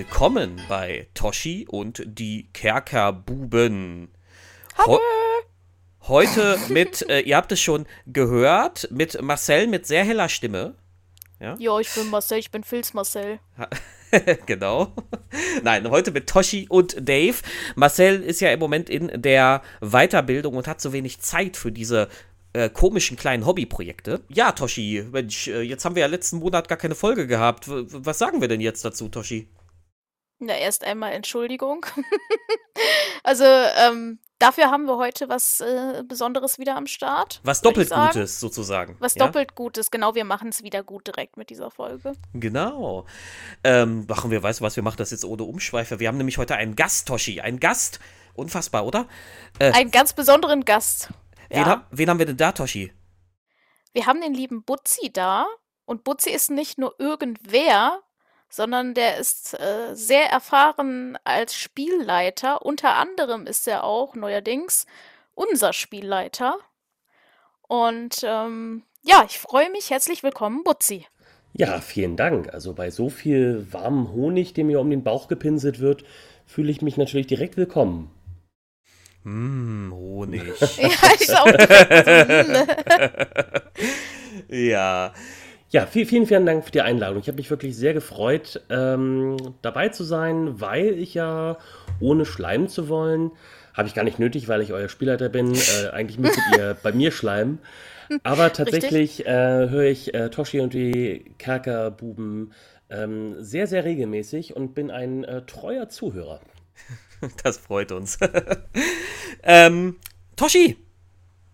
Willkommen bei Toshi und die Kerkerbuben. Hallo. heute mit, äh, ihr habt es schon gehört, mit Marcel mit sehr heller Stimme. Ja, ich bin Marcel, ich bin Filz Marcel. genau. Nein, heute mit Toshi und Dave. Marcel ist ja im Moment in der Weiterbildung und hat so wenig Zeit für diese äh, komischen kleinen Hobbyprojekte. Ja, Toshi, Mensch, äh, jetzt haben wir ja letzten Monat gar keine Folge gehabt. Was sagen wir denn jetzt dazu, Toshi? Na, erst einmal Entschuldigung. also, ähm, dafür haben wir heute was äh, Besonderes wieder am Start. Was doppelt Gutes sozusagen. Was ja? doppelt Gutes, genau. Wir machen es wieder gut direkt mit dieser Folge. Genau. Ähm, machen wir, weißt du was, wir machen das jetzt ohne Umschweife. Wir haben nämlich heute einen Gast, Toshi. Einen Gast. Unfassbar, oder? Äh, einen ganz besonderen Gast. Wen, ja. ha wen haben wir denn da, Toshi? Wir haben den lieben Butzi da. Und Butzi ist nicht nur irgendwer, sondern der ist äh, sehr erfahren als Spielleiter. Unter anderem ist er auch neuerdings unser Spielleiter. Und ähm, ja, ich freue mich. Herzlich willkommen, Butzi. Ja, vielen Dank. Also bei so viel warmem Honig, dem mir um den Bauch gepinselt wird, fühle ich mich natürlich direkt willkommen. Mmh, Honig. ja, ich auch. Hm. ja. Ja, vielen, vielen, vielen Dank für die Einladung. Ich habe mich wirklich sehr gefreut, ähm, dabei zu sein, weil ich ja, ohne schleimen zu wollen, habe ich gar nicht nötig, weil ich euer Spielleiter bin. Äh, eigentlich müsstet ihr bei mir schleimen. Aber tatsächlich äh, höre ich äh, Toshi und die Kerkerbuben ähm, sehr, sehr regelmäßig und bin ein äh, treuer Zuhörer. Das freut uns. ähm, Toshi!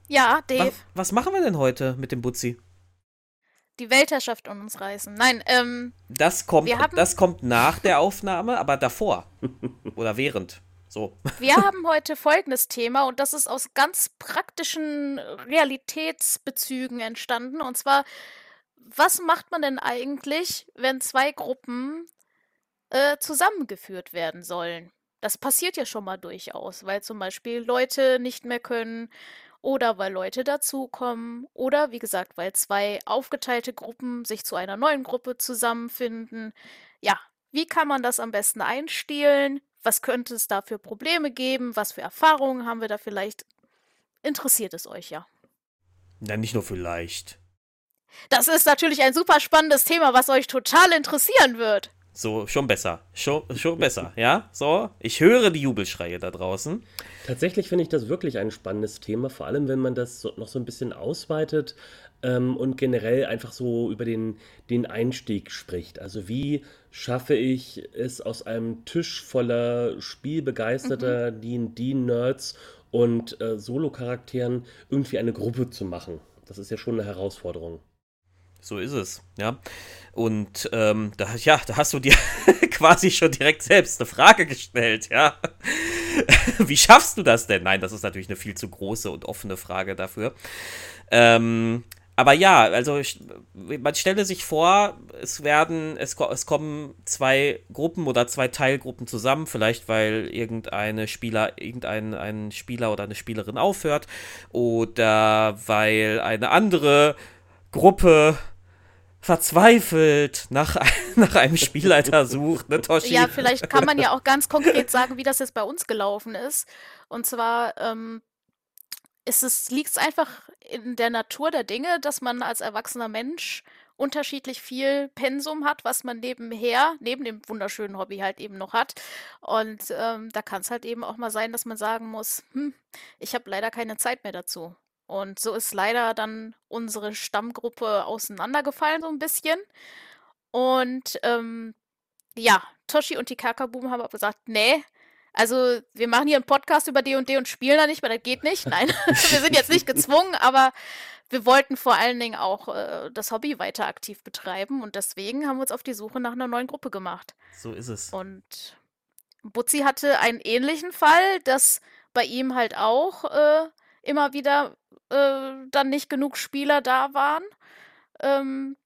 Ja, Dave. Was, was machen wir denn heute mit dem Butzi? Die Weltherrschaft um uns reißen. Nein, ähm. Das kommt, das kommt nach der Aufnahme, aber davor. Oder während. So. Wir haben heute folgendes Thema und das ist aus ganz praktischen Realitätsbezügen entstanden. Und zwar, was macht man denn eigentlich, wenn zwei Gruppen äh, zusammengeführt werden sollen? Das passiert ja schon mal durchaus, weil zum Beispiel Leute nicht mehr können, oder weil Leute dazukommen oder wie gesagt, weil zwei aufgeteilte Gruppen sich zu einer neuen Gruppe zusammenfinden. Ja, wie kann man das am besten einstielen? Was könnte es da für Probleme geben? Was für Erfahrungen haben wir da vielleicht? Interessiert es euch ja? Na, nicht nur vielleicht. Das ist natürlich ein super spannendes Thema, was euch total interessieren wird. So, schon besser. Schon, schon besser, ja? So, ich höre die Jubelschreie da draußen. Tatsächlich finde ich das wirklich ein spannendes Thema, vor allem wenn man das so, noch so ein bisschen ausweitet ähm, und generell einfach so über den, den Einstieg spricht. Also wie schaffe ich es aus einem Tisch voller spielbegeisterter mhm. D&D-Nerds und äh, Solo-Charakteren irgendwie eine Gruppe zu machen? Das ist ja schon eine Herausforderung. So ist es, ja. Und ähm, da, ja, da hast du dir quasi schon direkt selbst eine Frage gestellt, ja. Wie schaffst du das denn? Nein, das ist natürlich eine viel zu große und offene Frage dafür. Ähm, aber ja, also ich, man stelle sich vor, es werden, es, es kommen zwei Gruppen oder zwei Teilgruppen zusammen, vielleicht weil irgendeine Spieler, irgendein ein Spieler oder eine Spielerin aufhört oder weil eine andere Gruppe verzweifelt nach, nach einem Spielleiter sucht, ne, Toshi? Ja, vielleicht kann man ja auch ganz konkret sagen, wie das jetzt bei uns gelaufen ist. Und zwar ähm, ist es, liegt es einfach in der Natur der Dinge, dass man als erwachsener Mensch unterschiedlich viel Pensum hat, was man nebenher, neben dem wunderschönen Hobby halt eben noch hat. Und ähm, da kann es halt eben auch mal sein, dass man sagen muss, hm, ich habe leider keine Zeit mehr dazu. Und so ist leider dann unsere Stammgruppe auseinandergefallen, so ein bisschen. Und ähm, ja, Toshi und die Kakaboom haben aber gesagt, nee, also wir machen hier einen Podcast über D&D &D und spielen da nicht, weil das geht nicht. Nein, wir sind jetzt nicht gezwungen, aber wir wollten vor allen Dingen auch äh, das Hobby weiter aktiv betreiben und deswegen haben wir uns auf die Suche nach einer neuen Gruppe gemacht. So ist es. Und Butzi hatte einen ähnlichen Fall, dass bei ihm halt auch äh, immer wieder äh, dann nicht genug Spieler da waren. Ähm,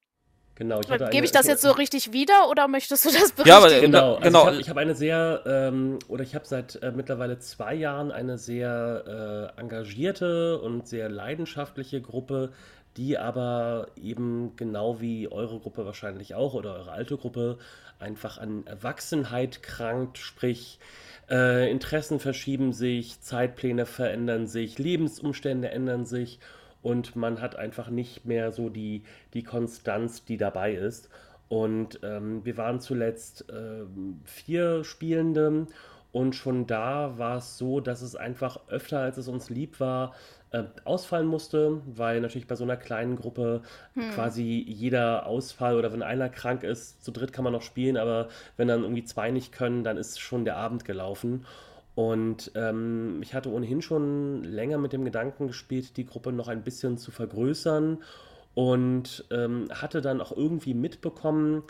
Genau, ich Gebe ich das jetzt so richtig wieder oder möchtest du das berichtigen? Ja, aber genau. Also genau. Ich habe hab eine sehr, ähm, oder ich habe seit äh, mittlerweile zwei Jahren eine sehr äh, engagierte und sehr leidenschaftliche Gruppe, die aber eben genau wie eure Gruppe wahrscheinlich auch oder eure alte Gruppe einfach an Erwachsenheit krankt, sprich äh, Interessen verschieben sich, Zeitpläne verändern sich, Lebensumstände ändern sich und man hat einfach nicht mehr so die, die Konstanz, die dabei ist. Und ähm, wir waren zuletzt äh, vier Spielende und schon da war es so, dass es einfach öfter, als es uns lieb war, äh, ausfallen musste, weil natürlich bei so einer kleinen Gruppe hm. quasi jeder Ausfall oder wenn einer krank ist, zu dritt kann man noch spielen, aber wenn dann irgendwie zwei nicht können, dann ist schon der Abend gelaufen. Und ähm, ich hatte ohnehin schon länger mit dem Gedanken gespielt, die Gruppe noch ein bisschen zu vergrößern und ähm, hatte dann auch irgendwie mitbekommen,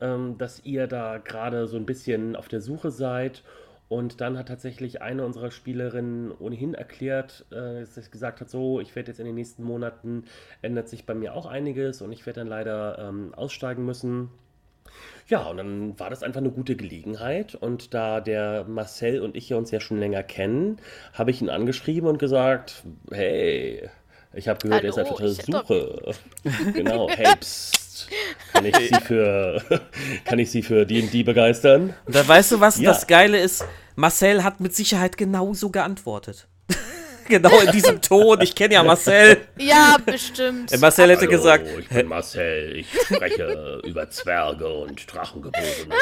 ähm, dass ihr da gerade so ein bisschen auf der Suche seid. Und dann hat tatsächlich eine unserer Spielerinnen ohnehin erklärt, äh, dass sie gesagt hat, so, ich werde jetzt in den nächsten Monaten, ändert sich bei mir auch einiges und ich werde dann leider ähm, aussteigen müssen. Ja, und dann war das einfach eine gute Gelegenheit. Und da der Marcel und ich uns ja schon länger kennen, habe ich ihn angeschrieben und gesagt, hey, ich habe gehört, Hallo, er ist auf der Suche. genau, hey, psst. Kann ich sie für kann ich sie für D&D begeistern? Und da weißt du, was ja. das Geile ist? Marcel hat mit Sicherheit genauso geantwortet. genau in diesem Ton. Ich kenne ja Marcel. Ja, bestimmt. Äh, Marcel hätte Hallo, gesagt. Ich bin Marcel. Ich spreche über Zwerge und Drachengeborene.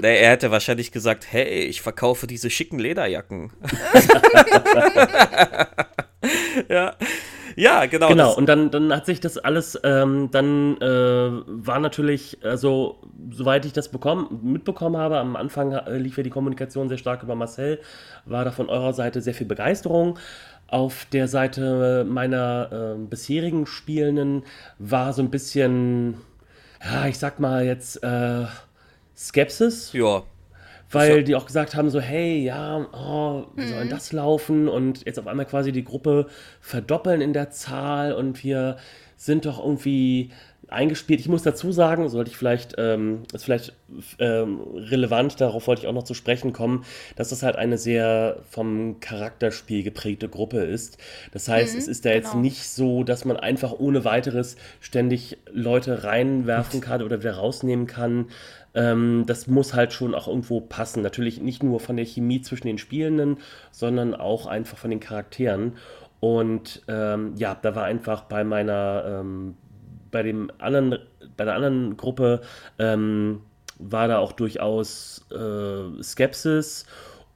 Nee, er hätte wahrscheinlich gesagt: Hey, ich verkaufe diese schicken Lederjacken. ja. Ja, genau. Genau, und dann, dann hat sich das alles, ähm, dann äh, war natürlich, also soweit ich das bekommen, mitbekommen habe, am Anfang äh, lief ja die Kommunikation sehr stark über Marcel, war da von eurer Seite sehr viel Begeisterung. Auf der Seite meiner äh, bisherigen Spielenden war so ein bisschen, ja, ich sag mal jetzt, äh, Skepsis. Ja weil so. die auch gesagt haben, so, hey, ja, oh, wie soll denn mhm. das laufen? Und jetzt auf einmal quasi die Gruppe verdoppeln in der Zahl und wir sind doch irgendwie eingespielt. Ich muss dazu sagen, sollte ich vielleicht, ähm, ist vielleicht ähm, relevant, darauf wollte ich auch noch zu sprechen kommen, dass das halt eine sehr vom Charakterspiel geprägte Gruppe ist. Das heißt, mhm, es ist da jetzt genau. nicht so, dass man einfach ohne weiteres ständig Leute reinwerfen kann oder wieder rausnehmen kann. Ähm, das muss halt schon auch irgendwo passen. Natürlich nicht nur von der Chemie zwischen den Spielenden, sondern auch einfach von den Charakteren. Und ähm, ja, da war einfach bei meiner, ähm, bei dem anderen, bei der anderen Gruppe ähm, war da auch durchaus äh, Skepsis.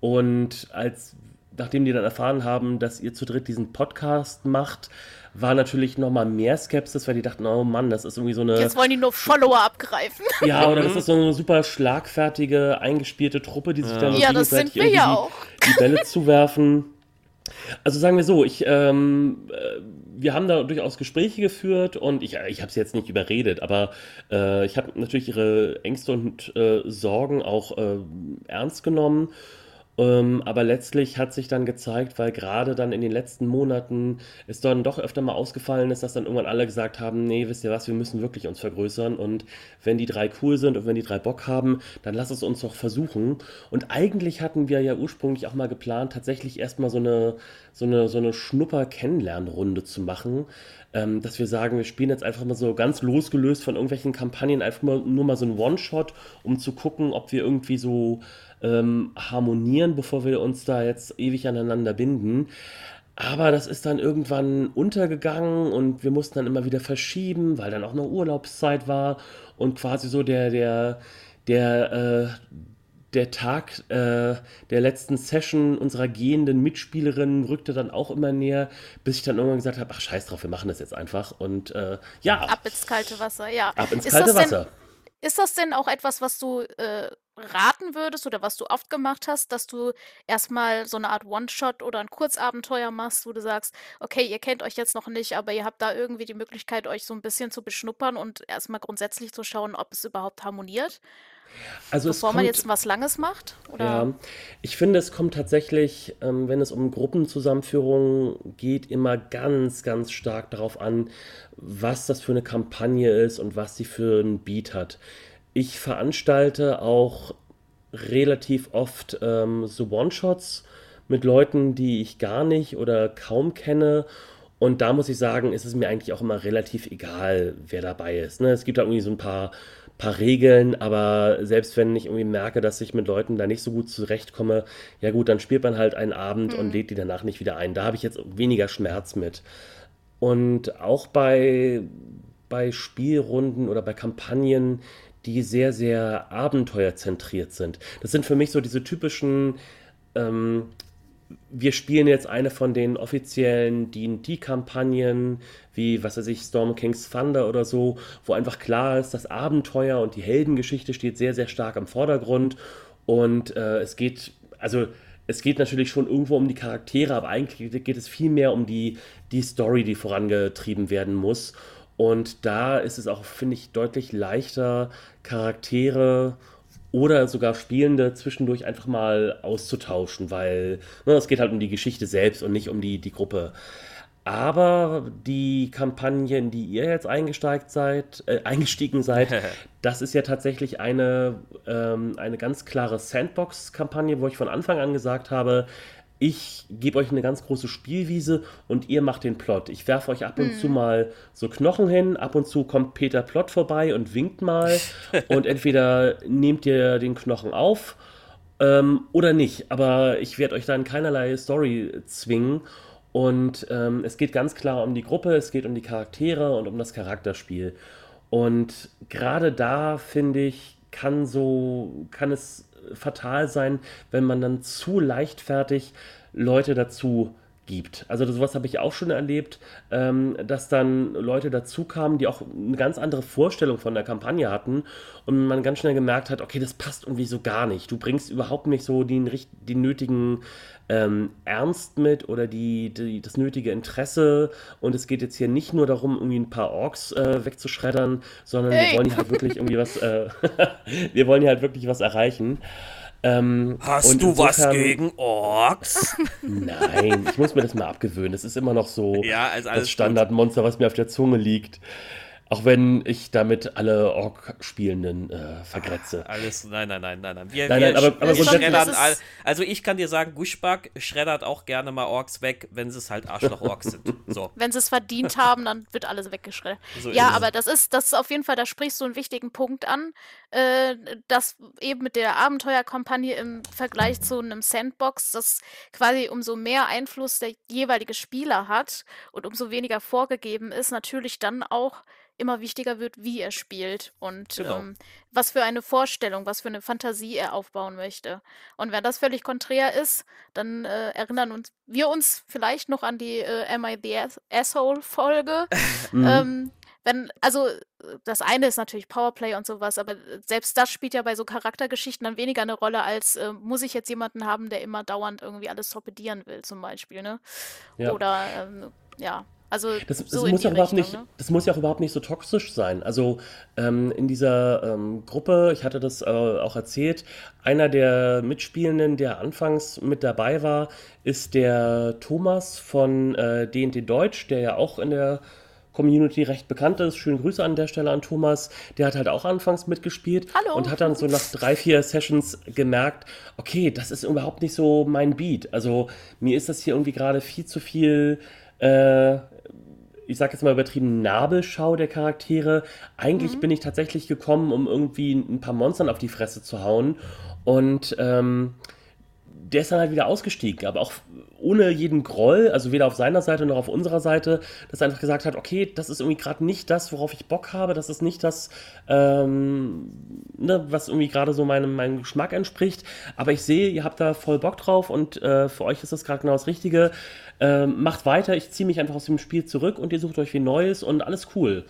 Und als nachdem die dann erfahren haben, dass ihr zu dritt diesen Podcast macht, war natürlich noch mal mehr Skepsis, weil die dachten, oh Mann, das ist irgendwie so eine. Jetzt wollen die nur Follower abgreifen. Ja, oder das ist so eine super schlagfertige, eingespielte Truppe, die sich ja. dann ja, gegenseitig irgendwie ja die, die Bälle zuwerfen. Also sagen wir so, ich, ähm, äh, wir haben da durchaus Gespräche geführt und ich, ich habe sie jetzt nicht überredet, aber äh, ich habe natürlich ihre Ängste und äh, Sorgen auch äh, ernst genommen ähm, aber letztlich hat sich dann gezeigt, weil gerade dann in den letzten Monaten es dann doch öfter mal ausgefallen ist, dass dann irgendwann alle gesagt haben, nee, wisst ihr was, wir müssen wirklich uns vergrößern und wenn die drei cool sind und wenn die drei Bock haben, dann lass es uns doch versuchen. Und eigentlich hatten wir ja ursprünglich auch mal geplant, tatsächlich erstmal so eine, so eine, so eine Schnupper-Kennenlernrunde zu machen, ähm, dass wir sagen, wir spielen jetzt einfach mal so ganz losgelöst von irgendwelchen Kampagnen einfach mal nur mal so ein One-Shot, um zu gucken, ob wir irgendwie so ähm, harmonieren, bevor wir uns da jetzt ewig aneinander binden. Aber das ist dann irgendwann untergegangen und wir mussten dann immer wieder verschieben, weil dann auch noch Urlaubszeit war und quasi so der, der, der, äh, der Tag äh, der letzten Session unserer gehenden Mitspielerin rückte dann auch immer näher, bis ich dann irgendwann gesagt habe, ach scheiß drauf, wir machen das jetzt einfach und äh, ja. Ab ins kalte Wasser, ja. Ab ins ist kalte Wasser. Denn, ist das denn auch etwas, was du äh, raten würdest oder was du oft gemacht hast, dass du erstmal so eine Art One-Shot oder ein Kurzabenteuer machst, wo du sagst, okay, ihr kennt euch jetzt noch nicht, aber ihr habt da irgendwie die Möglichkeit, euch so ein bisschen zu beschnuppern und erstmal grundsätzlich zu schauen, ob es überhaupt harmoniert? Also Bevor kommt, man jetzt was Langes macht? Oder? Ja, ich finde, es kommt tatsächlich, ähm, wenn es um Gruppenzusammenführungen geht, immer ganz, ganz stark darauf an, was das für eine Kampagne ist und was sie für einen Beat hat. Ich veranstalte auch relativ oft ähm, so One-Shots mit Leuten, die ich gar nicht oder kaum kenne Und da muss ich sagen, ist es mir eigentlich auch immer relativ egal, wer dabei ist. Ne? Es gibt da irgendwie so ein paar, paar Regeln, aber selbst wenn ich irgendwie merke, dass ich mit Leuten da nicht so gut zurechtkomme, ja gut, dann spielt man halt einen Abend und lädt die danach nicht wieder ein. Da habe ich jetzt weniger Schmerz mit. Und auch bei, bei Spielrunden oder bei Kampagnen, die sehr, sehr abenteuerzentriert sind. Das sind für mich so diese typischen ähm, wir spielen jetzt eine von den offiziellen D&D-Kampagnen, wie, was weiß ich, Storm King's Thunder oder so, wo einfach klar ist, das Abenteuer und die Heldengeschichte steht sehr, sehr stark im Vordergrund und äh, es geht, also es geht natürlich schon irgendwo um die Charaktere, aber eigentlich geht es viel mehr um die, die Story, die vorangetrieben werden muss. Und da ist es auch, finde ich, deutlich leichter, Charaktere oder sogar Spielende zwischendurch einfach mal auszutauschen, weil ne, es geht halt um die Geschichte selbst und nicht um die, die Gruppe. Aber die Kampagne, in die ihr jetzt eingesteigt seid, äh, eingestiegen seid, das ist ja tatsächlich eine, ähm, eine ganz klare Sandbox-Kampagne, wo ich von Anfang an gesagt habe, ich gebe euch eine ganz große Spielwiese und ihr macht den Plot. Ich werfe euch ab und hm. zu mal so Knochen hin, ab und zu kommt Peter Plot vorbei und winkt mal und entweder nehmt ihr den Knochen auf ähm, oder nicht. Aber ich werde euch dann keinerlei Story zwingen. Und ähm, es geht ganz klar um die Gruppe, es geht um die Charaktere und um das Charakterspiel. Und gerade da, finde ich, kann so, kann es fatal sein, wenn man dann zu leichtfertig Leute dazu gibt. Also sowas habe ich auch schon erlebt, ähm, dass dann Leute dazu kamen, die auch eine ganz andere Vorstellung von der Kampagne hatten und man ganz schnell gemerkt hat, okay, das passt irgendwie so gar nicht. Du bringst überhaupt nicht so den, den nötigen ähm, Ernst mit oder die, die, das nötige Interesse und es geht jetzt hier nicht nur darum, irgendwie ein paar Orks äh, wegzuschreddern, sondern hey. wir wollen hier halt wirklich irgendwie was, äh, wir wollen hier halt wirklich was erreichen. Ähm, Hast du insofern, was gegen Orks? Nein, ich muss mir das mal abgewöhnen. Das ist immer noch so ja, also das Standardmonster, was mir auf der Zunge liegt. Auch wenn ich damit alle Ork-Spielenden äh, vergrätze. Alles, nein, nein, nein, nein, nein. Wir, nein, nein, aber, aber schreddern all, also ich kann dir sagen, Guschback schreddert auch gerne mal Orks weg, wenn sie es halt Arschloch-Orks sind. So. Wenn sie es verdient haben, dann wird alles weggeschreddert. So ja, aber das ist, das ist auf jeden Fall, da sprichst du einen wichtigen Punkt an, äh, dass eben mit der Abenteuerkampagne im Vergleich zu einem Sandbox, das quasi umso mehr Einfluss der jeweilige Spieler hat und umso weniger vorgegeben ist, natürlich dann auch immer wichtiger wird, wie er spielt und genau. ähm, was für eine Vorstellung, was für eine Fantasie er aufbauen möchte. Und wenn das völlig konträr ist, dann äh, erinnern uns wir uns vielleicht noch an die äh, Am I the Asshole-Folge. mhm. ähm, wenn, also das eine ist natürlich Powerplay und sowas, aber selbst das spielt ja bei so Charaktergeschichten dann weniger eine Rolle, als äh, muss ich jetzt jemanden haben, der immer dauernd irgendwie alles torpedieren will, zum Beispiel, ne? Ja. Oder ähm, ja, also das, das so muss ja überhaupt nicht, ne? das muss ja auch überhaupt nicht so toxisch sein. Also ähm, in dieser ähm, Gruppe, ich hatte das äh, auch erzählt, einer der Mitspielenden, der anfangs mit dabei war, ist der Thomas von äh, D&D Deutsch, der ja auch in der Community recht bekannt ist. Schöne Grüße an der Stelle an Thomas. Der hat halt auch anfangs mitgespielt Hallo. und hat dann so nach drei, vier Sessions gemerkt, okay, das ist überhaupt nicht so mein Beat. Also mir ist das hier irgendwie gerade viel zu viel äh, ich sag jetzt mal übertrieben, Nabelschau der Charaktere. Eigentlich mhm. bin ich tatsächlich gekommen, um irgendwie ein paar Monstern auf die Fresse zu hauen. Und ähm, der ist dann halt wieder ausgestiegen, aber auch ohne jeden Groll, also weder auf seiner Seite noch auf unserer Seite, dass er einfach gesagt hat, okay, das ist irgendwie gerade nicht das, worauf ich Bock habe, das ist nicht das, ähm, ne, was irgendwie gerade so meinem, meinem Geschmack entspricht, aber ich sehe, ihr habt da voll Bock drauf und äh, für euch ist das gerade genau das Richtige. Ähm, macht weiter, ich ziehe mich einfach aus dem Spiel zurück und ihr sucht euch wie Neues und alles cool.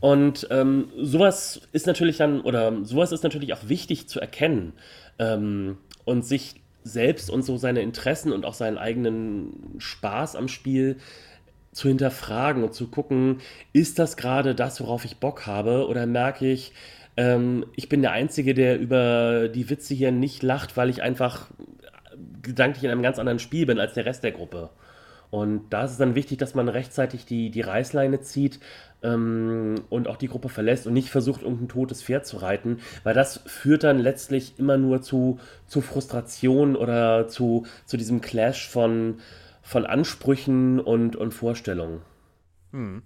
Und ähm, sowas ist natürlich dann, oder sowas ist natürlich auch wichtig zu erkennen ähm, und sich selbst und so seine Interessen und auch seinen eigenen Spaß am Spiel zu hinterfragen und zu gucken, ist das gerade das, worauf ich Bock habe, oder merke ich, ähm, ich bin der Einzige, der über die Witze hier nicht lacht, weil ich einfach gedanklich in einem ganz anderen Spiel bin als der Rest der Gruppe. Und da ist es dann wichtig, dass man rechtzeitig die, die Reißleine zieht ähm, und auch die Gruppe verlässt und nicht versucht, irgendein totes Pferd zu reiten, weil das führt dann letztlich immer nur zu, zu Frustration oder zu, zu diesem Clash von, von Ansprüchen und, und Vorstellungen. Hm.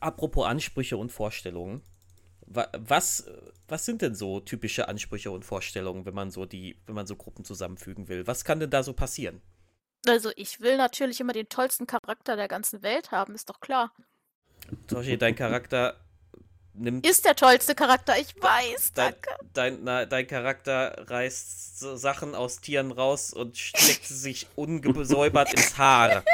Apropos Ansprüche und Vorstellungen. Was, was sind denn so typische Ansprüche und Vorstellungen, wenn man so die, wenn man so Gruppen zusammenfügen will? Was kann denn da so passieren? Also ich will natürlich immer den tollsten Charakter der ganzen Welt haben, ist doch klar. Toshi, dein Charakter nimmt. Ist der tollste Charakter, ich weiß, dein, danke. Dein, na, dein Charakter reißt Sachen aus Tieren raus und steckt sie sich ungesäubert ins Haar.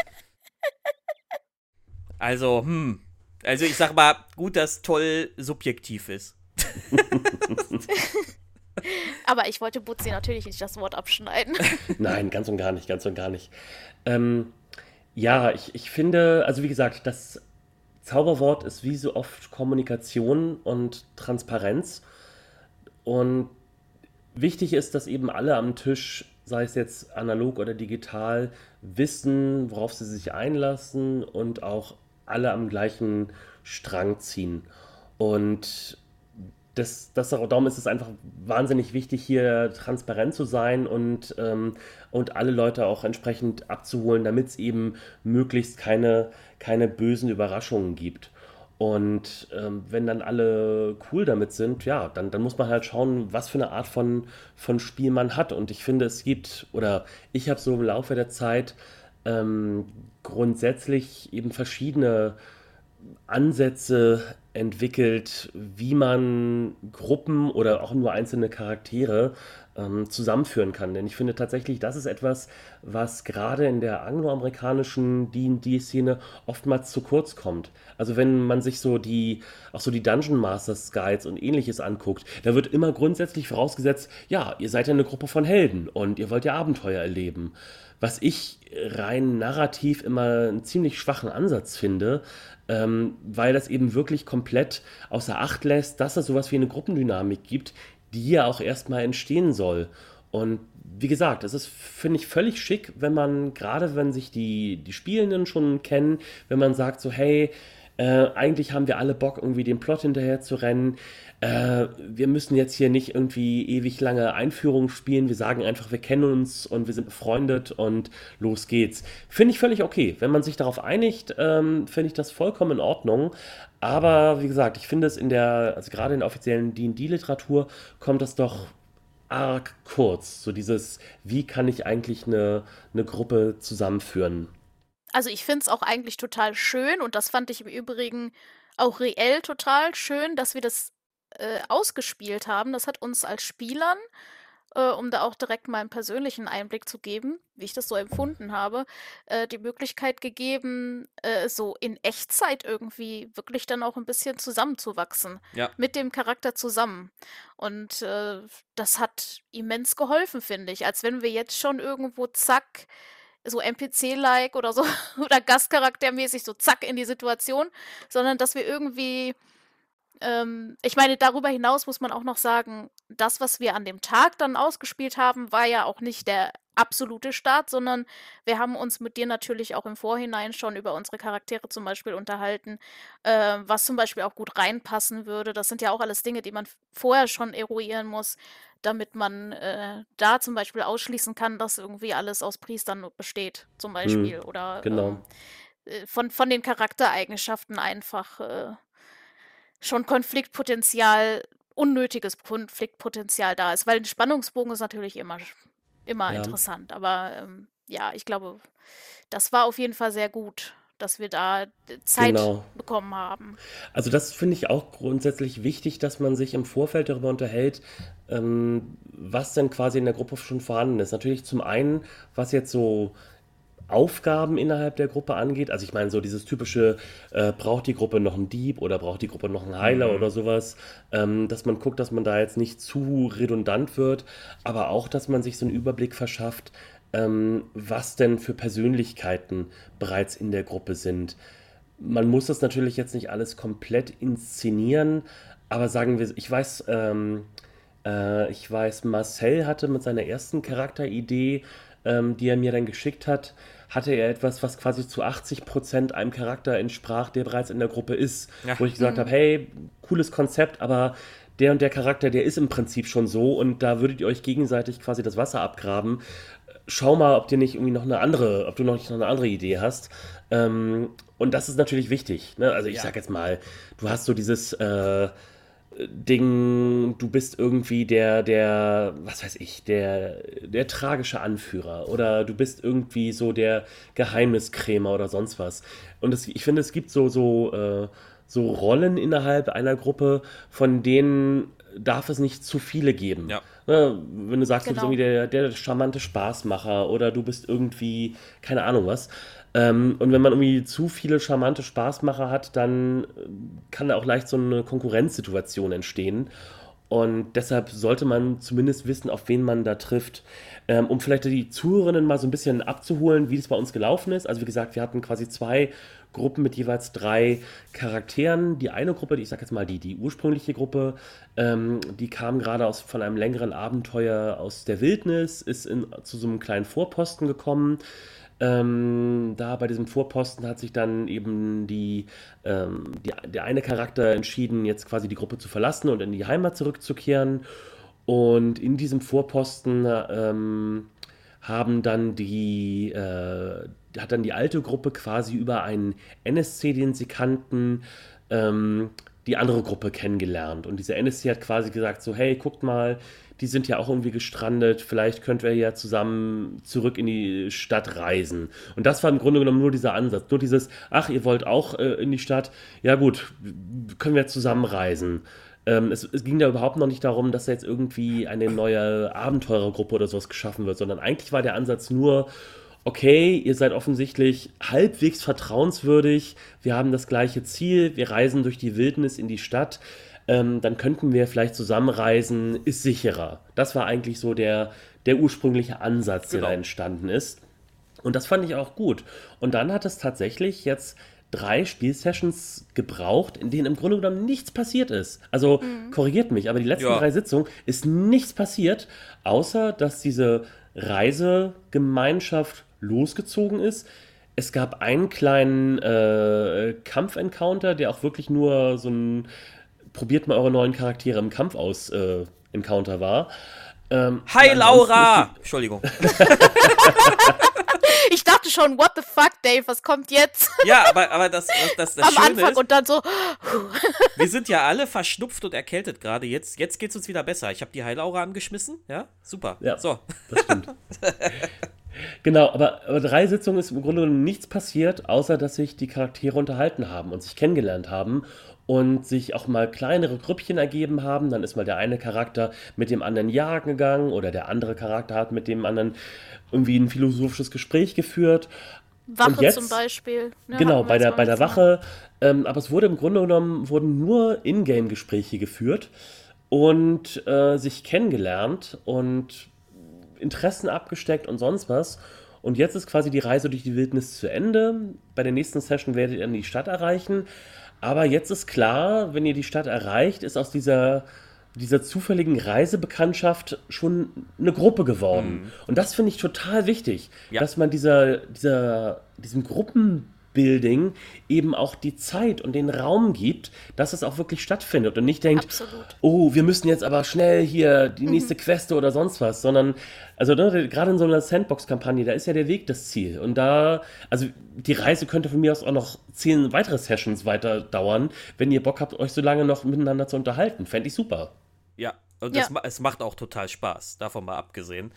Also, hm. Also ich sag mal, gut, dass toll subjektiv ist. Aber ich wollte Butzi natürlich nicht das Wort abschneiden. Nein, ganz und gar nicht, ganz und gar nicht. Ähm, ja, ich, ich finde, also wie gesagt, das Zauberwort ist wie so oft Kommunikation und Transparenz. Und wichtig ist, dass eben alle am Tisch, sei es jetzt analog oder digital, wissen, worauf sie sich einlassen und auch alle am gleichen Strang ziehen. Und das, das, darum ist es einfach wahnsinnig wichtig, hier transparent zu sein und, ähm, und alle Leute auch entsprechend abzuholen, damit es eben möglichst keine, keine bösen Überraschungen gibt. Und ähm, wenn dann alle cool damit sind, ja, dann, dann muss man halt schauen, was für eine Art von, von Spiel man hat. Und ich finde, es gibt, oder ich habe so im Laufe der Zeit ähm, grundsätzlich eben verschiedene Ansätze entwickelt, wie man Gruppen oder auch nur einzelne Charaktere ähm, zusammenführen kann. Denn ich finde tatsächlich, das ist etwas, was gerade in der angloamerikanischen D&D-Szene oftmals zu kurz kommt. Also wenn man sich so die, auch so die Dungeon Masters Guides und ähnliches anguckt, da wird immer grundsätzlich vorausgesetzt, ja, ihr seid ja eine Gruppe von Helden und ihr wollt ja Abenteuer erleben. Was ich rein narrativ immer einen ziemlich schwachen Ansatz finde, ähm, weil das eben wirklich komplett außer Acht lässt, dass es sowas wie eine Gruppendynamik gibt, die ja auch erstmal entstehen soll. Und wie gesagt, es ist, finde ich, völlig schick, wenn man, gerade wenn sich die, die Spielenden schon kennen, wenn man sagt so, hey, äh, eigentlich haben wir alle Bock, irgendwie den Plot hinterher zu rennen. Äh, wir müssen jetzt hier nicht irgendwie ewig lange Einführungen spielen. Wir sagen einfach, wir kennen uns und wir sind befreundet und los geht's. Finde ich völlig okay. Wenn man sich darauf einigt, ähm, finde ich das vollkommen in Ordnung. Aber wie gesagt, ich finde es in der, also gerade in der offiziellen D&D-Literatur kommt das doch arg kurz. So dieses, wie kann ich eigentlich eine, eine Gruppe zusammenführen? Also ich finde es auch eigentlich total schön und das fand ich im Übrigen auch reell total schön, dass wir das äh, ausgespielt haben. Das hat uns als Spielern, äh, um da auch direkt mal einen persönlichen Einblick zu geben, wie ich das so empfunden habe, äh, die Möglichkeit gegeben, äh, so in Echtzeit irgendwie wirklich dann auch ein bisschen zusammenzuwachsen. Ja. Mit dem Charakter zusammen. Und äh, das hat immens geholfen, finde ich. Als wenn wir jetzt schon irgendwo zack so NPC-like oder so oder Gastcharaktermäßig so zack in die Situation, sondern dass wir irgendwie ähm, ich meine, darüber hinaus muss man auch noch sagen, das, was wir an dem Tag dann ausgespielt haben, war ja auch nicht der absolute Start, sondern wir haben uns mit dir natürlich auch im Vorhinein schon über unsere Charaktere zum Beispiel unterhalten, äh, was zum Beispiel auch gut reinpassen würde. Das sind ja auch alles Dinge, die man vorher schon eruieren muss, damit man äh, da zum Beispiel ausschließen kann, dass irgendwie alles aus Priestern besteht, zum hm, Beispiel. Hm, oder genau. ähm, äh, von, von den Charaktereigenschaften einfach äh, schon Konfliktpotenzial, unnötiges Konfliktpotenzial da ist, weil ein Spannungsbogen ist natürlich immer, immer ja. interessant. Aber ähm, ja, ich glaube, das war auf jeden Fall sehr gut dass wir da Zeit genau. bekommen haben. Also das finde ich auch grundsätzlich wichtig, dass man sich im Vorfeld darüber unterhält, ähm, was denn quasi in der Gruppe schon vorhanden ist. Natürlich zum einen, was jetzt so Aufgaben innerhalb der Gruppe angeht. Also ich meine, so dieses typische, äh, braucht die Gruppe noch einen Dieb oder braucht die Gruppe noch einen Heiler mhm. oder sowas, ähm, dass man guckt, dass man da jetzt nicht zu redundant wird, aber auch, dass man sich so einen Überblick verschafft, ähm, was denn für Persönlichkeiten bereits in der Gruppe sind. Man muss das natürlich jetzt nicht alles komplett inszenieren, aber sagen wir, ich weiß, ähm, äh, ich weiß, Marcel hatte mit seiner ersten Charakteridee, ähm, die er mir dann geschickt hat, hatte er etwas, was quasi zu 80 Prozent einem Charakter entsprach, der bereits in der Gruppe ist. Ja. Wo ich gesagt mhm. habe, hey, cooles Konzept, aber der und der Charakter, der ist im Prinzip schon so und da würdet ihr euch gegenseitig quasi das Wasser abgraben. Schau mal, ob dir nicht irgendwie noch eine andere, ob du noch nicht noch eine andere Idee hast. Ähm, und das ist natürlich wichtig. Ne? Also ich Ja. sag jetzt mal, du hast so dieses äh, Ding, du bist irgendwie der, der, was weiß ich, der, der tragische Anführer oder du bist irgendwie so der Geheimniskrämer oder sonst was. Und es, ich finde, es gibt so, so, äh, so Rollen innerhalb einer Gruppe, von denen darf es nicht zu viele geben. Ja. Ne, wenn du sagst, du bist Genau. irgendwie der, der charmante Spaßmacher oder du bist irgendwie, keine Ahnung was. Ähm, und wenn man irgendwie zu viele charmante Spaßmacher hat, dann äh, kann da auch leicht so eine Konkurrenzsituation entstehen. Und deshalb sollte man zumindest wissen, auf wen man da trifft. Ähm, um vielleicht die Zuhörerinnen mal so ein bisschen abzuholen, wie das bei uns gelaufen ist. Also wie gesagt, wir hatten quasi zwei Gruppen mit jeweils drei Charakteren. Die eine Gruppe, die ich sag jetzt mal die, die ursprüngliche Gruppe, ähm, die kam gerade aus von einem längeren Abenteuer aus der Wildnis, ist in, zu so einem kleinen Vorposten gekommen. Ähm, da bei diesem Vorposten hat sich dann eben die, ähm, die, der eine Charakter entschieden, jetzt quasi die Gruppe zu verlassen und in die Heimat zurückzukehren. Und in diesem Vorposten ähm, haben dann die, äh, hat dann die alte Gruppe quasi über einen NSC, den sie kannten, ähm, die andere Gruppe kennengelernt. Und dieser NSC hat quasi gesagt, so, hey, guckt mal, die sind ja auch irgendwie gestrandet, vielleicht könnt ihr ja zusammen zurück in die Stadt reisen. Und das war im Grunde genommen nur dieser Ansatz, nur dieses, ach, ihr wollt auch äh, in die Stadt, ja gut, können wir zusammen reisen. Ähm, es, es ging da überhaupt noch nicht darum, dass da jetzt irgendwie eine neue Abenteurergruppe oder sowas geschaffen wird, sondern eigentlich war der Ansatz nur, okay, ihr seid offensichtlich halbwegs vertrauenswürdig, wir haben das gleiche Ziel, wir reisen durch die Wildnis in die Stadt, ähm, dann könnten wir vielleicht zusammenreisen, ist sicherer. Das war eigentlich so der, der ursprüngliche Ansatz, der Genau. da entstanden ist. Und das fand ich auch gut. Und dann hat es tatsächlich jetzt drei Spielsessions gebraucht, in denen im Grunde genommen nichts passiert ist. Also korrigiert mich, aber die letzten Ja. drei Sitzungen ist nichts passiert, außer dass diese Reisegemeinschaft losgezogen ist. Es gab einen kleinen äh, Kampf-Encounter, der auch wirklich nur so ein probiert mal eure neuen Charaktere im Kampf aus äh, Encounter war. Ähm, Hi Laura! Entschuldigung. Ich dachte schon, what the fuck, Dave, was kommt jetzt? Ja, aber, aber das, das, das, das Am Schöne Anfang ist, und dann so, wir sind ja alle verschnupft und erkältet gerade. Jetzt, jetzt geht's uns wieder besser. Ich habe die Heilaura angeschmissen. Ja, super. Ja. So. Das stimmt. genau, aber, aber drei Sitzungen ist im Grunde genommen nichts passiert, außer dass sich die Charaktere unterhalten haben und sich kennengelernt haben und sich auch mal kleinere Grüppchen ergeben haben. Dann ist mal der eine Charakter mit dem anderen jagen gegangen oder der andere Charakter hat mit dem anderen irgendwie ein philosophisches Gespräch geführt. Wache jetzt- zum Beispiel. ne, Genau, bei der, bei der. Wache. Ähm, aber es wurde im Grunde genommen, wurden nur Ingame-Gespräche geführt und äh, sich kennengelernt und Interessen abgesteckt und sonst was. Und jetzt ist quasi die Reise durch die Wildnis zu Ende. Bei der nächsten Session werdet ihr dann die Stadt erreichen. Aber jetzt ist klar, wenn ihr die Stadt erreicht, ist aus dieser, dieser zufälligen Reisebekanntschaft schon eine Gruppe geworden. Und das finde ich total wichtig, Ja. dass man dieser, dieser, diesem Gruppenbuilding eben auch die Zeit und den Raum gibt, dass es auch wirklich stattfindet und nicht denkt, Absolut. oh, wir müssen jetzt aber schnell hier die nächste Queste oder sonst was, sondern, also ne, gerade in so einer Sandbox-Kampagne, da ist ja der Weg das Ziel. Und da, also die Reise könnte von mir aus auch noch zehn weitere Sessions weiter dauern, wenn ihr Bock habt, euch so lange noch miteinander zu unterhalten. Fände ich super. Ja, und Ja. Das, es macht auch total Spaß, davon mal abgesehen.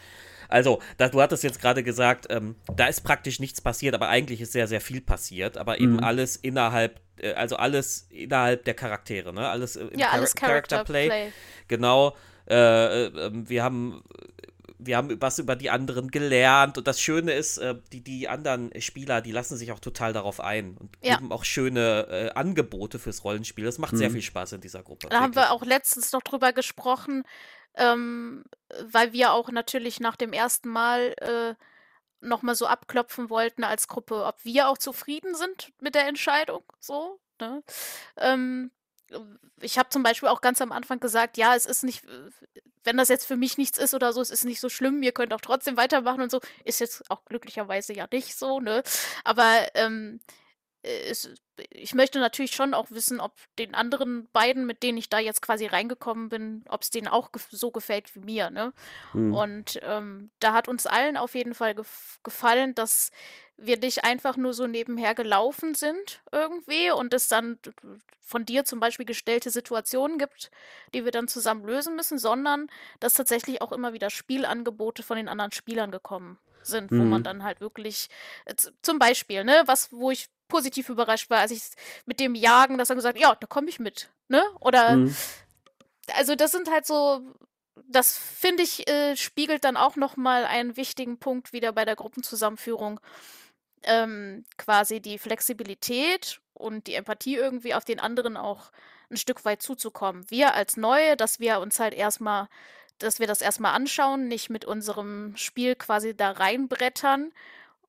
Also, da, du hattest jetzt gerade gesagt, ähm, da ist praktisch nichts passiert, aber eigentlich ist sehr, sehr viel passiert, aber eben alles innerhalb, äh, also alles innerhalb der Charaktere, ne? Alles äh, im Ja, Char- alles Character Play. Genau. Äh, äh, ähm, wir haben wir haben was über die anderen gelernt und das Schöne ist, äh, die, die anderen Spieler, die lassen sich auch total darauf ein und Ja. geben auch schöne äh, Angebote fürs Rollenspiel. Das macht sehr viel Spaß in dieser Gruppe. Da haben wirklich. wir auch letztens noch drüber gesprochen, ähm, weil wir auch natürlich nach dem ersten Mal äh, nochmal so abklopfen wollten als Gruppe, ob wir auch zufrieden sind mit der Entscheidung. So, ne? Ähm, ich habe zum Beispiel auch ganz am Anfang gesagt, ja, es ist nicht, äh, wenn das jetzt für mich nichts ist oder so, es ist nicht so schlimm, ihr könnt auch trotzdem weitermachen und so. Ist jetzt auch glücklicherweise ja nicht so, ne? Aber ähm, ist, ich möchte natürlich schon auch wissen, ob den anderen beiden, mit denen ich da jetzt quasi reingekommen bin, ob es denen auch gef so gefällt wie mir. Ne? Mhm. Und ähm, da hat uns allen auf jeden Fall gef gefallen, dass wir nicht einfach nur so nebenher gelaufen sind irgendwie und es dann von dir zum Beispiel gestellte Situationen gibt, die wir dann zusammen lösen müssen, sondern dass tatsächlich auch immer wieder Spielangebote von den anderen Spielern gekommen sind, mhm. wo man mhm. dann halt wirklich äh, zum Beispiel, ne, was, wo ich positiv überrascht war, als ich mit dem Jagen, dass er gesagt, ja, da komme ich mit, ne? Oder mhm. also das sind halt so, das finde ich äh, spiegelt dann auch noch mal einen wichtigen Punkt wieder bei der Gruppenzusammenführung, ähm, quasi die Flexibilität und die Empathie irgendwie auf den anderen auch ein Stück weit zuzukommen. Wir als Neue, dass wir uns halt erstmal dass wir das erstmal anschauen, nicht mit unserem Spiel quasi da reinbrettern,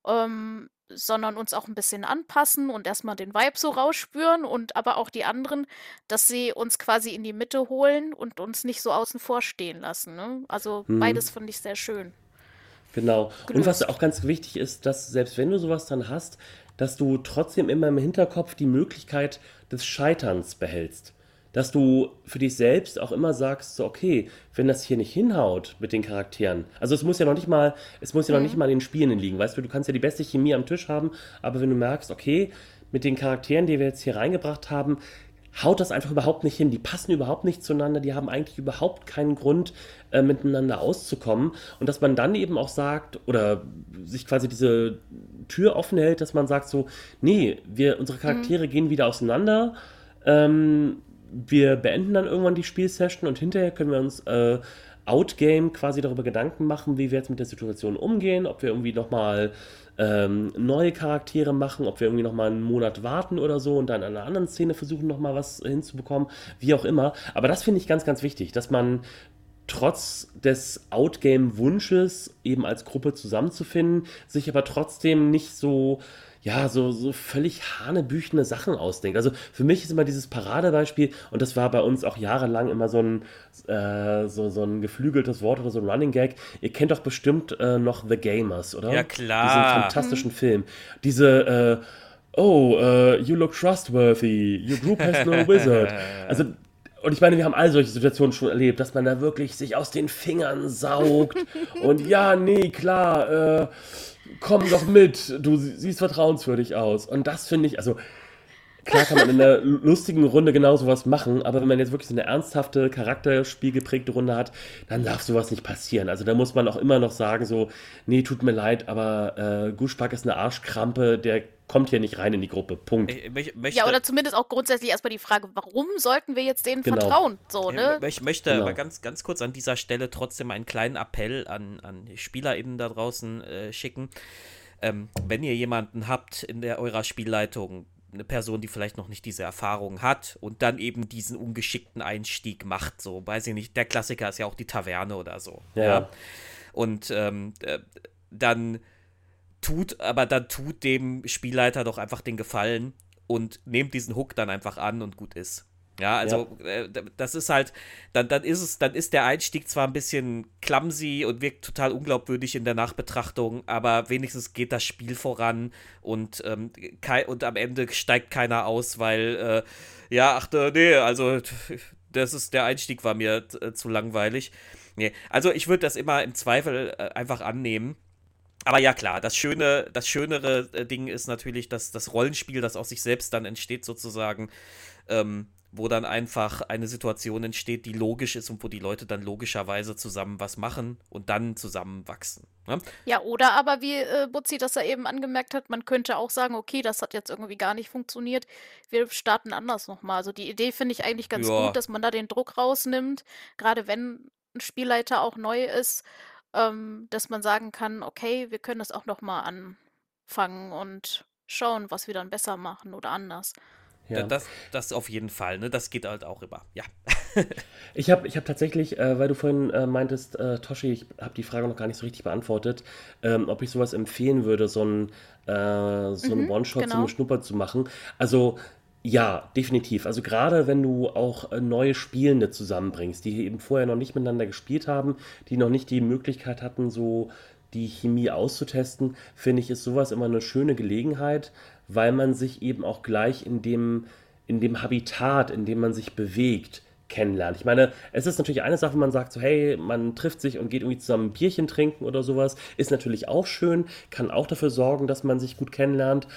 ähm, sondern uns auch ein bisschen anpassen und erstmal den Vibe so rausspüren und aber auch die anderen, dass sie uns quasi in die Mitte holen und uns nicht so außen vor stehen lassen. Ne? Also hm. beides finde ich sehr schön. Genau. Gelöst. Und was auch ganz wichtig ist, dass selbst wenn du sowas dann hast, dass du trotzdem immer im Hinterkopf die Möglichkeit des Scheiterns behältst dass du für dich selbst auch immer sagst, so, okay, wenn das hier nicht hinhaut mit den Charakteren, also es muss ja noch nicht mal, es muss ja mhm. noch nicht mal in den Spielen liegen, weißt du, du kannst ja die beste Chemie am Tisch haben, aber wenn du merkst, okay, mit den Charakteren, die wir jetzt hier reingebracht haben, haut das einfach überhaupt nicht hin. Die passen überhaupt nicht zueinander, die haben eigentlich überhaupt keinen Grund, äh, miteinander auszukommen. Und dass man dann eben auch sagt, oder sich quasi diese Tür offen hält, dass man sagt so, nee, wir, unsere Charaktere mhm. gehen wieder auseinander. Ähm, wir beenden dann irgendwann die Spielsession und hinterher können wir uns äh, Outgame quasi darüber Gedanken machen, wie wir jetzt mit der Situation umgehen, ob wir irgendwie nochmal ähm, neue Charaktere machen, ob wir irgendwie nochmal einen Monat warten oder so und dann in einer anderen Szene versuchen nochmal was hinzubekommen, wie auch immer. Aber das finde ich ganz, ganz wichtig, dass man trotz des Outgame-Wunsches eben als Gruppe zusammenzufinden, sich aber trotzdem nicht so ja, so, so völlig hanebüchene Sachen ausdenkt. Also für mich ist immer dieses Paradebeispiel, und das war bei uns auch jahrelang immer so ein, äh, so, so ein geflügeltes Wort oder so ein Running Gag. Ihr kennt doch bestimmt äh, noch The Gamers, oder? Ja, klar. Diesen fantastischen mhm. Film. Diese, äh, oh, uh, you look trustworthy, your group has no wizard. Also und ich meine, wir haben all solche Situationen schon erlebt, dass man da wirklich sich aus den Fingern saugt und ja, nee, klar, äh, komm doch mit, du siehst vertrauenswürdig aus. Und das finde ich, also klar kann man in einer lustigen Runde genau sowas machen, aber wenn man jetzt wirklich so eine ernsthafte, charakterspielgeprägte Runde hat, dann darf sowas nicht passieren. Also da muss man auch immer noch sagen, so, nee, tut mir leid, aber äh, Guschback ist eine Arschkrampe, der kommt hier nicht rein in die Gruppe. Punkt. Ich, möchte, ja, oder zumindest auch grundsätzlich erstmal die Frage, warum sollten wir jetzt denen genau. vertrauen? So, ne? Ich möchte genau. aber ganz, ganz kurz an dieser Stelle trotzdem einen kleinen Appell an, an SpielerInnen da draußen äh, schicken. Ähm, wenn ihr jemanden habt in der eurer Spielleitung, eine Person, die vielleicht noch nicht diese Erfahrung hat und dann eben diesen ungeschickten Einstieg macht, so, weiß ich nicht, der Klassiker ist ja auch die Taverne oder so. Ja. ja. Und ähm, äh, dann tut, aber dann tut dem Spielleiter doch einfach den Gefallen und nehmt diesen Hook dann einfach an und gut ist. Ja, also ja. Äh, das ist halt, dann, dann ist es, dann ist der Einstieg zwar ein bisschen clumsy und wirkt total unglaubwürdig in der Nachbetrachtung, aber wenigstens geht das Spiel voran und, ähm, kei und am Ende steigt keiner aus, weil, äh, ja, ach, nee, also das ist, der Einstieg war mir äh, zu langweilig. Nee, also ich würde das immer im Zweifel äh, einfach annehmen aber ja, klar, das schöne, das schönere äh, Ding ist natürlich, dass das Rollenspiel, das aus sich selbst dann entsteht, sozusagen, ähm, wo dann einfach eine Situation entsteht, die logisch ist und wo die Leute dann logischerweise zusammen was machen und dann zusammenwachsen. Ne? Ja, oder aber wie äh, Butzi das ja eben angemerkt hat, man könnte auch sagen, okay, das hat jetzt irgendwie gar nicht funktioniert, wir starten anders nochmal. Also die Idee finde ich eigentlich ganz ja. gut, dass man da den Druck rausnimmt, gerade wenn ein Spielleiter auch neu ist ähm, dass man sagen kann, okay, wir können das auch noch mal anfangen und schauen, was wir dann besser machen oder anders. Ja. Das, das auf jeden Fall, ne? Das geht halt auch immer, ja. ich habe ich hab tatsächlich, äh, weil du vorhin äh, meintest, äh, Toshi, ich habe die Frage noch gar nicht so richtig beantwortet, ähm, ob ich sowas empfehlen würde, so ein, äh, so mhm, One-Shot, genau. so eine Schnupper zu machen. Also ja, definitiv. Also gerade wenn du auch äh, neue Spielende zusammenbringst, die eben vorher noch nicht miteinander gespielt haben, die noch nicht die Möglichkeit hatten, so die Chemie auszutesten, finde ich, ist sowas immer eine schöne Gelegenheit, weil man sich eben auch gleich in dem, in dem Habitat, in dem man sich bewegt, kennenlernt. Ich meine, es ist natürlich eine Sache, wenn man sagt so, hey, man trifft sich und geht irgendwie zusammen ein Bierchen trinken oder sowas, ist natürlich auch schön, kann auch dafür sorgen, dass man sich gut kennenlernt,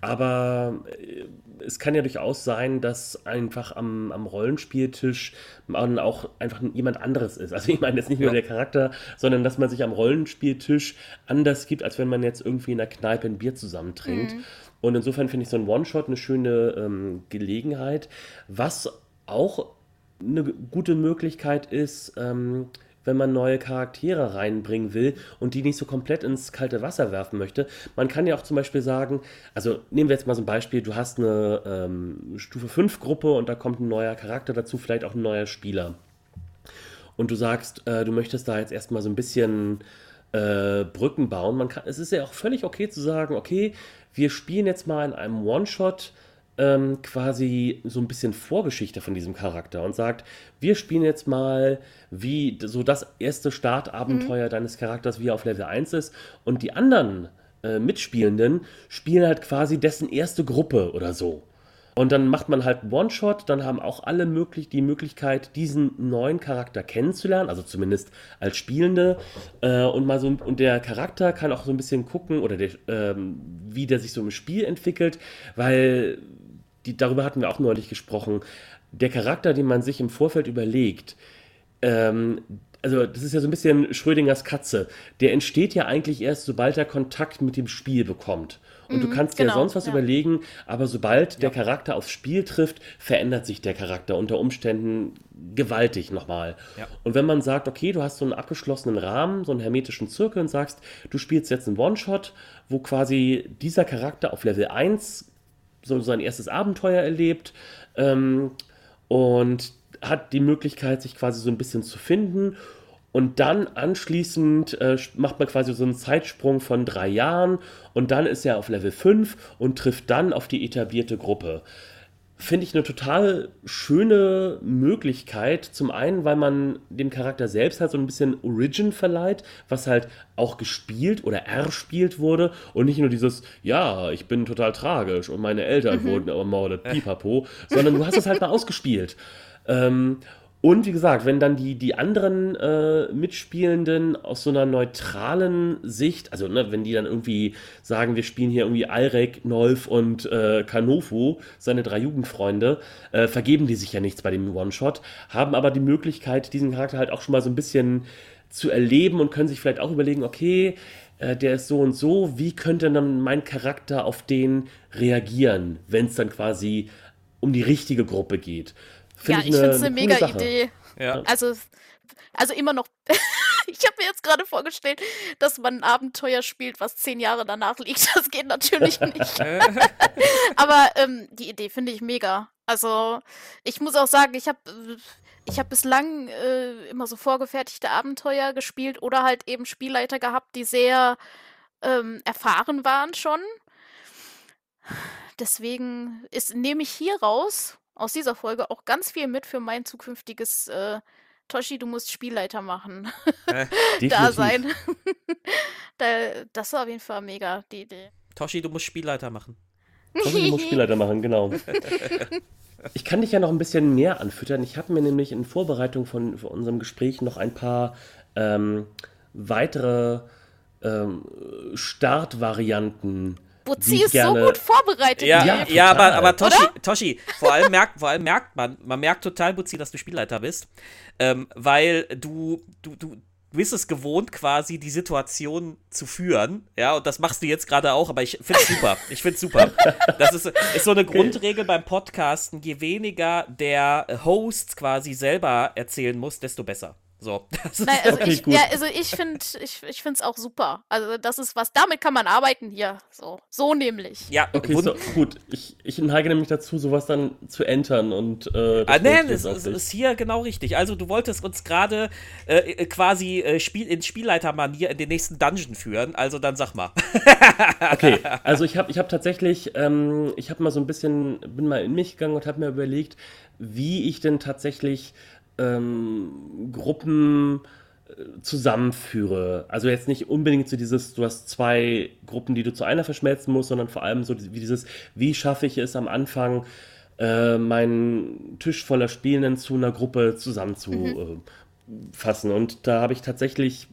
aber äh, es kann ja durchaus sein, dass einfach am, am Rollenspieltisch man auch einfach jemand anderes ist. Also ich meine jetzt nicht nur ja. der Charakter, sondern dass man sich am Rollenspieltisch anders gibt, als wenn man jetzt irgendwie in der Kneipe ein Bier zusammen trinkt. Mhm. Und insofern finde ich so ein One-Shot eine schöne ähm, Gelegenheit. Was auch eine gute Möglichkeit ist, ähm, wenn man neue Charaktere reinbringen will und die nicht so komplett ins kalte Wasser werfen möchte. Man kann ja auch zum Beispiel sagen, also nehmen wir jetzt mal so ein Beispiel, du hast eine ähm, Stufe 5 Gruppe und da kommt ein neuer Charakter dazu, vielleicht auch ein neuer Spieler. Und du sagst, äh, du möchtest da jetzt erstmal so ein bisschen äh, Brücken bauen. Man kann, es ist ja auch völlig okay zu sagen, okay, wir spielen jetzt mal in einem One-Shot ähm, quasi so ein bisschen Vorgeschichte von diesem Charakter und sagt, wir spielen jetzt mal wie so das erste Startabenteuer mhm. deines Charakters, wie er auf Level 1 ist und die anderen äh, Mitspielenden spielen halt quasi dessen erste Gruppe oder so. Und dann macht man halt einen One-Shot, dann haben auch alle möglich die Möglichkeit, diesen neuen Charakter kennenzulernen, also zumindest als Spielende. Äh, und mal so und der Charakter kann auch so ein bisschen gucken, oder der, ähm, wie der sich so im Spiel entwickelt, weil die, darüber hatten wir auch neulich gesprochen, der Charakter, den man sich im Vorfeld überlegt, ähm, also das ist ja so ein bisschen Schrödingers Katze, der entsteht ja eigentlich erst, sobald er Kontakt mit dem Spiel bekommt. Und du mhm, kannst genau, dir sonst was ja. überlegen, aber sobald ja. der Charakter aufs Spiel trifft, verändert sich der Charakter unter Umständen gewaltig nochmal. Ja. Und wenn man sagt, okay, du hast so einen abgeschlossenen Rahmen, so einen hermetischen Zirkel und sagst, du spielst jetzt einen One-Shot, wo quasi dieser Charakter auf Level 1 so sein erstes Abenteuer erlebt ähm, und hat die Möglichkeit, sich quasi so ein bisschen zu finden. Und dann anschließend äh, macht man quasi so einen Zeitsprung von drei Jahren und dann ist er auf Level 5 und trifft dann auf die etablierte Gruppe finde ich eine total schöne Möglichkeit. Zum einen, weil man dem Charakter selbst halt so ein bisschen Origin verleiht, was halt auch gespielt oder erspielt wurde und nicht nur dieses, ja, ich bin total tragisch und meine Eltern mhm. wurden ermordet, pipapo, sondern du hast es halt mal ausgespielt. Ähm, und wie gesagt, wenn dann die, die anderen äh, Mitspielenden aus so einer neutralen Sicht, also ne, wenn die dann irgendwie sagen, wir spielen hier irgendwie Alrek, Nolf und äh, Kanofu, seine drei Jugendfreunde, äh, vergeben die sich ja nichts bei dem One-Shot, haben aber die Möglichkeit, diesen Charakter halt auch schon mal so ein bisschen zu erleben und können sich vielleicht auch überlegen, okay, äh, der ist so und so, wie könnte dann mein Charakter auf den reagieren, wenn es dann quasi um die richtige Gruppe geht. Find ja, ich, ich finde es eine, mega Sache. Idee. Ja. Also, also immer noch. ich habe mir jetzt gerade vorgestellt, dass man ein Abenteuer spielt, was zehn Jahre danach liegt. Das geht natürlich nicht. Aber ähm, die Idee finde ich mega. Also ich muss auch sagen, ich habe ich habe bislang äh, immer so vorgefertigte Abenteuer gespielt oder halt eben Spielleiter gehabt, die sehr ähm, erfahren waren schon. Deswegen ist, nehme ich hier raus aus dieser Folge auch ganz viel mit für mein zukünftiges äh, Toshi, du musst Spielleiter machen. Äh, da sein. da, das war auf jeden Fall mega, die Idee. Toshi, du musst Spielleiter machen. Toshi, du musst Spielleiter machen, genau. Ich kann dich ja noch ein bisschen mehr anfüttern. Ich habe mir nämlich in Vorbereitung von, von unserem Gespräch noch ein paar ähm, weitere ähm, Startvarianten Butzi ist gerne... so gut vorbereitet. Ja, ja, ja aber, aber Toshi, Toshi, vor allem merkt, vor allem merkt man, man merkt total, Butzi, dass du Spielleiter bist, ähm, weil du, du, du, du bist es gewohnt, quasi die Situation zu führen. Ja, und das machst du jetzt gerade auch, aber ich finde es super. Ich finde es super. Das ist, ist so eine Grundregel beim Podcasten. Je weniger der Host quasi selber erzählen muss, desto besser. So. Nein, also, okay, ich, ja, also ich finde ich, ich es auch super. Also das ist was, damit kann man arbeiten hier. So, so nämlich. Ja, okay, so, gut. Ich, ich neige nämlich dazu, sowas dann zu entern und äh, ah, nein, es, es ist hier genau richtig. Also du wolltest uns gerade äh, äh, quasi äh, Spiel, in Spielleitermanier in den nächsten Dungeon führen. Also dann sag mal. okay, also ich habe ich hab tatsächlich, ähm, ich habe mal so ein bisschen, bin mal in mich gegangen und habe mir überlegt, wie ich denn tatsächlich ähm, Gruppen zusammenführe. Also jetzt nicht unbedingt so dieses, du hast zwei Gruppen, die du zu einer verschmelzen musst, sondern vor allem so wie dieses, wie schaffe ich es am Anfang, äh, meinen Tisch voller Spielenden zu einer Gruppe zusammenzufassen. Mhm. Und da habe ich tatsächlich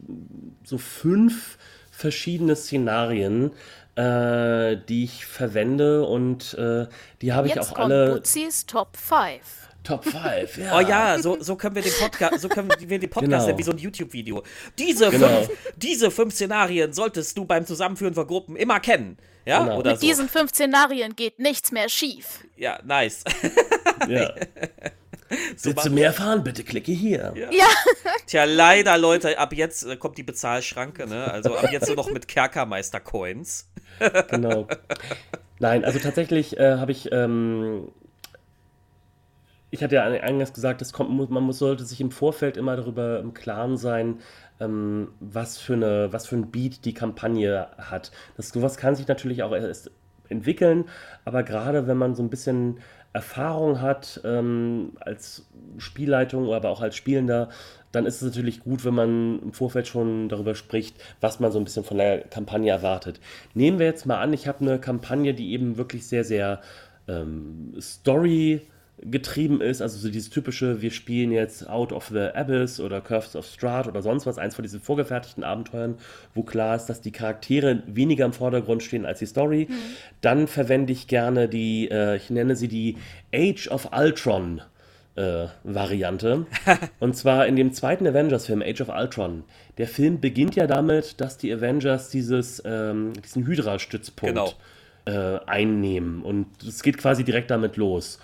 so fünf verschiedene Szenarien, äh, die ich verwende und äh, die habe ich auch alle. Buzis Top 5. Top 5, ja. Oh ja, so, so können wir den Podcast, so können wir den Podcast genau. wie so ein YouTube-Video. Diese, genau. fünf, diese fünf Szenarien solltest du beim Zusammenführen von Gruppen immer kennen. Ja, genau. oder Mit so. diesen fünf Szenarien geht nichts mehr schief. Ja, nice. ja. So Willst du mehr erfahren? Bitte klicke hier. Ja. ja. Tja, leider, Leute, ab jetzt äh, kommt die Bezahlschranke, ne? Also ab jetzt nur noch mit Kerkermeister-Coins. genau. Nein, also tatsächlich äh, habe ich ähm, ich hatte ja eingangs gesagt, es kommt, man muss, sollte sich im Vorfeld immer darüber im Klaren sein, ähm, was, für eine, was für ein Beat die Kampagne hat. Das, sowas kann sich natürlich auch erst entwickeln, aber gerade wenn man so ein bisschen Erfahrung hat ähm, als Spielleitung, aber auch als Spielender, dann ist es natürlich gut, wenn man im Vorfeld schon darüber spricht, was man so ein bisschen von der Kampagne erwartet. Nehmen wir jetzt mal an, ich habe eine Kampagne, die eben wirklich sehr, sehr ähm, Story getrieben ist, also so dieses typische, wir spielen jetzt Out of the Abyss oder Curves of Strahd oder sonst was, eins von diesen vorgefertigten Abenteuern, wo klar ist, dass die Charaktere weniger im Vordergrund stehen als die Story, mhm. dann verwende ich gerne die, äh, ich nenne sie die Age of Ultron. Äh, Variante. Und zwar in dem zweiten Avengers-Film, Age of Ultron. Der Film beginnt ja damit, dass die Avengers dieses, ähm, diesen Hydra-Stützpunkt genau. äh, einnehmen. Und es geht quasi direkt damit los.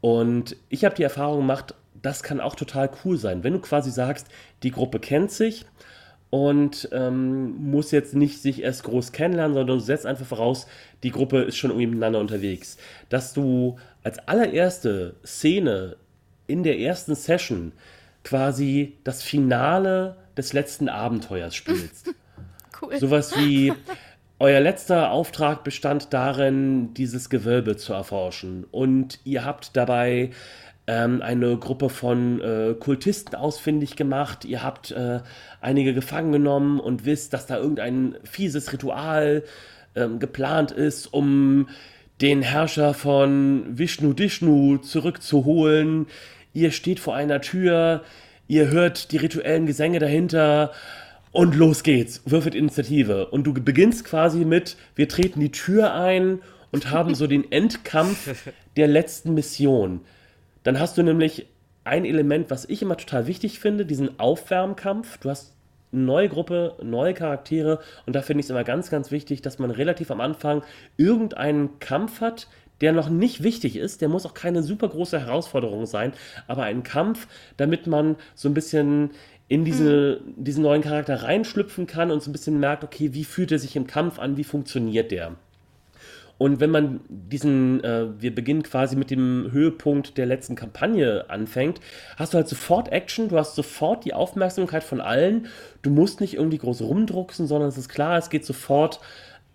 Und ich habe die Erfahrung gemacht, das kann auch total cool sein, wenn du quasi sagst, die Gruppe kennt sich und ähm, muss jetzt nicht sich erst groß kennenlernen, sondern du setzt einfach voraus, die Gruppe ist schon irgendwie miteinander unterwegs. Dass du als allererste Szene in der ersten Session quasi das Finale des letzten Abenteuers spielst. cool. Sowas wie, euer letzter Auftrag bestand darin, dieses Gewölbe zu erforschen. Und ihr habt dabei ähm, eine Gruppe von äh, Kultisten ausfindig gemacht. Ihr habt äh, einige gefangen genommen und wisst, dass da irgendein fieses Ritual ähm, geplant ist, um den Herrscher von Vishnu Dishnu zurückzuholen. Ihr steht vor einer Tür, ihr hört die rituellen Gesänge dahinter und los geht's. Würfelt Initiative. Und du beginnst quasi mit, wir treten die Tür ein und haben so den Endkampf der letzten Mission. Dann hast du nämlich ein Element, was ich immer total wichtig finde, diesen Aufwärmkampf. Du hast eine neue Gruppe, neue Charaktere und da finde ich es immer ganz, ganz wichtig, dass man relativ am Anfang irgendeinen Kampf hat, der noch nicht wichtig ist, der muss auch keine super große Herausforderung sein, aber einen Kampf, damit man so ein bisschen in diese, mhm. diesen neuen Charakter reinschlüpfen kann und so ein bisschen merkt, okay, wie fühlt er sich im Kampf an, wie funktioniert der? Und wenn man diesen, äh, wir beginnen quasi mit dem Höhepunkt der letzten Kampagne anfängt, hast du halt sofort Action, du hast sofort die Aufmerksamkeit von allen. Du musst nicht irgendwie groß rumdrucksen, sondern es ist klar, es geht sofort,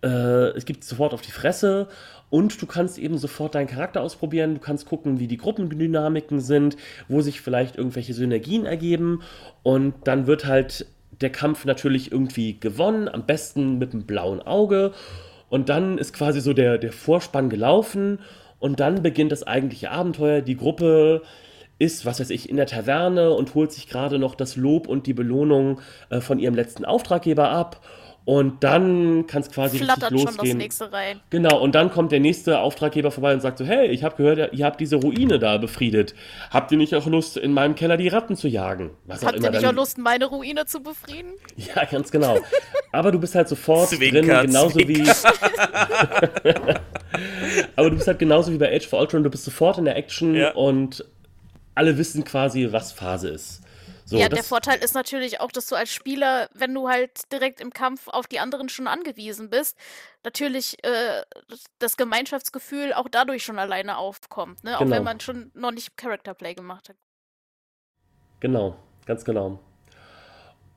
äh, es gibt sofort auf die Fresse und du kannst eben sofort deinen Charakter ausprobieren. Du kannst gucken, wie die Gruppendynamiken sind, wo sich vielleicht irgendwelche Synergien ergeben. Und dann wird halt der Kampf natürlich irgendwie gewonnen, am besten mit einem blauen Auge. Und dann ist quasi so der, der Vorspann gelaufen. Und dann beginnt das eigentliche Abenteuer. Die Gruppe ist, was weiß ich, in der Taverne und holt sich gerade noch das Lob und die Belohnung äh, von ihrem letzten Auftraggeber ab. Und dann kann es quasi Flattert richtig losgehen. Schon das nächste rein. Genau, und dann kommt der nächste Auftraggeber vorbei und sagt so, hey, ich habe gehört, ihr habt diese Ruine da befriedet. Habt ihr nicht auch Lust, in meinem Keller die Ratten zu jagen? Was habt ihr nicht dann... auch Lust, meine Ruine zu befrieden? Ja, ganz genau. Aber du bist halt sofort Zwinker, drin, genauso Zwinker. wie... Aber du bist halt genauso wie bei Age of Ultron, du bist sofort in der Action ja. und alle wissen quasi, was Phase ist. So, ja, der Vorteil ist natürlich auch, dass du als Spieler, wenn du halt direkt im Kampf auf die anderen schon angewiesen bist, natürlich äh, das Gemeinschaftsgefühl auch dadurch schon alleine aufkommt, ne? Genau. Auch wenn genau. man schon noch nicht Character Play gemacht hat. Genau, ganz genau.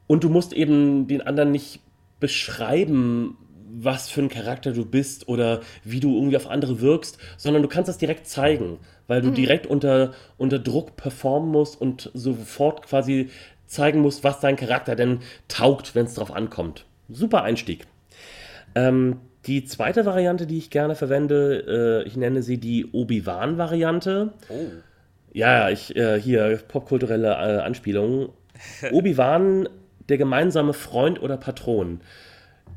Und du musst eben den anderen nicht beschreiben, was für ein Charakter du bist oder wie du irgendwie auf andere wirkst, sondern du kannst das direkt zeigen, weil du mhm. direkt unter, unter Druck performen musst und sofort quasi zeigen musst, was dein Charakter denn taugt, wenn es drauf ankommt. Super Einstieg. Ähm, die zweite Variante, die ich gerne verwende, äh, ich nenne sie die Obi-Wan-Variante. Oh. Ja, ich, äh, hier, popkulturelle äh, Anspielung. Obi-Wan, der gemeinsame Freund oder Patron.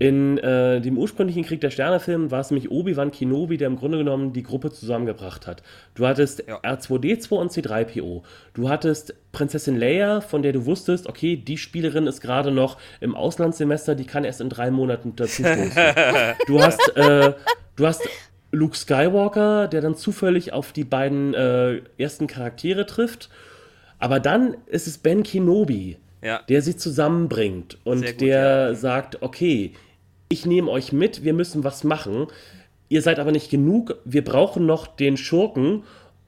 In äh, dem ursprünglichen Krieg der Sterne-Film war es nämlich Obi-Wan Kenobi, der im Grunde genommen die Gruppe zusammengebracht hat. Du hattest ja. R2D2 und C3PO. Du hattest Prinzessin Leia, von der du wusstest, okay, die Spielerin ist gerade noch im Auslandssemester, die kann erst in drei Monaten dazu stoßen. du hast, äh, du hast Luke Skywalker, der dann zufällig auf die beiden äh, ersten Charaktere trifft. Aber dann ist es Ben Kenobi, ja. der sie zusammenbringt und gut, der ja. sagt, okay, ich nehme euch mit, wir müssen was machen. Ihr seid aber nicht genug, wir brauchen noch den Schurken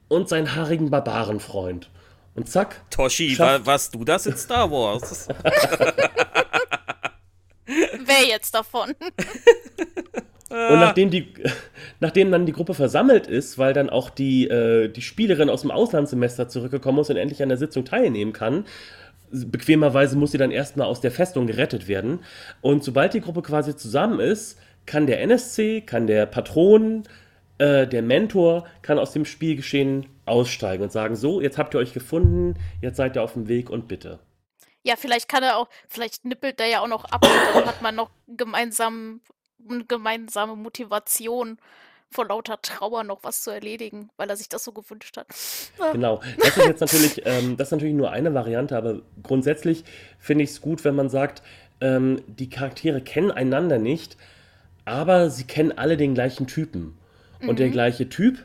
und seinen haarigen Barbarenfreund. Und zack. Toshi, war, warst du das in Star Wars? Wer jetzt davon? Und nachdem, die, nachdem dann die Gruppe versammelt ist, weil dann auch die, äh, die Spielerin aus dem Auslandssemester zurückgekommen ist und endlich an der Sitzung teilnehmen kann, bequemerweise muss sie dann erstmal aus der Festung gerettet werden. Und sobald die Gruppe quasi zusammen ist, kann der NSC, kann der Patron, äh, der Mentor, kann aus dem Spielgeschehen aussteigen und sagen, so, jetzt habt ihr euch gefunden, jetzt seid ihr auf dem Weg und bitte. Ja, vielleicht kann er auch, vielleicht nippelt er ja auch noch ab und dann hat man noch gemeinsam, eine gemeinsame Motivation vor lauter Trauer noch was zu erledigen, weil er sich das so gewünscht hat. Genau. Das ist jetzt natürlich, ähm, das ist natürlich nur eine Variante, aber grundsätzlich finde ich es gut, wenn man sagt, ähm, die Charaktere kennen einander nicht, aber sie kennen alle den gleichen Typen. Und mhm. der gleiche Typ,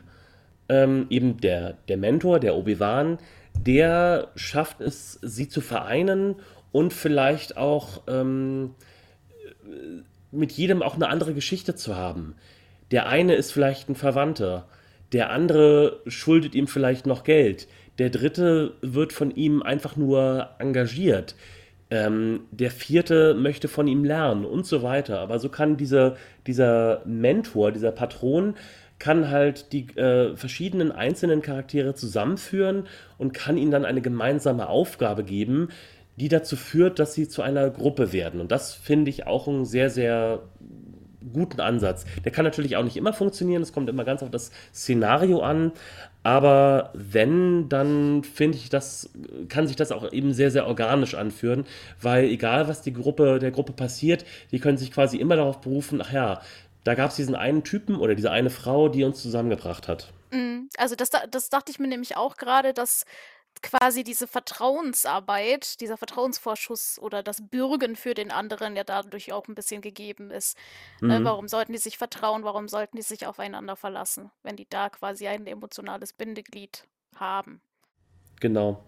ähm, eben der, der Mentor, der Obi-Wan, der schafft es, sie zu vereinen und vielleicht auch ähm, mit jedem auch eine andere Geschichte zu haben. Der eine ist vielleicht ein Verwandter, der andere schuldet ihm vielleicht noch Geld, der dritte wird von ihm einfach nur engagiert, ähm, der vierte möchte von ihm lernen und so weiter. Aber so kann dieser, dieser Mentor, dieser Patron, kann halt die äh, verschiedenen einzelnen Charaktere zusammenführen und kann ihnen dann eine gemeinsame Aufgabe geben, die dazu führt, dass sie zu einer Gruppe werden. Und das finde ich auch ein sehr, sehr guten Ansatz. Der kann natürlich auch nicht immer funktionieren, es kommt immer ganz auf das Szenario an, aber wenn, dann finde ich, das kann sich das auch eben sehr, sehr organisch anführen, weil egal was die Gruppe, der Gruppe passiert, die können sich quasi immer darauf berufen, ach ja, da gab es diesen einen Typen oder diese eine Frau, die uns zusammengebracht hat. Mhm. Also das, das dachte ich mir nämlich auch gerade, dass quasi diese Vertrauensarbeit, dieser Vertrauensvorschuss oder das Bürgen für den anderen ja dadurch auch ein bisschen gegeben ist. Ne? Mhm. Warum sollten die sich vertrauen? Warum sollten die sich aufeinander verlassen, wenn die da quasi ein emotionales Bindeglied haben? Genau.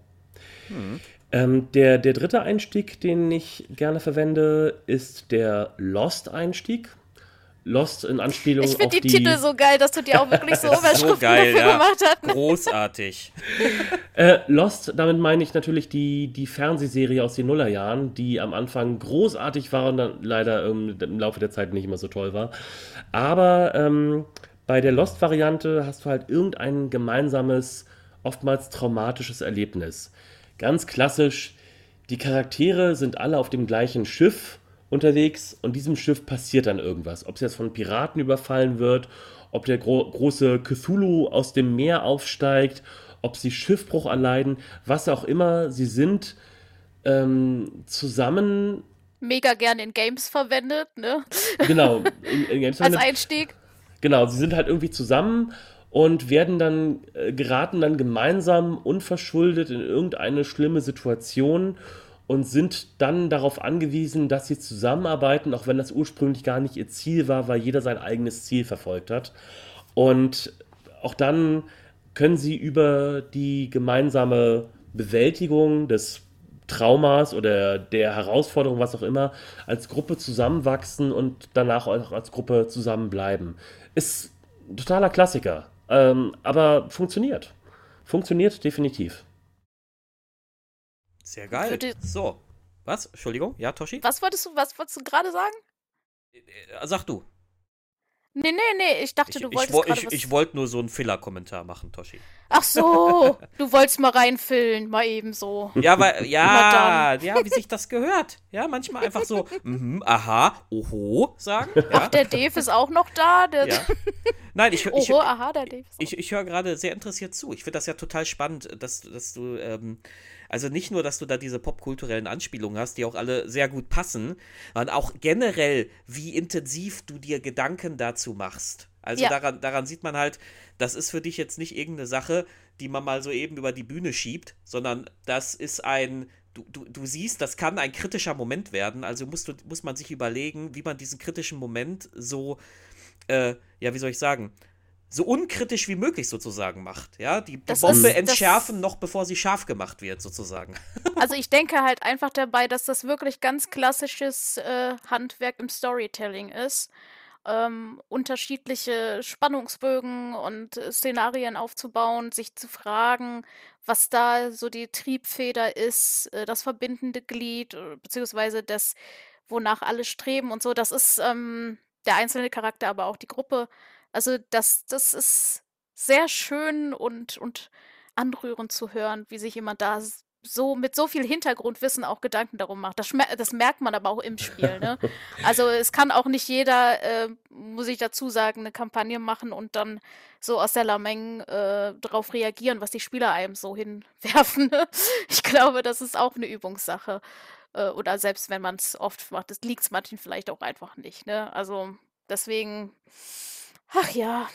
Mhm. Ähm, der, der dritte Einstieg, den ich gerne verwende, ist der Lost-Einstieg. Lost in Anspielung ich finde die, die, Titel so geil, dass du dir auch wirklich so Überschriften so geil, dafür ja. gemacht hast. Großartig. äh, Lost, damit meine ich natürlich die, die Fernsehserie aus den Nullerjahren, die am Anfang großartig war und dann leider ähm, im Laufe der Zeit nicht immer so toll war. Aber ähm, bei der Lost-Variante hast du halt irgendein gemeinsames, oftmals traumatisches Erlebnis. Ganz klassisch, die Charaktere sind alle auf dem gleichen Schiff unterwegs und diesem Schiff passiert dann irgendwas. Ob es jetzt von Piraten überfallen wird, ob der gro große Cthulhu aus dem Meer aufsteigt, ob sie Schiffbruch erleiden, was auch immer. Sie sind ähm, zusammen. Mega gern in Games verwendet, ne? Genau, in, in Games Als Einstieg. Genau, sie sind halt irgendwie zusammen und werden dann, äh, geraten dann gemeinsam unverschuldet in irgendeine schlimme Situation und sind dann darauf angewiesen, dass sie zusammenarbeiten, auch wenn das ursprünglich gar nicht ihr Ziel war, weil jeder sein eigenes Ziel verfolgt hat. Und auch dann können sie über die gemeinsame Bewältigung des Traumas oder der Herausforderung, was auch immer, als Gruppe zusammenwachsen und danach auch als Gruppe zusammenbleiben. Ist ein totaler Klassiker, ähm, aber funktioniert. Funktioniert definitiv. Sehr geil. Würde... So. Was? Entschuldigung? Ja, Toshi? Was wolltest du, was wolltest du gerade sagen? Äh, sag du. Nee, nee, nee, ich dachte, Ich, du ich, wolltest ich, was... ich wollte nur so einen Filler-Kommentar machen, Toshi. Ach so, du wolltest mal reinfüllen, mal eben so. Ja, weil, ja, ja, wie sich das gehört. Ja, manchmal einfach so, mhm, aha, oho, sagen. Ja, Ach, der Dave ist auch noch da. Ja. Nein, ich, ich, Oho, aha, der Dave ich, ich höre gerade sehr interessiert zu. Ich finde das ja total spannend, dass, dass du, ähm, also nicht nur, dass du da diese popkulturellen Anspielungen hast, die auch alle sehr gut passen, sondern auch generell, wie intensiv du dir Gedanken dazu machst. Also Ja. daran, daran sieht man halt, das ist für dich jetzt nicht irgendeine Sache, die man mal so eben über die Bühne schiebt, sondern das ist ein, du, du, du siehst, das kann ein kritischer Moment werden. Also musst du, muss man sich überlegen, wie man diesen kritischen Moment so, äh, ja, wie soll ich sagen, so unkritisch wie möglich sozusagen macht. Ja, die, Das Bombe ist- entschärfen, noch bevor sie scharf gemacht wird, sozusagen. Also ich denke halt einfach dabei, dass das wirklich ganz klassisches äh, Handwerk im Storytelling ist. Ähm, unterschiedliche Spannungsbögen und äh, Szenarien aufzubauen, sich zu fragen, was da so die Triebfeder ist, äh, das verbindende Glied, äh, beziehungsweise das, wonach alle streben und so. Das ist ähm, der einzelne Charakter, aber auch die Gruppe. Also das, das ist sehr schön und, und anrührend zu hören, wie sich jemand da so mit so viel Hintergrundwissen auch Gedanken darum macht. Das, das merkt man aber auch im Spiel. Ne? Also es kann auch nicht jeder, äh, muss ich dazu sagen, eine Kampagne machen und dann so aus der Lameng äh, darauf reagieren, was die Spieler einem so hinwerfen. Ne? Ich glaube, das ist auch eine Übungssache. Äh, oder selbst wenn man es oft macht, das liegt es manchen vielleicht auch einfach nicht. Ne? Also deswegen, ach ja,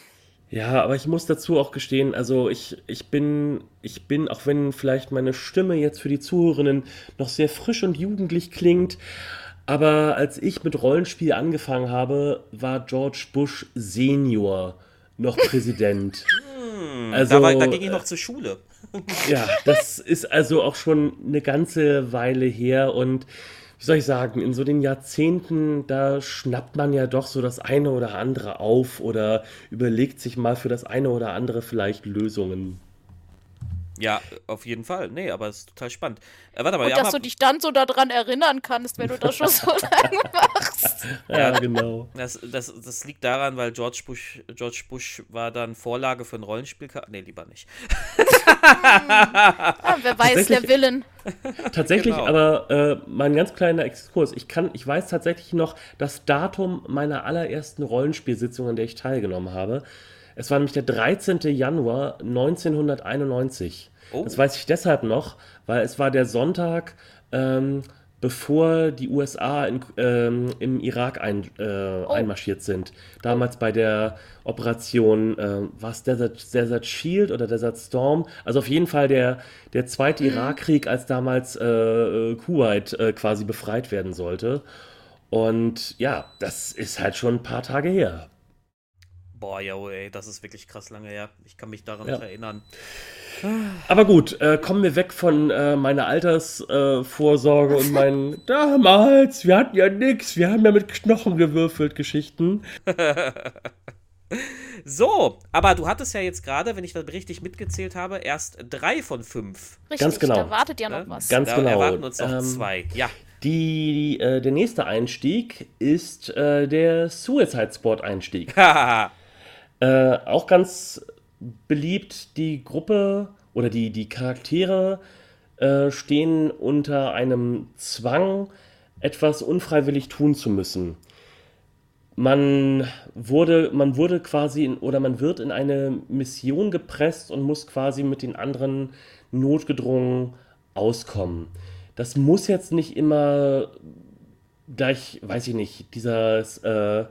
Ja, aber ich muss dazu auch gestehen, also ich, ich bin, ich bin, auch wenn vielleicht meine Stimme jetzt für die Zuhörerinnen noch sehr frisch und jugendlich klingt, aber als ich mit Rollenspiel angefangen habe, war George Bush Senior noch Präsident. Also, da, war, da ging ich noch zur Schule. ja, das ist also auch schon eine ganze Weile her und wie soll ich sagen, in so den Jahrzehnten, da schnappt man ja doch so das eine oder andere auf oder überlegt sich mal für das eine oder andere vielleicht Lösungen. Ja, auf jeden Fall. Nee, aber es ist total spannend. Äh, warte mal, und ja, dass du dich dann so daran erinnern kannst, wenn du das schon so lange machst. Ja, genau. das, das, das liegt daran, weil George Bush, George Bush war dann Vorlage für ein Rollenspiel. Nee, lieber nicht. Ah, wer weiß, der Tatsächlich- Willen. Tatsächlich, Genau. aber äh, mal ein ganz kleiner Exkurs. Ich kann, ich weiß tatsächlich noch das Datum meiner allerersten Rollenspielsitzung, an der ich teilgenommen habe. Es war nämlich der 13. Januar 1991. Oh. Das weiß ich deshalb noch, weil es war der Sonntag, ähm, bevor die USA in, ähm, im Irak ein, äh, einmarschiert sind. Damals bei der Operation, ähm, was Desert, Desert Shield oder Desert Storm. Also auf jeden Fall der, der zweite Irakkrieg, als damals äh, äh, Kuwait äh, quasi befreit werden sollte. Und ja, das ist halt schon ein paar Tage her. Boah, ja, oh, ey, das ist wirklich krass lange her. Ich kann mich daran Ja. noch erinnern. Aber gut, äh, kommen wir weg von äh, meiner Altersvorsorge äh, und meinen damals, wir hatten ja nix, wir haben ja mit Knochen gewürfelt Geschichten. So, aber du hattest ja jetzt gerade, wenn ich das richtig mitgezählt habe, erst drei von fünf. Richtig, Ganz genau. da wartet ja noch ne? was. Ganz da genau. erwarten uns noch Ähm, zwei. Ja. Die, äh, der nächste Einstieg ist äh, der Suicide Sport Einstieg. Äh, auch ganz beliebt, die Gruppe oder die, die Charaktere äh, stehen unter einem Zwang, etwas unfreiwillig tun zu müssen. Man wurde, man wurde quasi in, oder man wird in eine Mission gepresst und muss quasi mit den anderen notgedrungen auskommen. Das muss jetzt nicht immer gleich, weiß ich nicht, dieses äh,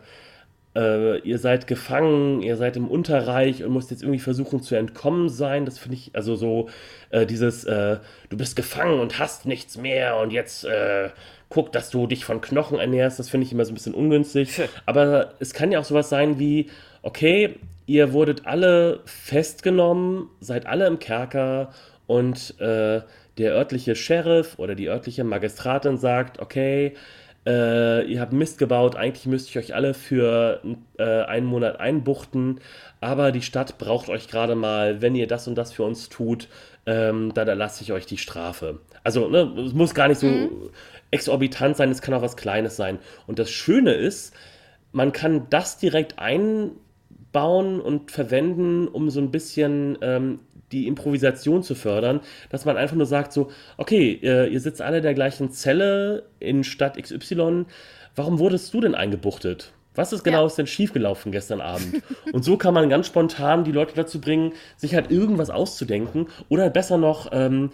äh, ihr seid gefangen, ihr seid im Unterreich und müsst jetzt irgendwie versuchen zu entkommen sein. Das finde ich, also so äh, dieses, äh, du bist gefangen und hast nichts mehr und jetzt äh, guck, dass du dich von Knochen ernährst, das finde ich immer so ein bisschen ungünstig. Aber es kann ja auch sowas sein wie, okay, ihr wurdet alle festgenommen, seid alle im Kerker und äh, der örtliche Sheriff oder die örtliche Magistratin sagt, okay, äh, ihr habt Mist gebaut, eigentlich müsste ich euch alle für äh, einen Monat einbuchten, aber die Stadt braucht euch gerade mal, wenn ihr das und das für uns tut, ähm, dann erlasse ich euch die Strafe. Also, ne, es muss gar nicht so exorbitant sein, es kann auch was Kleines sein. Und das Schöne ist, man kann das direkt einbauen und verwenden, um so ein bisschen ähm, die Improvisation zu fördern, dass man einfach nur sagt so, okay, äh, ihr sitzt alle in der gleichen Zelle in Stadt XY, warum wurdest du denn eingebuchtet? Was ist genau Ja. ist denn schiefgelaufen gestern Abend? Und so kann man ganz spontan die Leute dazu bringen, sich halt irgendwas auszudenken oder besser noch, ähm,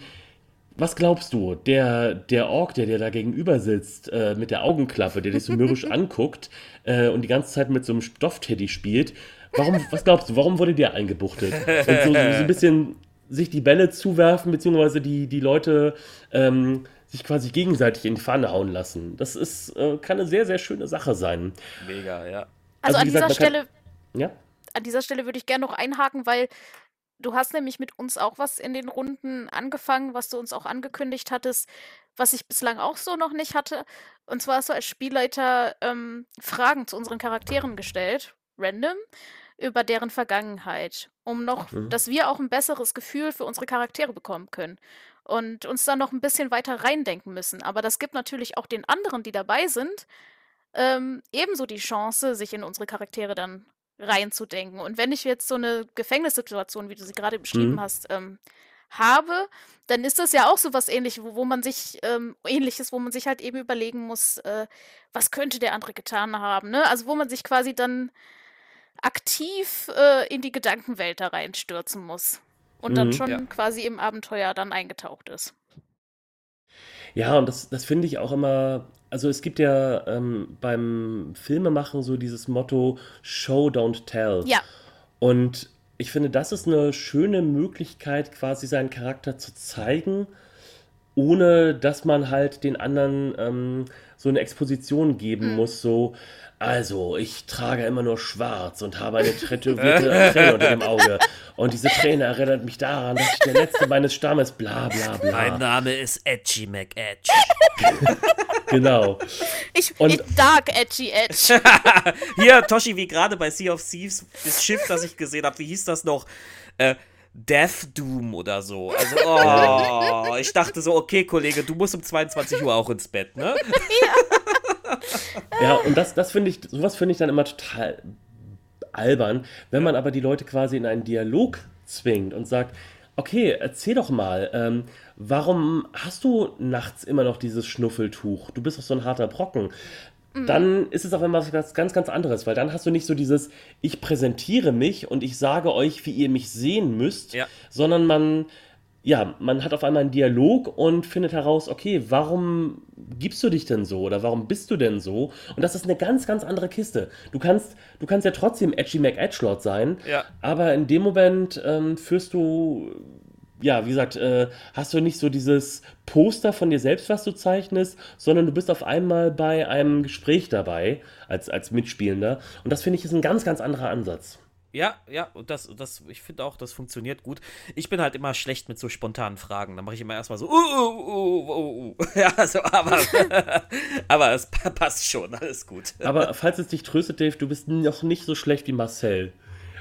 was glaubst du, der, der Ork, der dir da gegenüber sitzt, äh, mit der Augenklappe, der dich so mürrisch anguckt äh, und die ganze Zeit mit so einem Stoffteddy spielt, warum, was glaubst du, warum wurde der eingebuchtet? Und so, so, so ein bisschen sich die Bälle zuwerfen, beziehungsweise die, die Leute ähm, sich quasi gegenseitig in die Pfanne hauen lassen. Das ist, äh, kann eine sehr, sehr schöne Sache sein. Mega, ja. Also, Also, an gesagt, dieser man kann- Stelle, Ja? an dieser Stelle würde ich gerne noch einhaken, weil du hast nämlich mit uns auch was in den Runden angefangen, was du uns auch angekündigt hattest, was ich bislang auch so noch nicht hatte. Und zwar hast du als Spielleiter ähm, Fragen zu unseren Charakteren gestellt, random, über deren Vergangenheit, um noch, Mhm. dass wir auch ein besseres Gefühl für unsere Charaktere bekommen können und uns dann noch ein bisschen weiter reindenken müssen. Aber das gibt natürlich auch den anderen, die dabei sind, ähm, ebenso die Chance, sich in unsere Charaktere dann reinzudenken. Und wenn ich jetzt so eine Gefängnissituation, wie du sie gerade beschrieben Mhm. hast, ähm, habe, dann ist das ja auch so was ähnlich, wo, wo man sich, ähm, ähnliches, wo man sich halt eben überlegen muss, äh, was könnte der andere getan haben, ne? Also wo man sich quasi dann aktiv äh, in die Gedankenwelt da reinstürzen muss. Und dann Mhm. schon Ja. quasi im Abenteuer dann eingetaucht ist. Ja, und das, das finde ich auch immer. Also es gibt ja ähm, beim Filmemachen so dieses Motto Show, don't tell. Ja, Und ich finde, das ist eine schöne Möglichkeit, quasi seinen Charakter zu zeigen, ohne dass man halt den anderen ähm, so eine Exposition geben Mhm. muss. So, also, ich trage immer nur schwarz und habe eine tätowierte Träne unter dem Auge. Und diese Träne erinnert mich daran, dass ich der Letzte meines Stammes, bla bla bla. Mein Name ist Edgy McEdge. Genau. ich, Und- ich Dark Edgy Edge. Hier, Toshi, wie gerade bei Sea of Thieves, das Schiff, das ich gesehen habe, wie hieß das noch? Äh, Death Doom oder so. Also, oh, ich dachte so, okay, Kollege, du musst um 22 Uhr auch ins Bett, ne? Ja, und das, das finde ich, sowas finde ich dann immer total albern, wenn man aber die Leute quasi in einen Dialog zwingt und sagt, okay, erzähl doch mal, ähm, warum hast du nachts immer noch dieses Schnuffeltuch? Du bist doch so ein harter Brocken. Dann ist es auf einmal was ganz, ganz anderes, weil dann hast du nicht so dieses, ich präsentiere mich und ich sage euch, wie ihr mich sehen müsst, Ja. sondern man, ja, man hat auf einmal einen Dialog und findet heraus, okay, warum gibst du dich denn so oder warum bist du denn so? Und das ist eine ganz, ganz andere Kiste. Du kannst, du kannst ja trotzdem Edgy McEdgelord sein, Ja. aber in dem Moment ähm, führst du, ja, wie gesagt, äh, hast du nicht so dieses Poster von dir selbst, was du zeichnest, sondern du bist auf einmal bei einem Gespräch dabei als, als Mitspielender. Und das finde ich ist ein ganz, ganz anderer Ansatz. Ja, ja, und das, das, ich finde auch, das funktioniert gut. Ich bin halt immer schlecht mit so spontanen Fragen. Da mache ich immer erstmal so, uh, uh, uh, uh, uh. Ja, also, aber, aber es pa- passt schon, alles gut. Aber falls es dich tröstet, Dave, du bist noch nicht so schlecht wie Marcel.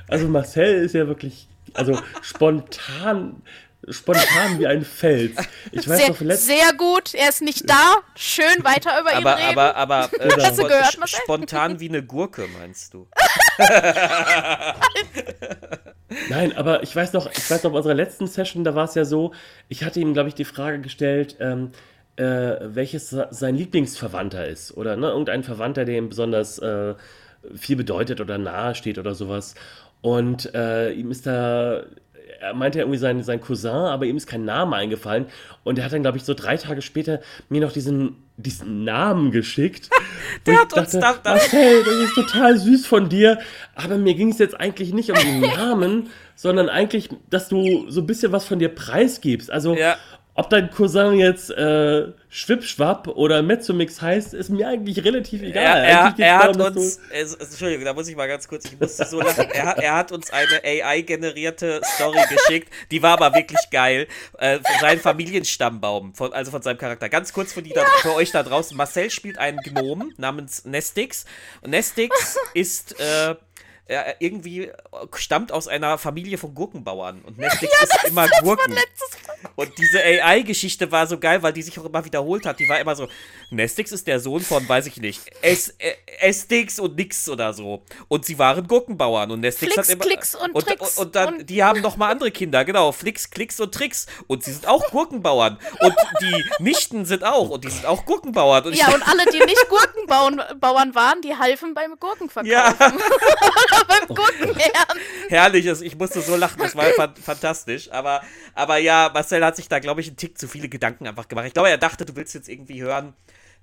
Also Marcel ist ja wirklich, also spontan, spontan wie ein Fels. Ich weiß Sehr, noch, letzt, sehr gut, er ist nicht da. Schön weiter über ihn Aber, reden. aber, aber, äh, Genau. Hast du gehört, Marcel? spontan wie eine Gurke, meinst du? nein, aber ich weiß noch, ich weiß noch, bei unserer letzten Session, da war es ja so, ich hatte ihm, glaube ich, die Frage gestellt, ähm, äh, welches se- sein Lieblingsverwandter ist. Oder ne, irgendein Verwandter, der ihm besonders äh, viel bedeutet oder nahe steht oder sowas. Und äh, ihm ist da, er meinte irgendwie sein, sein Cousin, aber ihm ist kein Name eingefallen. Und er hat dann, glaube ich, so drei Tage später mir noch diesen, diesen Namen geschickt. Der hat uns da- da- Marcel, das ist total süß von dir. Aber mir ging es jetzt eigentlich nicht um den Namen, sondern eigentlich, dass du so ein bisschen was von dir preisgibst. Also, Ja. Ob dein Cousin jetzt äh, Schwipschwapp oder Mezzomix heißt, ist mir eigentlich relativ egal. Er, er, er hat uns, äh, Entschuldigung, da muss ich mal ganz kurz, ich musste so lachen. Er, hat- er hat uns eine AI-generierte Story geschickt, die war aber wirklich geil. Äh, sein Familienstammbaum, von, also von seinem Charakter. Ganz kurz für, die da, für euch da draußen. Marcel spielt einen Gnom namens Nestix. Und Nestix ist. Äh, irgendwie stammt aus einer Familie von Gurkenbauern und Nestix ist immer Gurken. Und diese AI-Geschichte war so geil, weil die sich auch immer wiederholt hat. Die war immer so, Nestix ist der Sohn von, weiß ich nicht, S äh, Estix und Nix oder so. Und sie waren Gurkenbauern und Nestix Flix, hat immer... Klicks und und, Tricks. und, und dann, Und- die haben noch mal andere Kinder, genau, Flix, Klicks und Tricks. Und sie sind auch Gurkenbauern. Und die Nichten sind auch, und die sind auch Gurkenbauern. Und Ja, und alle, die nicht Gurkenbauern Bauern waren, die halfen beim Gurkenverkauf. Ja. Oder beim Gurkenernten. herrlich ist. Ich musste so lachen, das war fan fantastisch. Aber, aber ja, Marcel hat sich da, glaube ich, einen Tick zu viele Gedanken einfach gemacht. Ich glaube, er dachte, du willst jetzt irgendwie hören,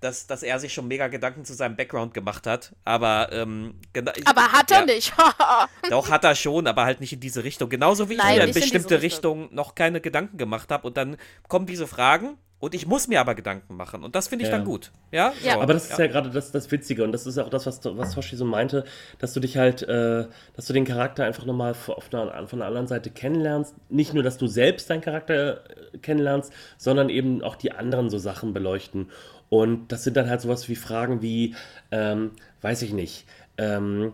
dass, dass er sich schon mega Gedanken zu seinem Background gemacht hat. Aber, ähm, genau. Aber hat er ja, nicht. Doch, hat er schon, aber halt nicht in diese Richtung. Genauso wie Nein, ich mir in nicht in bestimmte Richtung. Richtungen noch keine Gedanken gemacht habe. Und dann kommen diese Fragen und ich muss mir aber Gedanken machen. Und das finde ich Ja. dann gut. Ja, Ja. So, Aber das ist ja, gerade das, das Witzige und das ist auch das, was, was Toshi so meinte, dass du dich halt, äh, dass du den Charakter einfach nochmal auf einer, von der anderen Seite kennenlernst. Nicht nur, dass du selbst deinen Charakter äh, kennenlernst, sondern eben auch die anderen so Sachen beleuchten. Und das sind dann halt sowas wie Fragen wie, ähm, weiß ich nicht, ähm,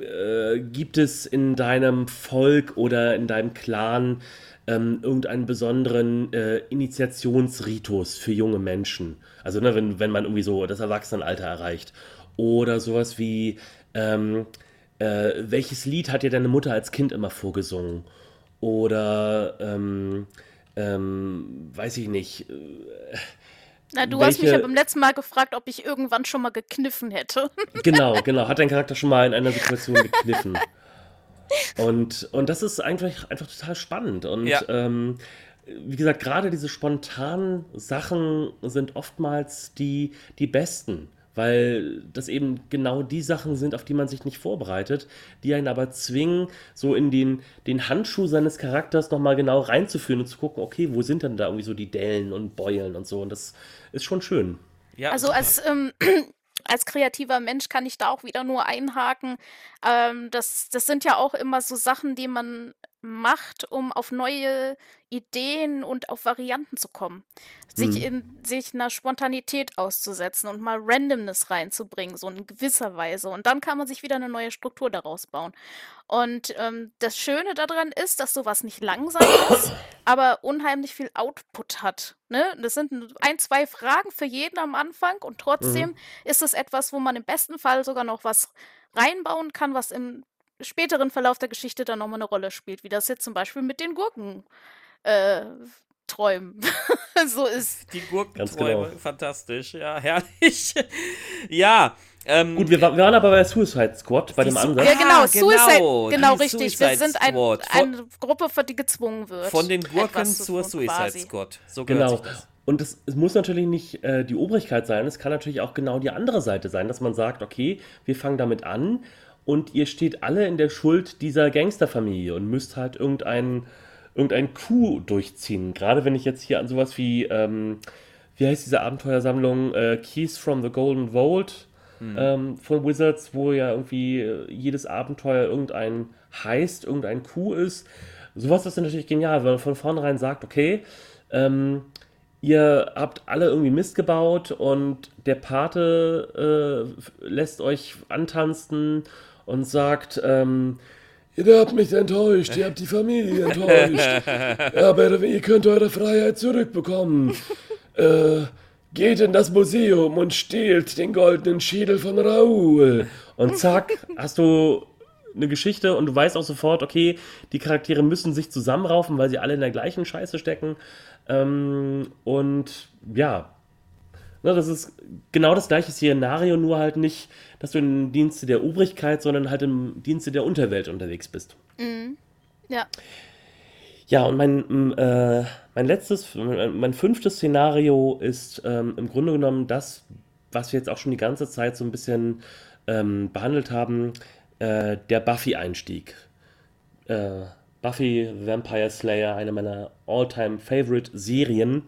äh, gibt es in deinem Volk oder in deinem Clan ähm, irgendeinen besonderen äh, Initiationsritus für junge Menschen? Also, ne, wenn, wenn man irgendwie so das Erwachsenenalter erreicht. Oder sowas wie, ähm, äh, welches Lied hat dir deine Mutter als Kind immer vorgesungen? Oder, ähm, ähm, weiß ich nicht, äh, Na, du hast mich Welche- ja beim letzten Mal gefragt, ob ich irgendwann schon mal gekniffen hätte. Genau, genau. Hat dein Charakter schon mal in einer Situation gekniffen. Und, und das ist eigentlich einfach total spannend. Und Ja. ähm, wie gesagt, gerade diese spontanen Sachen sind oftmals die, die besten. Weil das eben genau die Sachen sind, auf die man sich nicht vorbereitet, die einen aber zwingen, so in den, den Handschuh seines Charakters nochmal genau reinzuführen und zu gucken, okay, wo sind denn da irgendwie so die Dellen und Beulen und so. Und das ist schon schön. ja, Also als, ähm, als kreativer Mensch kann ich da auch wieder nur einhaken. Ähm, das, das sind ja auch immer so Sachen, die man macht, um auf neue Ideen und auf Varianten zu kommen. Sich, Mhm. in, sich einer Spontanität auszusetzen und mal Randomness reinzubringen, so in gewisser Weise. Und dann kann man sich wieder eine neue Struktur daraus bauen. Und ähm, das Schöne daran ist, dass sowas nicht langsam ist, aber unheimlich viel Output hat. Ne? Das sind ein, zwei Fragen für jeden am Anfang und trotzdem ist es etwas, wo man im besten Fall sogar noch was reinbauen kann, was im späteren Verlauf der Geschichte dann nochmal eine Rolle spielt, wie das jetzt zum Beispiel mit den Gurken äh, Träumen so ist. Die Gurkenträume, genau. fantastisch, ja, herrlich. ja, ähm, Gut, wir, wir waren aber bei Suicide Squad, bei dem Ansatz. Ja, genau, Ah, Suicide, genau, genau richtig. Wir Suicide sind ein, Squad. Von- eine Gruppe, für die gezwungen wird. von den Gurken zur tun, Suicide quasi. Squad. So Genau. sich das. Und es, es muss natürlich nicht äh, die Obrigkeit sein, es kann natürlich auch genau die andere Seite sein, dass man sagt, okay, wir fangen damit an und ihr steht alle in der Schuld dieser Gangsterfamilie und müsst halt irgendein, irgendein Coup durchziehen. Gerade wenn ich jetzt hier an sowas wie, ähm, wie heißt diese Abenteuersammlung, äh, Keys from the Golden Vault ähm, von Wizards, wo ja irgendwie äh, jedes Abenteuer irgendein heißt, irgendein Coup ist. Sowas ist natürlich genial, wenn man von vornherein sagt, okay, ähm, ihr habt alle irgendwie Mist gebaut und der Pate äh, lässt euch antanzen und sagt, ähm, Ihr habt mich enttäuscht, ihr habt die Familie enttäuscht. Aber ihr könnt eure Freiheit zurückbekommen. Äh, geht in das Museum und stehlt den goldenen Schädel von Raoul. und zack, hast du eine Geschichte und du weißt auch sofort, okay, die Charaktere müssen sich zusammenraufen, weil sie alle in der gleichen Scheiße stecken. Ähm, und ja, ne, das ist genau das gleiche Szenario, nur halt nicht, dass du im Dienste der Obrigkeit, sondern halt im Dienste der Unterwelt unterwegs bist. Ja. Ja, und mein, äh, mein letztes, mein, fünftes Szenario ist ähm, im Grunde genommen das, was wir jetzt auch schon die ganze Zeit so ein bisschen ähm, behandelt haben, äh, der Buffy-Einstieg. Äh, Buffy Vampire Slayer, eine meiner all-time favorite Serien.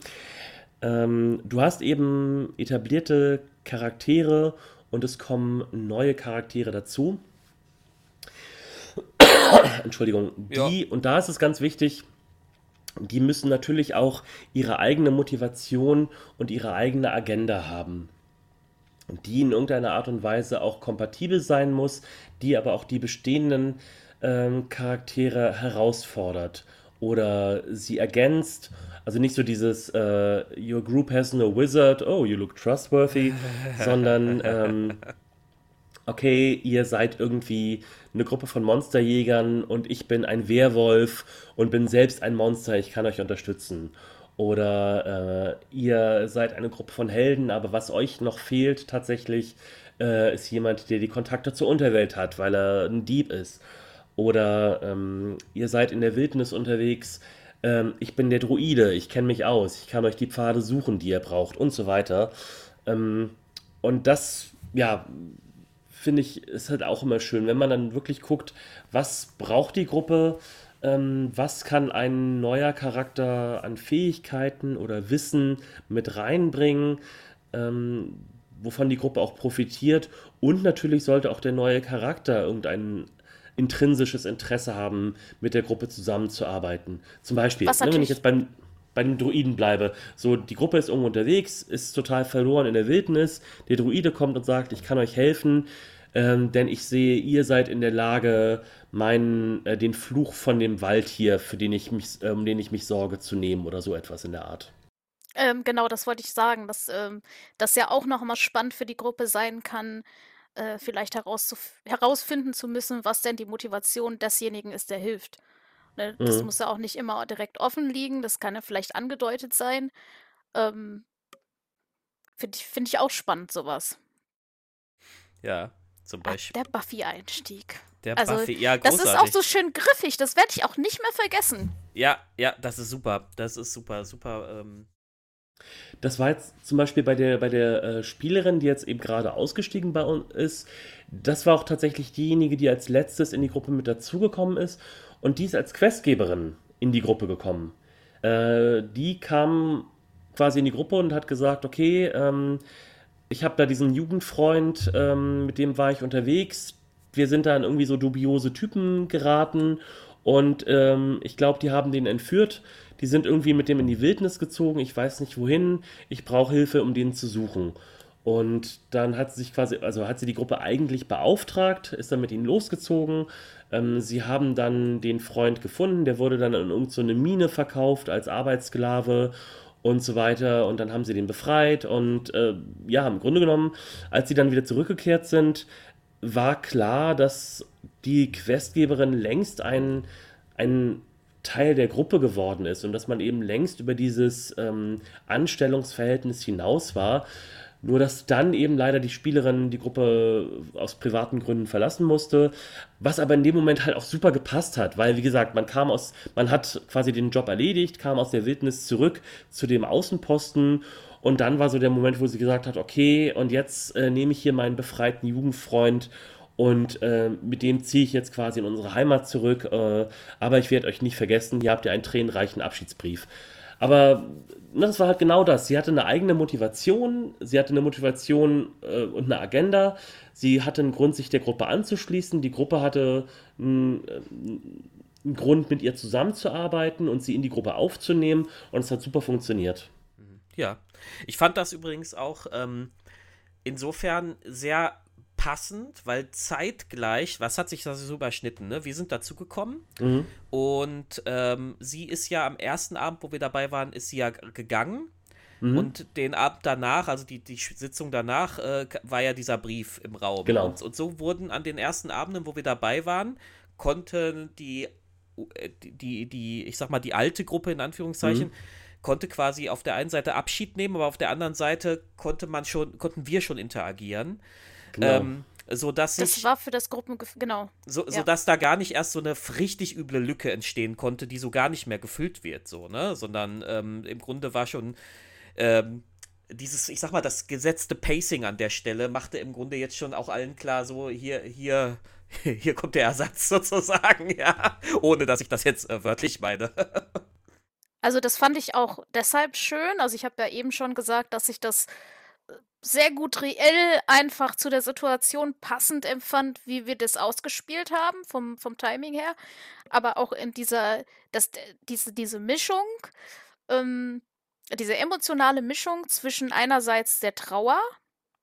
Ähm, du hast eben etablierte Charaktere und es kommen neue Charaktere dazu. Entschuldigung, die, und da ist es ganz wichtig, die müssen natürlich auch ihre eigene Motivation und ihre eigene Agenda haben. Und die in irgendeiner Art und Weise auch kompatibel sein muss, die aber auch die bestehenden ähm, Charaktere herausfordert oder sie ergänzt. Also nicht so dieses äh, Your group has no wizard, oh, you look trustworthy, sondern ähm, okay, ihr seid irgendwie eine Gruppe von Monsterjägern und ich bin ein Werwolf und bin selbst ein Monster, ich kann euch unterstützen. Oder äh, ihr seid eine Gruppe von Helden, aber was euch noch fehlt tatsächlich, äh, ist jemand, der die Kontakte zur Unterwelt hat, weil er ein Dieb ist. Oder ähm, ihr seid in der Wildnis unterwegs, ähm, ich bin der Druide, ich kenne mich aus, ich kann euch die Pfade suchen, die ihr braucht und so weiter. Ähm, und das, ja, finde ich, ist halt auch immer schön, wenn man dann wirklich guckt, was braucht die Gruppe, ähm, was kann ein neuer Charakter an Fähigkeiten oder Wissen mit reinbringen, ähm, wovon die Gruppe auch profitiert. Und natürlich sollte auch der neue Charakter irgendein intrinsisches Interesse haben, mit der Gruppe zusammenzuarbeiten. Zum Beispiel, ne, wenn ich jetzt beim, bei den Druiden bleibe. So, die Gruppe ist irgendwo unterwegs, ist total verloren in der Wildnis. Der Druide kommt und sagt, ich kann euch helfen, ähm, denn ich sehe, ihr seid in der Lage, meinen, äh, den Fluch von dem Wald hier, für den ich mich, äh, um den ich mich sorge, zu nehmen oder so etwas in der Art. Ähm, genau, das wollte ich sagen, dass ähm, das ja auch noch mal spannend für die Gruppe sein kann, äh, vielleicht herausfinden zu müssen, was denn die Motivation desjenigen ist, der hilft. Ne, das mhm. muss ja auch nicht immer direkt offen liegen, das kann ja vielleicht angedeutet sein. Ähm, Finde ich, find ich auch spannend, sowas. Ja, zum ah, Beispiel. Ach, der Buffy-Einstieg. Der also, Buffy, ja, großartig. Das ist auch so schön griffig, das werde ich auch nicht mehr vergessen. Ja, ja, das ist super. Das ist super, super. Ähm das war jetzt zum Beispiel bei der, bei der äh, Spielerin, die jetzt eben gerade ausgestiegen bei uns ist. Das war auch tatsächlich diejenige, die als letztes in die Gruppe mit dazugekommen ist. Und die ist als Questgeberin in die Gruppe gekommen. Äh, die kam quasi in die Gruppe und hat gesagt, okay, ähm, ich habe da diesen Jugendfreund, ähm, mit dem war ich unterwegs. Wir sind da in irgendwie so dubiose Typen geraten und ähm, ich glaube, die haben den entführt. Die sind irgendwie mit dem in die Wildnis gezogen. Ich weiß nicht wohin. Ich brauche Hilfe, um den zu suchen. Und dann hat sie sich quasi, also hat sie die Gruppe eigentlich beauftragt, ist dann mit ihnen losgezogen. Ähm, sie haben dann den Freund gefunden, der wurde dann in irgendeine so Mine verkauft als Arbeitssklave und so weiter. Und dann haben sie den befreit. Und äh, ja, im Grunde genommen, als sie dann wieder zurückgekehrt sind, war klar, dass die Questgeberin längst ein, ein Teil der Gruppe geworden ist und dass man eben längst über dieses ähm, Anstellungsverhältnis hinaus war. Nur dass dann eben leider die Spielerin die Gruppe aus privaten Gründen verlassen musste, was aber in dem Moment halt auch super gepasst hat, weil wie gesagt, man kam aus, man hat quasi den Job erledigt, kam aus der Wildnis zurück zu dem Außenposten und dann war so der Moment, wo sie gesagt hat, okay, und jetzt äh, nehme ich hier meinen befreiten Jugendfreund und äh, mit dem ziehe ich jetzt quasi in unsere Heimat zurück. Äh, aber ich werde euch nicht vergessen, hier habt ihr einen tränenreichen Abschiedsbrief. Aber ne, das war halt genau das. Sie hatte eine eigene Motivation, sie hatte eine Motivation äh, und eine Agenda. Sie hatte einen Grund, sich der Gruppe anzuschließen. Die Gruppe hatte einen, äh, einen Grund, mit ihr zusammenzuarbeiten und sie in die Gruppe aufzunehmen. Und es hat super funktioniert. Ja, ich fand das übrigens auch ähm, insofern sehr passend, weil zeitgleich, was hat sich da so überschnitten, ne? Wir sind dazu gekommen mhm. und ähm, sie ist ja am ersten Abend, wo wir dabei waren, ist sie ja gegangen. Mhm. Und den Abend danach, also die, die Sitzung danach, äh, war ja dieser Brief im Raum. Genau. Und, und, so wurden an den ersten Abenden, wo wir dabei waren, konnten die, äh, die, die, die ich sag mal, die alte Gruppe in Anführungszeichen, mhm konnte quasi auf der einen Seite Abschied nehmen, aber auf der anderen Seite konnte man schon, konnten wir schon interagieren. Genau. Ähm, so dass das ich, war für das Gruppengefühl, genau. So, ja. dass da gar nicht erst so eine richtig üble Lücke entstehen konnte, die so gar nicht mehr gefüllt wird, so, ne? Sondern ähm, im Grunde war schon ähm, dieses, ich sag mal, das gesetzte Pacing an der Stelle machte im Grunde jetzt schon auch allen klar, so hier, hier, hier kommt der Ersatz sozusagen, ja. Ohne dass ich das jetzt äh, wörtlich meine. also, das fand ich auch deshalb schön. Also, ich habe ja eben schon gesagt, dass ich das sehr gut reell einfach zu der Situation passend empfand, wie wir das ausgespielt haben, vom, vom Timing her. Aber auch in dieser, das, diese, diese Mischung, ähm, diese emotionale Mischung zwischen einerseits der Trauer,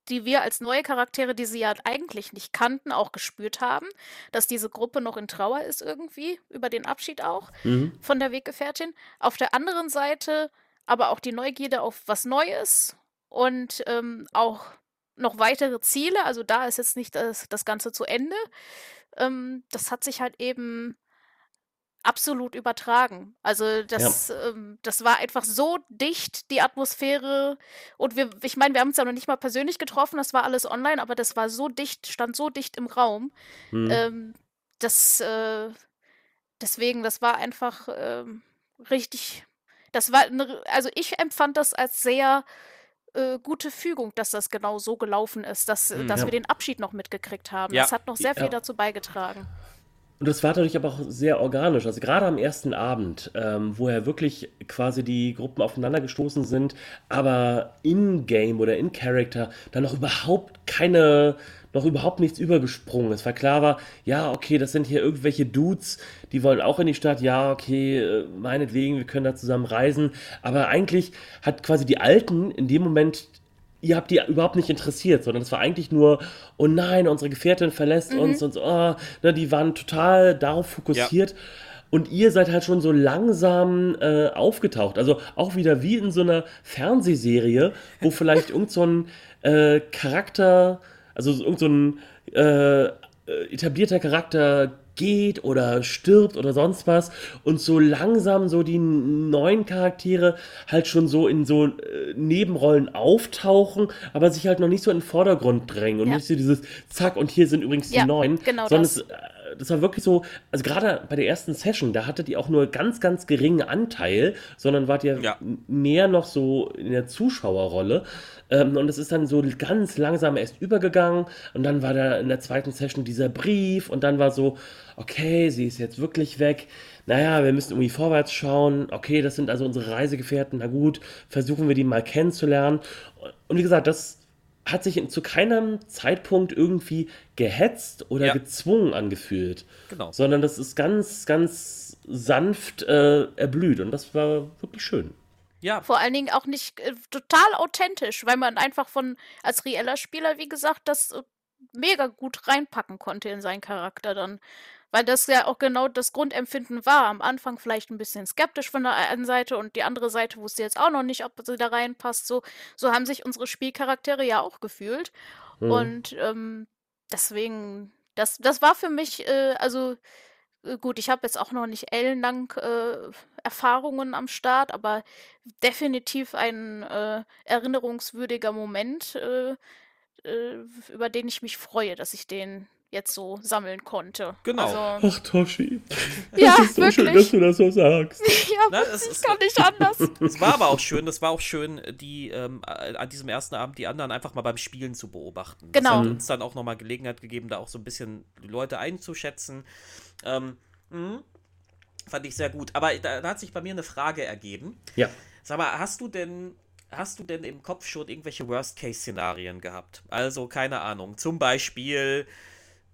die wir als neue Charaktere, die sie ja eigentlich nicht kannten, auch gespürt haben, dass diese Gruppe noch in Trauer ist irgendwie, über den Abschied auch Mhm. von der Weggefährtin. Auf der anderen Seite aber auch die Neugierde auf was Neues und ähm, auch noch weitere Ziele. Also da ist jetzt nicht das, das Ganze zu Ende. Ähm, das hat sich halt eben absolut übertragen. Also das, ähm, das war einfach so dicht, die Atmosphäre. Und wir, ich meine, wir haben uns ja noch nicht mal persönlich getroffen, das war alles online, aber das war so dicht, stand so dicht im Raum. Mhm. Ähm, das, äh, deswegen, das war einfach ähm, richtig. Das war, eine, also ich empfand das als sehr äh, gute Fügung, dass das genau so gelaufen ist, dass, Mhm. dass Ja. wir den Abschied noch mitgekriegt haben. Ja. Das hat noch sehr viel Ja. dazu beigetragen. Und das war dadurch aber auch sehr organisch. Also gerade am ersten Abend, ähm, wo ja wirklich quasi die Gruppen aufeinander gestoßen sind, aber in-game oder in Character dann noch überhaupt keine, noch überhaupt nichts übergesprungen. Es war klar war, ja, okay, das sind hier irgendwelche Dudes, die wollen auch in die Stadt, ja, okay, äh, meinetwegen, wir können da zusammen reisen. Aber eigentlich hat quasi die Alten in dem Moment ihr habt die überhaupt nicht interessiert, sondern es war eigentlich nur, oh nein, unsere Gefährtin verlässt uns und so, oh, ne, die waren total darauf fokussiert. Und ihr seid halt schon so langsam äh, aufgetaucht. Also auch wieder wie in so einer Fernsehserie, wo vielleicht irgend so ein äh, Charakter, also irgend so ein äh, etablierter Charakter geht oder stirbt oder sonst was und so langsam so die neuen Charaktere halt schon so in so äh, Nebenrollen auftauchen, aber sich halt noch nicht so in den Vordergrund drängen und Ja. nicht so dieses Zack und hier sind übrigens die Ja, neuen, genau sondern das. es, äh, das war wirklich so, also gerade bei der ersten Session, da hattet ihr auch nur ganz, ganz geringen Anteil, sondern wart ihr Ja. mehr noch so in der Zuschauerrolle. Ähm, und es ist dann so ganz langsam erst übergegangen. Und dann war da in der zweiten Session dieser Brief. Und dann war so, okay, sie ist jetzt wirklich weg. Naja, wir müssen irgendwie vorwärts schauen. Okay, das sind also unsere Reisegefährten. Na gut, versuchen wir die mal kennenzulernen. Und wie gesagt, das hat sich zu keinem Zeitpunkt irgendwie gehetzt oder Ja. gezwungen angefühlt. Genau. Sondern das ist ganz, ganz sanft äh, erblüht. Und das war wirklich schön. Ja, Vor allen Dingen auch nicht äh, total authentisch, weil man einfach von als reeller Spieler, wie gesagt, das äh, mega gut reinpacken konnte in seinen Charakter dann. Weil das ja auch genau das Grundempfinden war. Am Anfang vielleicht ein bisschen skeptisch von der einen Seite und die andere Seite wusste jetzt auch noch nicht, ob sie da reinpasst. So, so haben sich unsere Spielcharaktere ja auch gefühlt. Mhm. Und ähm, deswegen, das, das war für mich, äh, also gut, ich habe jetzt auch noch nicht ellenlang äh, Erfahrungen am Start, aber definitiv ein äh, erinnerungswürdiger Moment, äh, äh, über den ich mich freue, dass ich den jetzt so sammeln konnte. Genau. Also, Ach, Toshi. ja, es ist so schön, dass wirklich. du das so sagst. Ja, Na, es ich ist- gar nicht anders. Es war aber auch schön, das war auch schön, die ähm, äh, an diesem ersten Abend die anderen einfach mal beim Spielen zu beobachten. Genau. Das hat uns dann auch nochmal Gelegenheit gegeben, da auch so ein bisschen die Leute einzuschätzen. Ähm, mh, fand ich sehr gut. Aber da, da hat sich bei mir eine Frage ergeben. Ja. Sag mal, hast du denn, hast du denn im Kopf schon irgendwelche Worst-Case-Szenarien gehabt? Also, keine Ahnung. Zum Beispiel,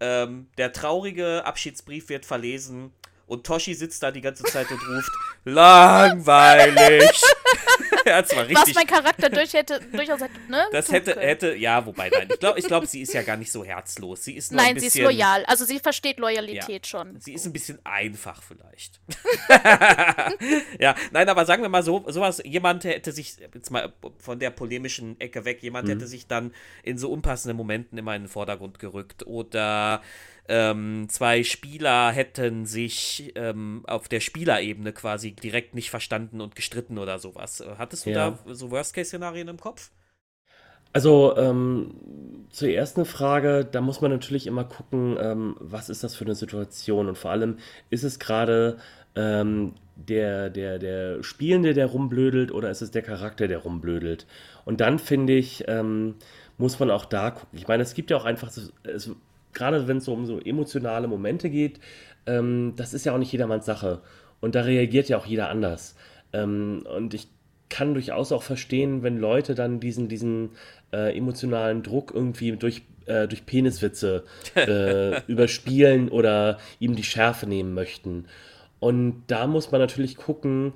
ähm, der traurige Abschiedsbrief wird verlesen und Toshi sitzt da die ganze Zeit und ruft, langweilig. ja, zwar Was richtig. mein Charakter durch hätte, durchaus hätte, ne? Das hätte, können. hätte, ja, wobei, nein. Ich glaube, ich glaub, sie ist ja gar nicht so herzlos. Sie ist nur ein Nein, bisschen, sie ist loyal. Also sie versteht Loyalität schon. Sie ist ein bisschen einfach vielleicht. ja, nein, aber sagen wir mal so, sowas, jemand hätte sich, jetzt mal von der polemischen Ecke weg, jemand hätte sich dann in so unpassenden Momenten immer in den Vordergrund gerückt oder ähm, zwei Spieler hätten sich ähm, auf der Spielerebene quasi direkt nicht verstanden und gestritten oder sowas. Hattest du Ja. da so Worst-Case-Szenarien im Kopf? Also ähm, zur ersten Frage, da muss man natürlich immer gucken, ähm, was ist das für eine Situation und vor allem ist es gerade ähm, der, der, der Spielende, der rumblödelt oder ist es der Charakter, der rumblödelt? Und dann finde ich, ähm, muss man auch da gucken. Ich meine, es gibt ja auch einfach, es, gerade wenn es so um so emotionale Momente geht, ähm, das ist ja auch nicht jedermanns Sache. Und da reagiert ja auch jeder anders. Ähm, und ich kann durchaus auch verstehen, wenn Leute dann diesen, diesen äh, emotionalen Druck irgendwie durch, äh, durch Peniswitze äh, überspielen oder ihm die Schärfe nehmen möchten. Und da muss man natürlich gucken,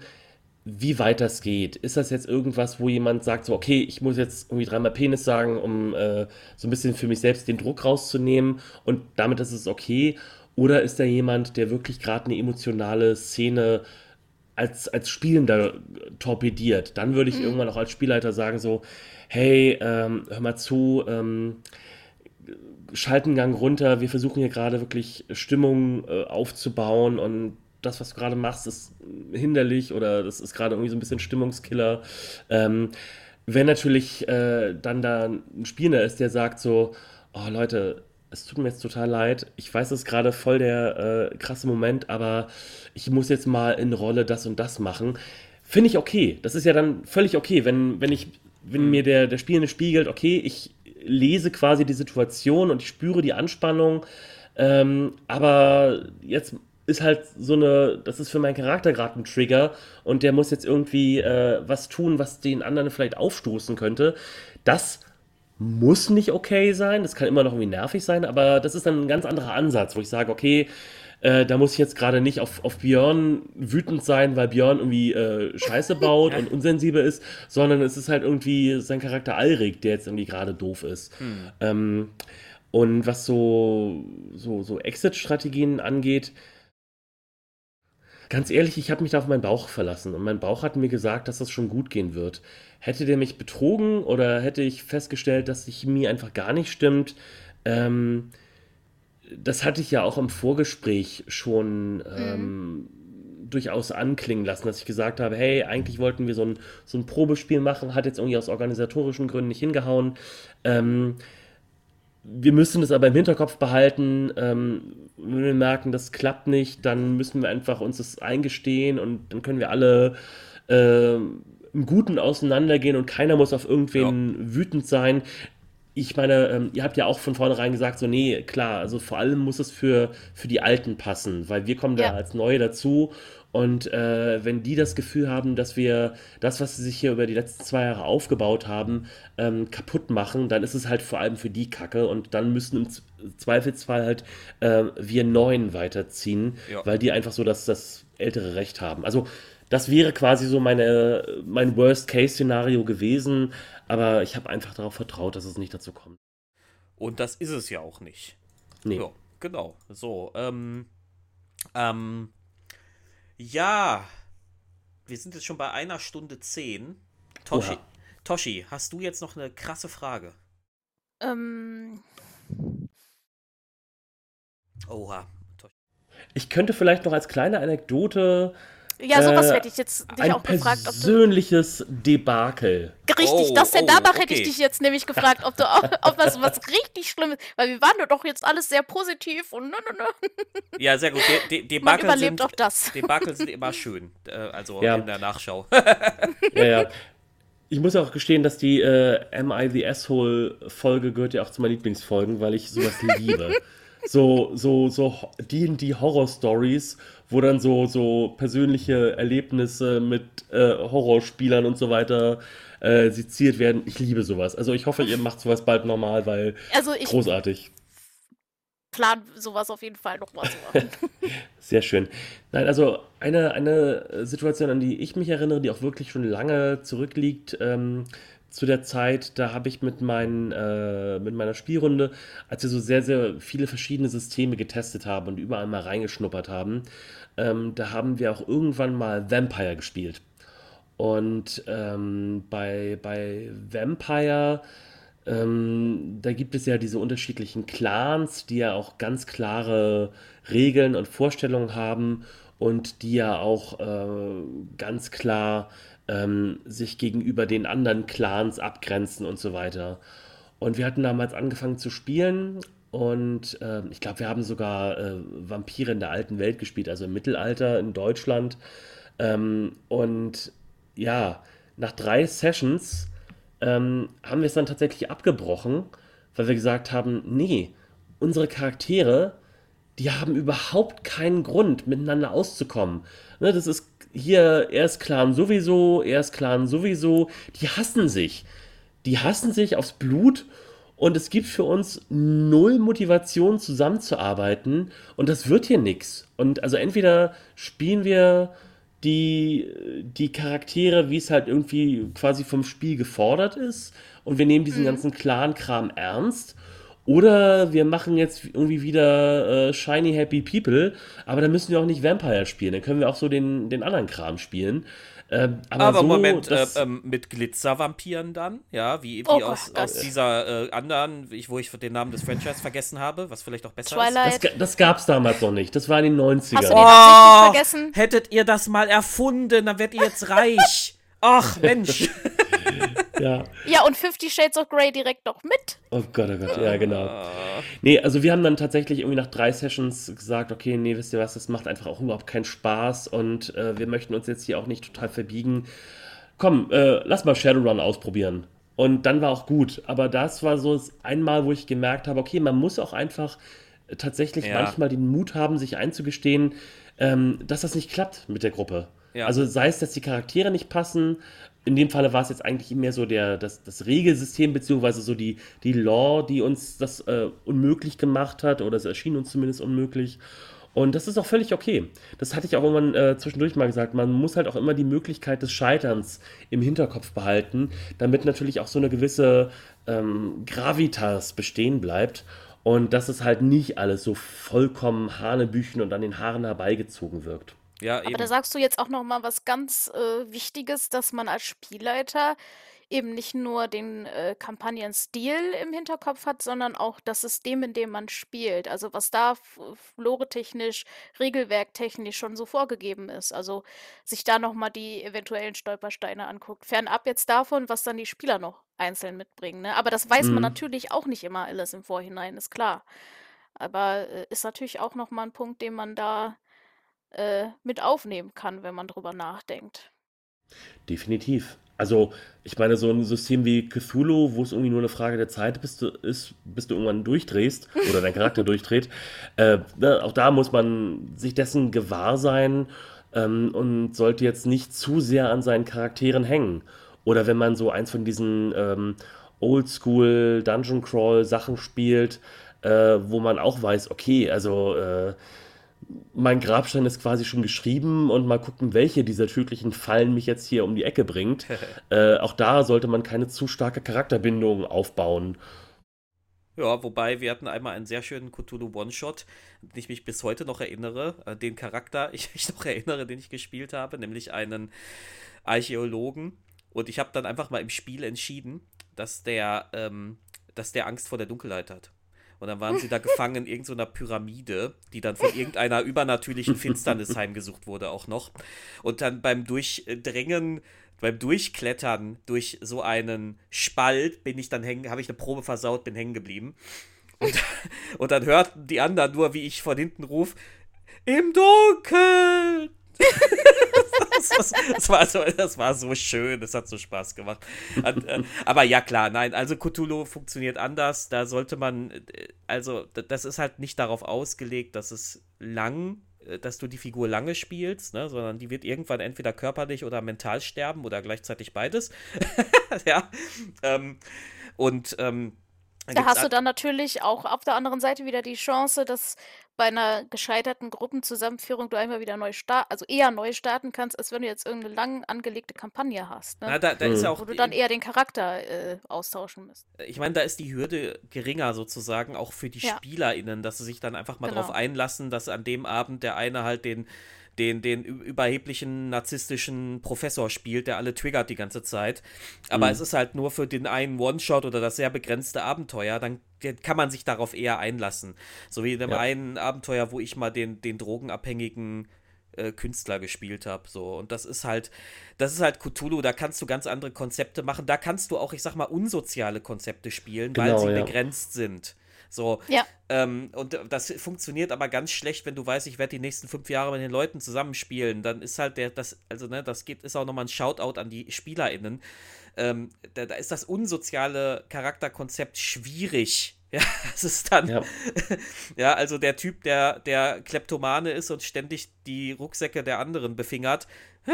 wie weit das geht. Ist das jetzt irgendwas, wo jemand sagt, so, okay, ich muss jetzt irgendwie dreimal Penis sagen, um äh, so ein bisschen für mich selbst den Druck rauszunehmen und damit ist es okay? Oder ist da jemand, der wirklich gerade eine emotionale Szene als, als Spielender torpediert? Dann würde ich mhm. irgendwann auch als Spielleiter sagen, so, hey, ähm, hör mal zu, ähm, schalten Gang runter, wir versuchen hier gerade wirklich Stimmung äh, aufzubauen und das, was du gerade machst, ist hinderlich oder das ist gerade irgendwie so ein bisschen Stimmungskiller. Ähm, wenn natürlich äh, dann da ein Spieler ist, der sagt so, oh Leute, es tut mir jetzt total leid, ich weiß, es ist gerade voll der äh, krasse Moment, aber ich muss jetzt mal in Rolle das und das machen. Finde ich okay. Das ist ja dann völlig okay, wenn, wenn ich, wenn mir der, der Spielende spiegelt, okay, ich lese quasi die Situation und ich spüre die Anspannung. Ähm, aber jetzt ist halt so eine, das ist für meinen Charakter gerade ein Trigger und der muss jetzt irgendwie äh, was tun, was den anderen vielleicht aufstoßen könnte. Das muss nicht okay sein, das kann immer noch irgendwie nervig sein, aber das ist dann ein ganz anderer Ansatz, wo ich sage, okay, äh, da muss ich jetzt gerade nicht auf, auf Björn wütend sein, weil Björn irgendwie äh, Scheiße baut und unsensibel ist, sondern es ist halt irgendwie sein Charakter Alrik, der jetzt irgendwie gerade doof ist. Hm. Ähm, und was so, so, so Exit-Strategien angeht, Ganz ehrlich, ich habe mich da auf meinen Bauch verlassen und mein Bauch hat mir gesagt, dass das schon gut gehen wird. Hätte der mich betrogen oder hätte ich festgestellt, dass die Chemie einfach gar nicht stimmt, ähm, das hatte ich ja auch im Vorgespräch schon ähm, mhm. durchaus anklingen lassen, dass ich gesagt habe, hey, eigentlich wollten wir so ein, so ein Probespiel machen, hat jetzt irgendwie aus organisatorischen Gründen nicht hingehauen. Ähm, wir müssen es aber im Hinterkopf behalten. Ähm, wenn wir merken, das klappt nicht, dann müssen wir einfach uns das eingestehen und dann können wir alle äh, im Guten auseinandergehen und keiner muss auf irgendwen ja. wütend sein. Ich meine, ähm, ihr habt ja auch von vornherein gesagt, so, nee, klar, also vor allem muss es für, für die Alten passen, weil wir kommen ja. da als Neue dazu und äh, wenn die das Gefühl haben, dass wir das, was sie sich hier über die letzten zwei Jahre aufgebaut haben, ähm, kaputt machen, dann ist es halt vor allem für die Kacke und dann müssen im Zweifelsfall halt äh, wir Neuen weiterziehen, ja. weil die einfach so das, das ältere Recht haben. Also das wäre quasi so meine, mein Worst-Case-Szenario gewesen, aber ich habe einfach darauf vertraut, dass es nicht dazu kommt. Und das ist es ja auch nicht. Nee. Ja, genau. So, ähm, ähm, ja, wir sind jetzt schon bei einer Stunde zehn. Toshi, Oha. Toshi, hast du jetzt noch eine krasse Frage? Ähm. Oha. Ich könnte vielleicht noch als kleine Anekdote ja, sowas äh, hätte ich jetzt dich ein auch gefragt. Ob persönliches Debakel. Richtig, oh, das denn oh, danach okay. hätte ich dich jetzt nämlich gefragt, ob du ob was, was richtig Schlimmes, weil wir waren doch jetzt alles sehr positiv und ne, ne, ne. Ja, sehr gut. De, De Debakel Man überlebt sind, auch das. Debakel sind immer schön, äh, also ja. in der Nachschau. ja, ja. Ich muss auch gestehen, dass die äh, Am I the Asshole Folge gehört ja auch zu meinen Lieblingsfolgen, weil ich sowas liebe. So, so, so D&D Horror Stories, wo dann so, so persönliche Erlebnisse mit äh, Horrorspielern und so weiter äh, seziert werden. Ich liebe sowas. Also ich hoffe, ihr macht sowas bald normal, weil also ich großartig. Plan sowas auf jeden Fall nochmal zu machen. Sehr schön. Nein, also eine, eine Situation, an die ich mich erinnere, die auch wirklich schon lange zurückliegt, ähm, zu der Zeit, da habe ich mit, meinen, äh, mit meiner Spielrunde, als wir so sehr, sehr viele verschiedene Systeme getestet haben und überall mal reingeschnuppert haben, ähm, da haben wir auch irgendwann mal Vampire gespielt. Und ähm, bei, bei Vampire, ähm, da gibt es ja diese unterschiedlichen Clans, die ja auch ganz klare Regeln und Vorstellungen haben und die ja auch äh, ganz klar ähm, sich gegenüber den anderen Clans abgrenzen und so weiter. Und wir hatten damals angefangen zu spielen und äh, ich glaube, wir haben sogar äh, Vampire in der alten Welt gespielt, also im Mittelalter in Deutschland. Ähm, und ja, nach drei Sessions ähm, haben wir es dann tatsächlich abgebrochen, weil wir gesagt haben, nee, unsere Charaktere, die haben überhaupt keinen Grund, miteinander auszukommen. Ne, das ist hier, er ist Clan sowieso, er ist Clan sowieso. Die hassen sich. Die hassen sich aufs Blut und es gibt für uns null Motivation zusammenzuarbeiten und das wird hier nichts. Und also entweder spielen wir die, die Charaktere, wie es halt irgendwie quasi vom Spiel gefordert ist. Und wir nehmen diesen ganzen Clan-Kram ernst. Oder wir machen jetzt irgendwie wieder äh, Shiny Happy People, aber dann müssen wir auch nicht Vampire spielen. Dann können wir auch so den, den anderen Kram spielen. Ähm, aber Aber so, Moment, äh, das, ähm, mit Glitzervampiren dann, ja, wie, wie Oh aus, Gott. aus dieser äh, anderen, ich, wo ich den Namen des Franchise vergessen habe, was vielleicht auch besser Twilight. das, ga- das gab's damals noch nicht. Das war in den 90ern. Hast du ist. den Oh, vergessen? hättet ihr das mal erfunden, dann wärt ihr jetzt reich. Ach, Mensch. Ja. Ja, und Fifty Shades of Grey direkt noch mit. Oh Gott, oh Gott, ja, genau. Nee, also wir haben dann tatsächlich irgendwie nach drei Sessions gesagt, okay, nee, wisst ihr was, das macht einfach auch überhaupt keinen Spaß und äh, wir möchten uns jetzt hier auch nicht total verbiegen. Komm, äh, lass mal Shadowrun ausprobieren. Und dann war auch gut. Aber das war so das einmal, wo ich gemerkt habe, okay, man muss auch einfach tatsächlich Ja. manchmal den Mut haben, sich einzugestehen, ähm, dass das nicht klappt mit der Gruppe. Ja. Also sei es, dass die Charaktere nicht passen. In dem Falle war es jetzt eigentlich mehr so der, das, das Regelsystem, beziehungsweise so die, die Law, die uns das äh, unmöglich gemacht hat, oder es erschien uns zumindest unmöglich. Und das ist auch völlig okay. Das hatte ich auch irgendwann äh, zwischendurch mal gesagt. Man muss halt auch immer die Möglichkeit des Scheiterns im Hinterkopf behalten, damit natürlich auch so eine gewisse ähm, Gravitas bestehen bleibt. Und dass es halt nicht alles so vollkommen Hanebüchen und an den Haaren herbeigezogen wirkt. Ja, Aber eben. da sagst du jetzt auch noch mal was ganz äh, Wichtiges, dass man als Spielleiter eben nicht nur den äh, Kampagnenstil im Hinterkopf hat, sondern auch das System, in dem man spielt. Also was da f- lore-technisch, regelwerktechnisch schon so vorgegeben ist. Also sich da noch mal die eventuellen Stolpersteine anguckt. Fernab jetzt davon, was dann die Spieler noch einzeln mitbringen. Ne? Aber das weiß man Mhm. natürlich auch nicht immer alles im Vorhinein, ist klar. Aber äh, ist natürlich auch noch mal ein Punkt, den man da äh, mit aufnehmen kann, wenn man drüber nachdenkt. Definitiv. Also, ich meine, so ein System wie Cthulhu, wo es irgendwie nur eine Frage der Zeit bis du, ist, bis du irgendwann durchdrehst oder dein Charakter durchdreht, äh, auch da muss man sich dessen gewahr sein ähm, und sollte jetzt nicht zu sehr an seinen Charakteren hängen. Oder wenn man so eins von diesen ähm, Oldschool Dungeon Crawl Sachen spielt, äh, wo man auch weiß, okay, also äh, mein Grabstein ist quasi schon geschrieben und mal gucken, welche dieser tödlichen Fallen mich jetzt hier um die Ecke bringt. äh, auch da sollte man keine zu starke Charakterbindung aufbauen. Ja, wobei wir hatten einmal einen sehr schönen Cthulhu One-Shot, den ich mich bis heute noch erinnere, äh, den Charakter ich mich noch erinnere, den ich gespielt habe, nämlich einen Archäologen. Und ich habe dann einfach mal im Spiel entschieden, dass der, ähm, dass der Angst vor der Dunkelheit hat. Und dann waren sie da gefangen in irgendeiner Pyramide, die dann von irgendeiner übernatürlichen Finsternis heimgesucht wurde auch noch. Und dann beim Durchdrängen, beim Durchklettern durch so einen Spalt bin ich dann hängen, habe ich eine Probe versaut, bin hängen geblieben. Und, und dann hörten die anderen nur, wie ich von hinten rufe, im Dunkeln! Das, das, war so, das war so schön, das hat so Spaß gemacht. Und, äh, aber ja, klar, nein, also Cthulhu funktioniert anders. Da sollte man, äh, also das ist halt nicht darauf ausgelegt, dass es lang, äh, dass du die Figur lange spielst, ne, sondern die wird irgendwann entweder körperlich oder mental sterben oder gleichzeitig beides. ja. Ähm, und ähm, Da hast du an- dann natürlich auch auf der anderen Seite wieder die Chance, dass bei einer gescheiterten Gruppenzusammenführung du einmal wieder neu starten, also eher neu starten kannst, als wenn du jetzt irgendeine lang angelegte Kampagne hast, na, ne? da, da ist Mhm. ja auch Wo du dann eher den Charakter äh, austauschen musst. ich meine, da ist die Hürde geringer sozusagen auch für die Ja. SpielerInnen, dass sie sich dann einfach mal Genau. drauf einlassen, dass an dem Abend der eine halt den, den, den überheblichen narzisstischen Professor spielt, der alle triggert die ganze Zeit. Aber Mhm. es ist halt nur für den einen One-Shot oder das sehr begrenzte Abenteuer, dann kann man sich darauf eher einlassen. So wie in dem Ja. einen Abenteuer, wo ich mal den, den drogenabhängigen äh, Künstler gespielt habe. So. Und das ist halt, das ist halt Cthulhu, da kannst du ganz andere Konzepte machen. Da kannst du auch, ich sag mal, unsoziale Konzepte spielen, weil Genau, sie ja. begrenzt sind. So, Ja. ähm, und das funktioniert aber ganz schlecht, wenn du weißt, ich werde die nächsten fünf Jahre mit den Leuten zusammenspielen. Dann ist halt der, das, also ne, das geht, ist auch nochmal ein Shoutout an die SpielerInnen. Ähm, da, da ist das unsoziale Charakterkonzept schwierig Ja, es ist dann, ja. Ja. also der Typ, der, der Kleptomane ist und ständig die Rucksäcke der anderen befingert.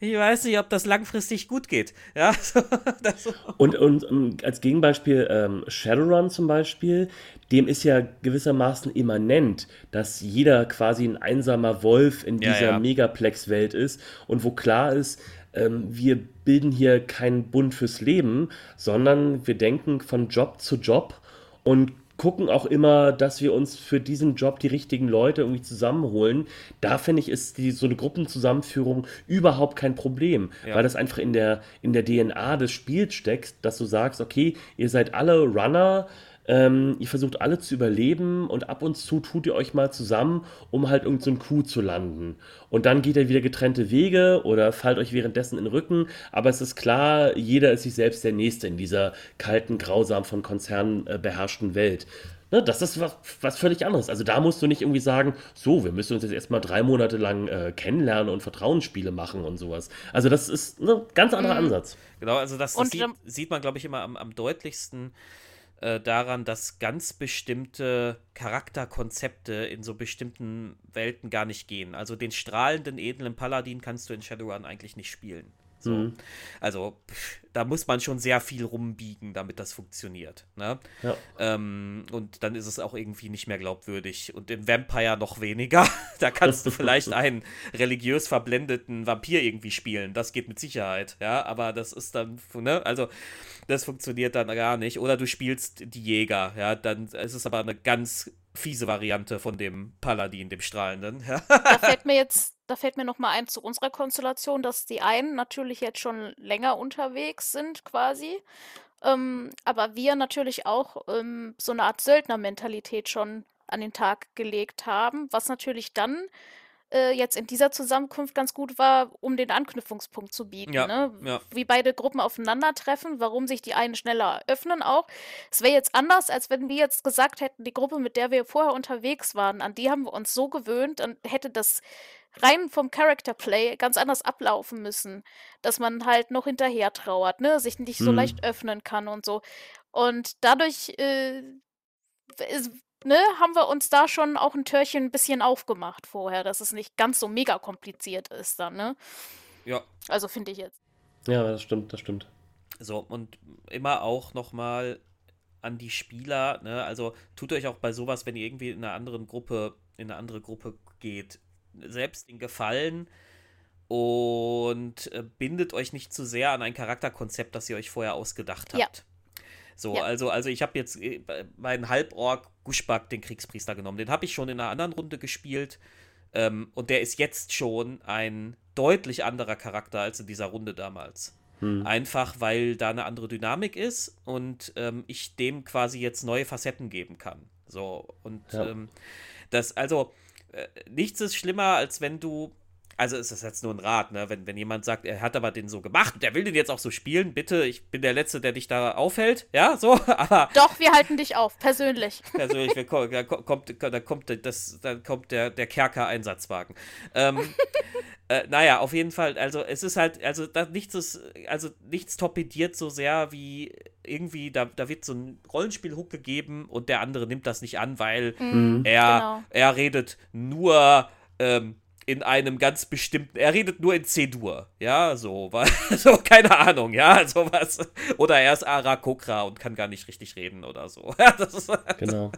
Ich weiß nicht, ob das langfristig gut geht. Ja, so, das, Und, und ähm, als Gegenbeispiel ähm, Shadowrun zum Beispiel, dem ist ja gewissermaßen immanent, dass jeder quasi ein einsamer Wolf in Ja, dieser ja. Megaplex-Welt ist und wo klar ist, ähm, wir bilden hier keinen Bund fürs Leben, sondern wir denken von Job zu Job und gucken auch immer, dass wir uns für diesen Job die richtigen Leute irgendwie zusammenholen. Da finde ich, ist die, so eine Gruppenzusammenführung überhaupt kein Problem, Ja. weil das einfach in der, in der DNA des Spiels steckt, dass du sagst, okay, ihr seid alle Runner, ähm, ihr versucht alle zu überleben und ab und zu tut ihr euch mal zusammen, um halt irgendein so ein Coup zu landen. Und dann geht ihr wieder getrennte Wege oder fallt euch währenddessen in den Rücken. Aber es ist klar, jeder ist sich selbst der Nächste in dieser kalten, grausam von Konzernen äh, beherrschten Welt. Ne, das ist was, was völlig anderes. Also da musst du nicht irgendwie sagen, so, wir müssen uns jetzt erstmal drei Monate lang äh, kennenlernen und Vertrauensspiele machen und sowas. Also das ist ein ganz anderer Ansatz. Genau, also das, das Und sieht, sieht man, glaube ich, immer am, am deutlichsten äh, daran, dass ganz bestimmte Charakterkonzepte in so bestimmten Welten gar nicht gehen. Also den strahlenden, edlen Paladin kannst du in Shadowrun eigentlich nicht spielen. So. Mhm. Also pff, da muss man schon sehr viel rumbiegen, damit das funktioniert. Ne? Ja. Ähm, und dann ist es auch irgendwie nicht mehr glaubwürdig. Und im Vampire noch weniger. da kannst du vielleicht einen religiös verblendeten Vampir irgendwie spielen. Das geht mit Sicherheit. Ja, aber das ist dann, ne? Also, das funktioniert dann gar nicht. Oder du spielst die Jäger. Ja, dann ist es aber eine ganz fiese Variante von dem Paladin, dem Strahlenden. Da fällt mir jetzt, da fällt mir noch mal ein zu unserer Konstellation, dass die einen natürlich jetzt schon länger unterwegs sind quasi, ähm, aber wir natürlich auch ähm, so eine Art Söldnermentalität schon an den Tag gelegt haben, was natürlich dann äh, jetzt in dieser Zusammenkunft ganz gut war, um den Anknüpfungspunkt zu bieten. Ja, ne? ja. Wie beide Gruppen aufeinandertreffen, warum sich die einen schneller öffnen auch. Es wäre jetzt anders, als wenn wir jetzt gesagt hätten, die Gruppe, mit der wir vorher unterwegs waren, an die haben wir uns so gewöhnt und hätte das rein vom Character Play ganz anders ablaufen müssen, dass man halt noch hinterher trauert, ne, sich nicht so Mhm. leicht öffnen kann und so. Und dadurch äh, ist, ne, haben wir uns da schon auch ein Türchen ein bisschen aufgemacht vorher, dass es nicht ganz so mega kompliziert ist dann, ne? ja. Also finde ich jetzt. Ja, das stimmt, das stimmt. So, und immer auch nochmal an die Spieler, ne, also tut euch auch bei sowas, wenn ihr irgendwie in einer anderen Gruppe, in eine andere Gruppe geht, selbst den Gefallen und äh, bindet euch nicht zu sehr an ein Charakterkonzept, das ihr euch vorher ausgedacht Ja. So, Ja. also, also ich habe jetzt äh, meinen Halborg Guschbak, den Kriegspriester, genommen. Den habe ich schon in einer anderen Runde gespielt. Ähm, und der ist jetzt schon ein deutlich anderer Charakter als in dieser Runde damals. Hm. Einfach weil da eine andere Dynamik ist und ähm, ich dem quasi jetzt neue Facetten geben kann. So, und Ja. ähm, das, also, äh, nichts ist schlimmer, als wenn du. Also es ist jetzt nur ein Rat, ne? Wenn, wenn jemand sagt, er hat aber den so gemacht und er will den jetzt auch so spielen, bitte, ich bin der Letzte, der dich da aufhält, ja, so, aber Doch, wir halten dich auf, persönlich. persönlich, wir da ko- kommt, da kommt, das, da kommt der, der Kerker-Einsatzwagen. Ähm, äh, naja, auf jeden Fall, also es ist halt, also nichts ist, also nichts torpediert so sehr wie irgendwie, da, da wird so ein Rollenspielhook gegeben und der andere nimmt das nicht an, weil Mhm, er, genau. er redet nur ähm, in einem ganz bestimmten, er redet nur in C-Dur, ja, so, weil, so, keine Ahnung, ja, sowas. Oder er ist Arakokra und kann gar nicht richtig reden oder so. Ja, das ist, Genau.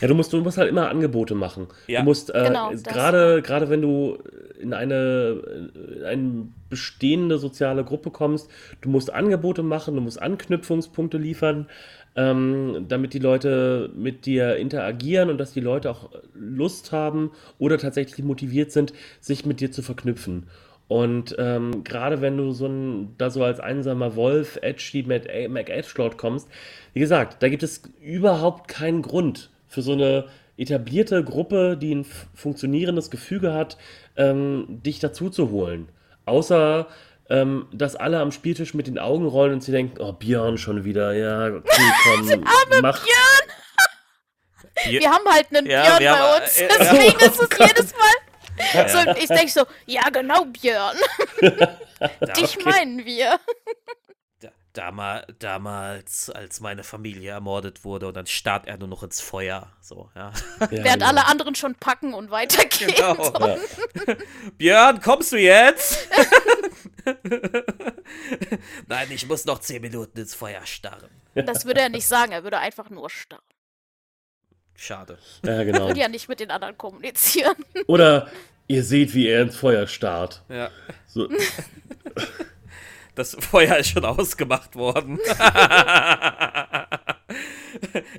Ja, du musst, du musst halt immer Angebote machen. Ja. Du musst, äh, Genau, gerade, gerade wenn du in eine, in eine bestehende soziale Gruppe kommst, du musst Angebote machen, du musst Anknüpfungspunkte liefern, ähm, damit die Leute mit dir interagieren und dass die Leute auch Lust haben oder tatsächlich motiviert sind, sich mit dir zu verknüpfen. Und ähm, gerade wenn du so ein, da so als einsamer Wolf, Edgy, Mac, Mac Edgelord kommst, wie gesagt, da gibt es überhaupt keinen Grund für so eine etablierte Gruppe, die ein funktionierendes Gefüge hat, ähm, dich dazu zu holen. Außer, ähm, dass alle am Spieltisch mit den Augen rollen und sie denken, oh, Björn schon wieder, ja, okay, komm, mach. Wir haben halt einen Ja, Björn wir bei haben, uns. äh, Deswegen ist es jedes Mal. Ja. So, ich denke so, ja genau, Björn. Dich okay. meinen wir. Da, Dama damals, als meine Familie ermordet wurde und dann starrt er nur noch ins Feuer. So, ja. Ja, Während genau. alle anderen schon packen und weitergehen. Genau. Ja. Björn, kommst du jetzt? Nein, ich muss noch zehn Minuten ins Feuer starren. Das würde er nicht sagen, er würde einfach nur starren. Schade. ja, genau. Würde ja nicht mit den anderen kommunizieren. Oder ihr seht, wie er ins Feuer starrt. Ja. So, Das Feuer ist schon ausgemacht worden.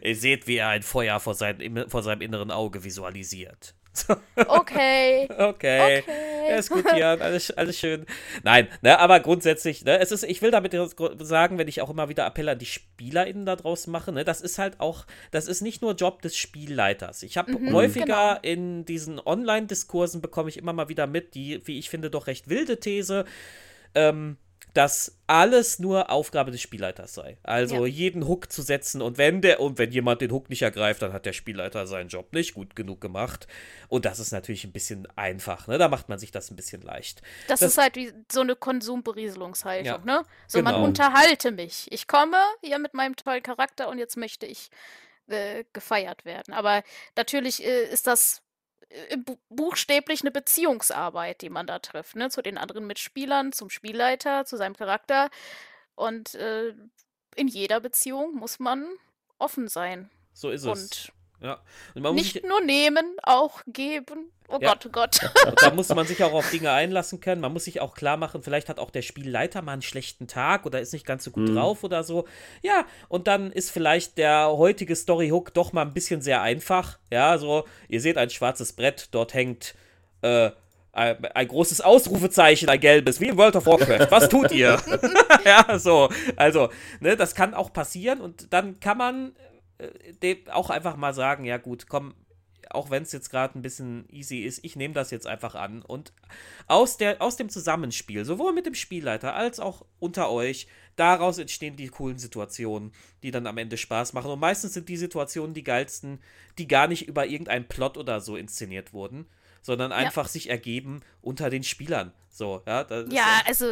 Ihr seht, wie er ein Feuer vor, sein, vor seinem inneren Auge visualisiert. Okay. Okay. Okay. Ja, ist gut, Jan, alles, alles schön. Nein, ne, aber grundsätzlich, ne, es ist, ich will damit sagen, wenn ich auch immer wieder Appell an die SpielerInnen da draußen mache, ne, das ist halt auch, das ist nicht nur Job des Spielleiters. Ich habe Mhm, häufiger genau. in diesen Online-Diskursen bekomme ich immer mal wieder mit, die, wie ich finde, doch recht wilde These, ähm, dass alles nur Aufgabe des Spielleiters sei. Also Ja. jeden Hook zu setzen und wenn der und wenn jemand den Hook nicht ergreift, dann hat der Spielleiter seinen Job nicht gut genug gemacht. Und das ist natürlich ein bisschen einfach, ne? Da macht man sich das ein bisschen leicht. Das, Das- ist halt wie so eine Konsumberieselungshaltung, Ja, ne? So, man genau. unterhalte mich. Ich komme hier mit meinem tollen Charakter und jetzt möchte ich äh, gefeiert werden. Aber natürlich äh, ist das buchstäblich eine Beziehungsarbeit, die man da trifft, ne? Zu den anderen Mitspielern, zum Spielleiter, zu seinem Charakter. Und äh, in jeder Beziehung muss man offen sein. So ist es. Und Ja. Und man muss nicht sich, nur nehmen, auch geben. Oh Ja. Gott, oh Gott. und da muss man sich auch auf Dinge einlassen können. Man muss sich auch klar machen, vielleicht hat auch der Spielleiter mal einen schlechten Tag oder ist nicht ganz so gut Mhm. drauf oder so. Ja, und dann ist vielleicht der heutige Story-Hook doch mal ein bisschen sehr einfach. Ja, so, ihr seht ein schwarzes Brett, dort hängt äh, ein, ein großes Ausrufezeichen, ein gelbes, wie in World of Warcraft. Was tut ihr? ja, so. Also, ne, das kann auch passieren und dann kann man äh, auch einfach mal sagen, ja gut, komm, auch wenn es jetzt gerade ein bisschen easy ist, ich nehme das jetzt einfach an. Und aus, der, aus dem Zusammenspiel, sowohl mit dem Spielleiter als auch unter euch, daraus entstehen die coolen Situationen, die dann am Ende Spaß machen. Und meistens sind die Situationen die geilsten, die gar nicht über irgendeinen Plot oder so inszeniert wurden, sondern einfach sich ergeben unter den Spielern. So, ja. Ja, also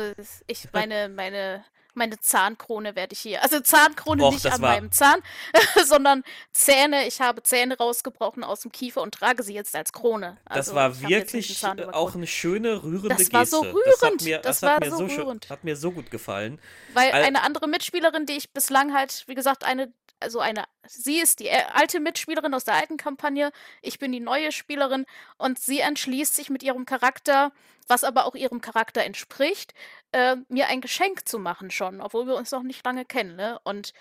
ich meine, meine, meine Zahnkrone werde ich hier. Also Zahnkrone Och, nicht das an war- meinem Zahn, sondern Zähne. Ich habe Zähne rausgebrochen aus dem Kiefer und trage sie jetzt als Krone. Das Also, war jetzt nicht wirklich äh, auch eine schöne, rührende Das Geste. war so Das rührend. mir, Das das hat war mir so schön- rührend. hat mir so gut gefallen. Weil Al- eine andere Mitspielerin, die ich bislang halt, wie gesagt, eine, also eine, sie ist die äh, alte Mitspielerin aus der alten Kampagne, ich bin die neue Spielerin und sie entschließt sich mit ihrem Charakter, was aber auch ihrem Charakter entspricht, äh, mir ein Geschenk zu machen schon, obwohl wir uns noch nicht lange kennen, ne? Und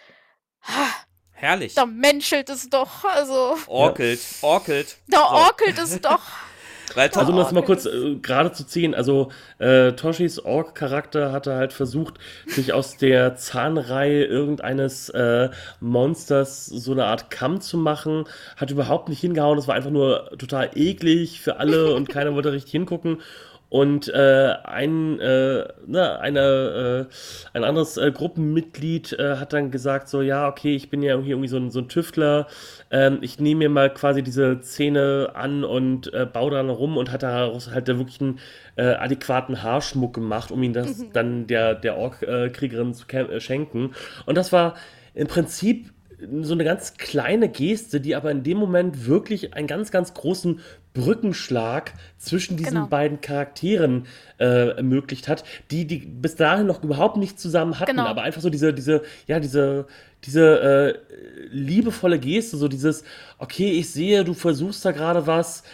ha, Herrlich. da menschelt es doch, also Orkelt, orkelt. da So. orkelt es doch. Weil Also um das mal kurz äh, gerade zu ziehen, also äh, Toshis Ork-Charakter hatte halt versucht, sich aus der Zahnreihe irgendeines äh, Monsters so eine Art Kamm zu machen, hat überhaupt nicht hingehauen, das war einfach nur total eklig für alle und keiner wollte richtig hingucken. Und äh, ein, äh, ne, eine, äh, ein anderes äh, Gruppenmitglied äh, hat dann gesagt, so, ja, okay, ich bin ja irgendwie, irgendwie so, ein, so ein Tüftler, ähm, ich nehme mir mal quasi diese Zähne an und äh, baue dann rum und hat daraus halt da wirklich einen adäquaten Haarschmuck gemacht, um ihn das dann der, der Ork-Kriegerin zu schenken. Und das war im Prinzip so eine ganz kleine Geste, die aber in dem Moment wirklich einen ganz, ganz großen Brückenschlag zwischen diesen Genau. beiden Charakteren äh, ermöglicht hat, die, die bis dahin noch überhaupt nicht zusammen hatten, Genau. aber einfach so diese, diese, ja, diese, diese äh, liebevolle Geste, so dieses, okay, ich sehe, du versuchst da gerade was,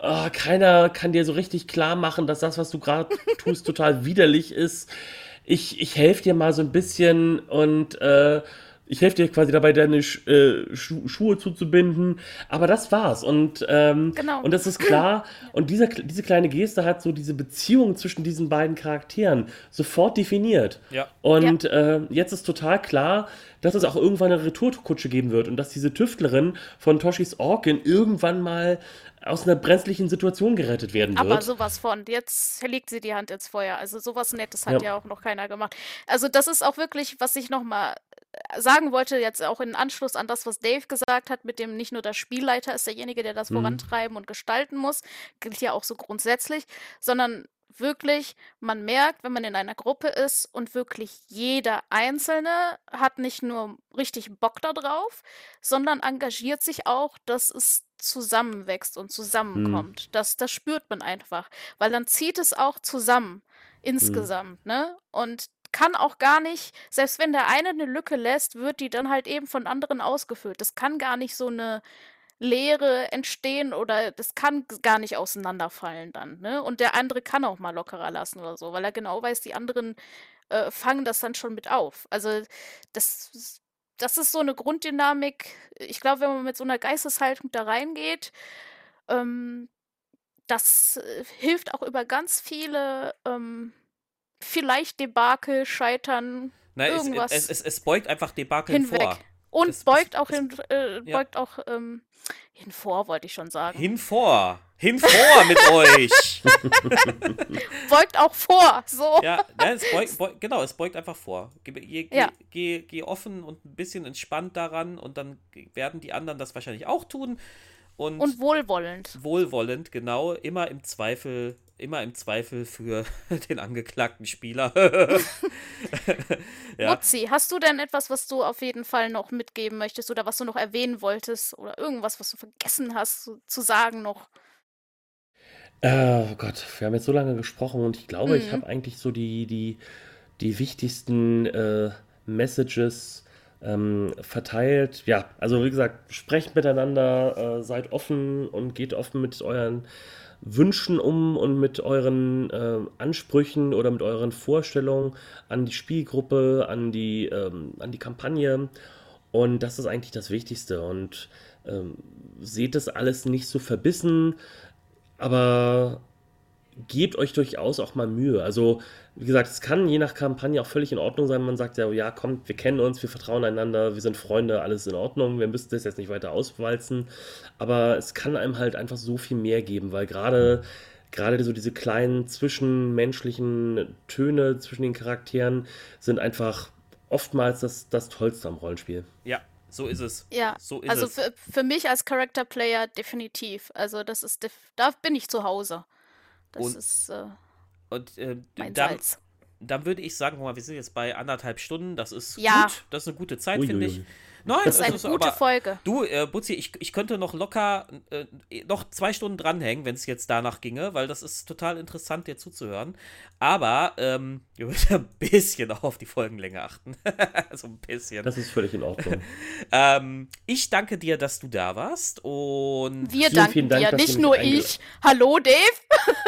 ah, keiner kann dir so richtig klar machen, dass das, was du gerade tust, total widerlich ist. Ich, ich helfe dir mal so ein bisschen und äh, ich helfe dir quasi dabei, deine Sch äh, Schu Schuhe zuzubinden. Aber das war's. Und, ähm, Genau. und das ist klar. Und dieser, diese kleine Geste hat so diese Beziehung zwischen diesen beiden Charakteren sofort definiert. Ja. Und äh, jetzt ist total klar, dass es auch irgendwann eine Retourkutsche geben wird und dass diese Tüftlerin von Toshis Orkin irgendwann mal aus einer brenzlichen Situation gerettet werden wird. Aber sowas von. Jetzt legt sie die Hand ins Feuer. Also sowas Nettes hat Ja. ja, auch noch keiner gemacht. Also das ist auch wirklich, was ich nochmal sagen wollte, jetzt auch in Anschluss an das, was Dave gesagt hat, mit dem nicht nur der Spielleiter ist derjenige, der das Mhm. vorantreiben und gestalten muss, gilt ja auch so grundsätzlich, sondern Wirklich, man merkt, wenn man in einer Gruppe ist und wirklich jeder Einzelne hat nicht nur richtig Bock darauf, sondern engagiert sich auch, dass es zusammenwächst und Hm. zusammenkommt. Das, das spürt man einfach, weil dann zieht es auch zusammen insgesamt, ne? Und kann auch gar nicht, selbst wenn der eine eine Lücke lässt, wird die dann halt eben von anderen ausgefüllt. Das kann gar nicht so eine Leere entstehen oder das kann gar nicht auseinanderfallen dann, ne? Und der andere kann auch mal lockerer lassen oder so, weil er genau weiß, die anderen äh, fangen das dann schon mit auf. Also das, ist- das ist so eine Grunddynamik. Ich glaube, wenn man mit so einer Geisteshaltung da reingeht, ähm, das äh, hilft auch über ganz viele ähm, vielleicht Debakel, Scheitern, Na, irgendwas es, es, es beugt einfach Debakel hinweg. vor. Und Es- es- beugt auch es- hin, äh, ja. beugt auch ähm, hinvor, wollte ich schon sagen. Hinvor. Hinvor mit euch. Beugt auch vor, so. Ja, ne, es beugt, beugt, genau, es beugt einfach vor. Geh, Ja. geh, geh offen und ein bisschen entspannt daran und dann werden die anderen das wahrscheinlich auch tun. Und, Und wohlwollend. wohlwollend, genau, immer im Zweifel, immer im Zweifel für den angeklagten Spieler. ja. Mutzi, hast du denn etwas, was du auf jeden Fall noch mitgeben möchtest oder was du noch erwähnen wolltest oder irgendwas, was du vergessen hast zu, sagen noch? Äh, oh Gott, wir haben jetzt so lange gesprochen und ich glaube, ich Mhm. habe eigentlich so die, die, die wichtigsten äh, Messages ähm, verteilt. Ja, also wie gesagt, sprecht miteinander, äh, seid offen und geht offen mit euren Wünschen um und mit euren äh, Ansprüchen oder mit euren Vorstellungen an die Spielgruppe, an die, ähm, an die Kampagne. Und das ist eigentlich das Wichtigste. Und ähm, seht das alles nicht so verbissen, aber gebt euch durchaus auch mal Mühe. Also, wie gesagt, es kann je nach Kampagne auch völlig in Ordnung sein. Man sagt ja, ja, kommt, wir kennen uns, wir vertrauen einander, wir sind Freunde, alles in Ordnung. Wir müssen das jetzt nicht weiter auswalzen. Aber es kann einem halt einfach so viel mehr geben, weil gerade gerade so diese kleinen zwischenmenschlichen Töne zwischen den Charakteren sind einfach oftmals das, das Tollste am Rollenspiel. ja, so ist es. Ja, So ist also es. für, für mich als Character Player definitiv. Also das ist, def da bin ich zu Hause. Das Und ist äh, Und äh, mein dann, Salz. dann würde ich sagen, guck mal, wir sind jetzt bei anderthalb Stunden. Das ist Ja. gut. Das ist eine gute Zeit, finde ich. Nein, Das ist eine gute aber, Folge. Du, äh, Butzi, ich, ich könnte noch locker äh, noch zwei Stunden dranhängen, wenn es jetzt danach ginge, weil das ist total interessant, dir zuzuhören. Aber ähm, wir müssen ein bisschen auch auf die Folgenlänge achten. so ein bisschen. Das ist völlig in Ordnung. Ähm, ich danke dir, dass du da warst und Wir Vielen, danken vielen Dank, dir, nicht nur ich. Hallo Dave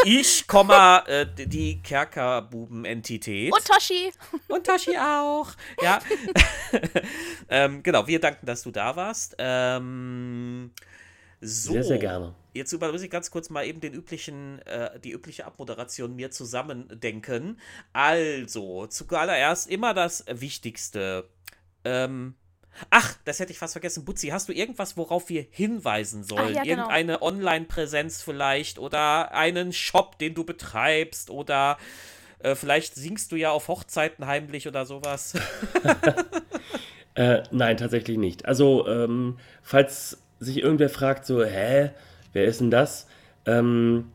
ich, Komma, äh, die Kerkerbuben-Entität. und Toshi. Und Tashi auch. Ja. ähm, genau, wir danken, dass du da warst. Ähm, so. Sehr, sehr gerne. Jetzt muss ich ganz kurz mal eben den üblichen, äh, die übliche Abmoderation mir zusammendenken. Also, zuallererst immer das Wichtigste. Ähm, ach, das hätte ich fast vergessen. Butzi, hast du irgendwas, worauf wir hinweisen sollen? ja, genau. Irgendeine Online-Präsenz vielleicht oder einen Shop, den du betreibst oder äh, vielleicht singst du ja auf Hochzeiten heimlich oder sowas. Äh, nein, tatsächlich nicht. Also, ähm, falls sich irgendwer fragt, so, hä, wer ist denn das? Ähm,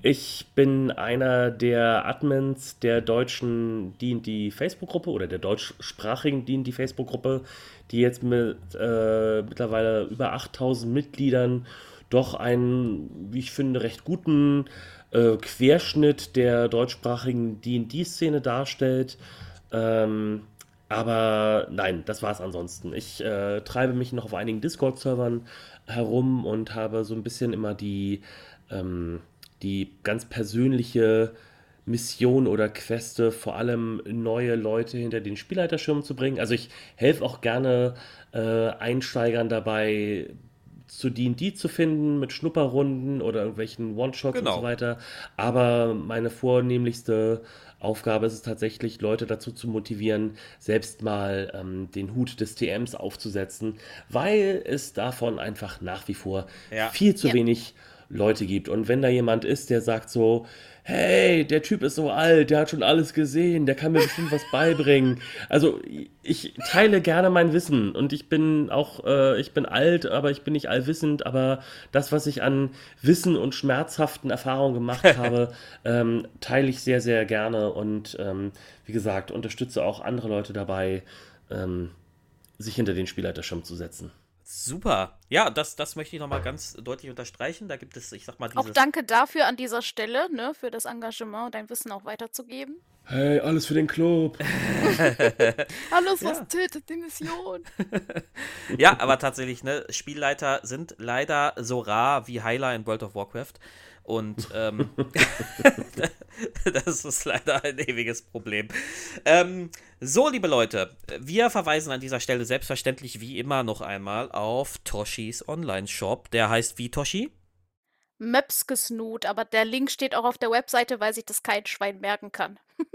ich bin einer der Admins der deutschen D&D Facebook-Gruppe oder der deutschsprachigen D&D Facebook-Gruppe, die jetzt mit äh, mittlerweile über 8000 Mitgliedern doch einen, wie ich finde, recht guten äh, Querschnitt der deutschsprachigen D&D-Szene darstellt. Ähm, aber nein, das war es ansonsten. Ich äh, treibe mich noch auf einigen Discord-Servern herum und habe so ein bisschen immer die, ähm, die ganz persönliche Mission oder Queste, vor allem neue Leute hinter den Spielleiterschirm zu bringen. Also ich helfe auch gerne äh, Einsteigern dabei, zu D&D zu finden mit Schnupperrunden oder irgendwelchen One-Shots Genau. und so weiter. Aber meine vornehmlichste Aufgabe ist es tatsächlich, Leute dazu zu motivieren, selbst mal ähm, den Hut des TMs aufzusetzen, weil es davon einfach nach wie vor Ja. viel zu Ja. wenig Leute gibt. Und wenn da jemand ist, der sagt so, hey, der Typ ist so alt, der hat schon alles gesehen, der kann mir bestimmt was beibringen. Also ich teile gerne mein Wissen und ich bin auch, äh, ich bin alt, aber ich bin nicht allwissend, aber das, was ich an Wissen und schmerzhaften Erfahrungen gemacht habe, ähm, teile ich sehr, sehr gerne und ähm, wie gesagt, unterstütze auch andere Leute dabei, ähm, sich hinter den Spielleiterschirm zu setzen. Super. Ja, das, das möchte ich nochmal ganz deutlich unterstreichen. Da gibt es, ich sag mal, dieses... Auch danke dafür an dieser Stelle, ne, für das Engagement, dein Wissen auch weiterzugeben. Hey, alles für den Club. alles, was ja. tötet, die Mission. ja, aber tatsächlich, ne, Spielleiter sind leider so rar wie Heiler in World of Warcraft. Und ähm, das ist leider ein ewiges Problem. Ähm, so, liebe Leute, wir verweisen an dieser Stelle selbstverständlich wie immer noch einmal auf Toshis Online-Shop. Der heißt wie Toshi? Maps gesnoot, aber der Link steht auch auf der Webseite, weil sich das kein Schwein merken kann.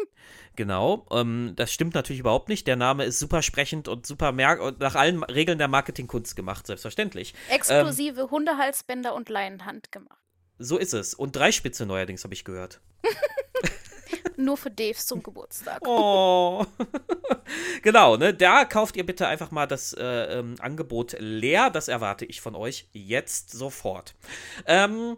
genau, ähm, das stimmt natürlich überhaupt nicht. Der Name ist super sprechend und super und nach allen Regeln der Marketingkunst gemacht, selbstverständlich. Exklusive ähm, Hundehalsbänder und Leinenhand gemacht. So ist es. Und Dreispitze neuerdings, habe ich gehört. Nur für Dave zum Geburtstag. Oh. genau, ne? Da kauft ihr bitte einfach mal das äh, ähm, Angebot leer. Das erwarte ich von euch jetzt sofort. Ähm,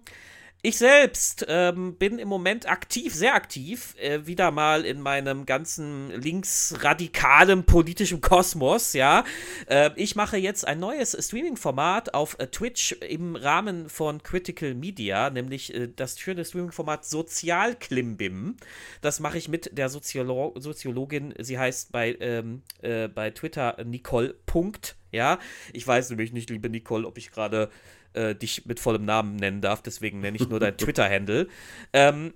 ich selbst ähm, bin im Moment aktiv, sehr aktiv, äh, wieder mal in meinem ganzen linksradikalen politischen Kosmos, ja. Äh, ich mache jetzt ein neues Streaming-Format auf äh, Twitch im Rahmen von Critical Media, nämlich äh, das schöne Streaming-Format Sozialklimbim. Das mache ich mit der Soziolo Soziologin, sie heißt bei, ähm, äh, bei Twitter Nicole Punkt, ja. Ich weiß nämlich nicht, liebe Nicole, ob ich gerade äh, dich mit vollem Namen nennen darf, deswegen nenne ich nur dein Twitter-Handle. Ähm,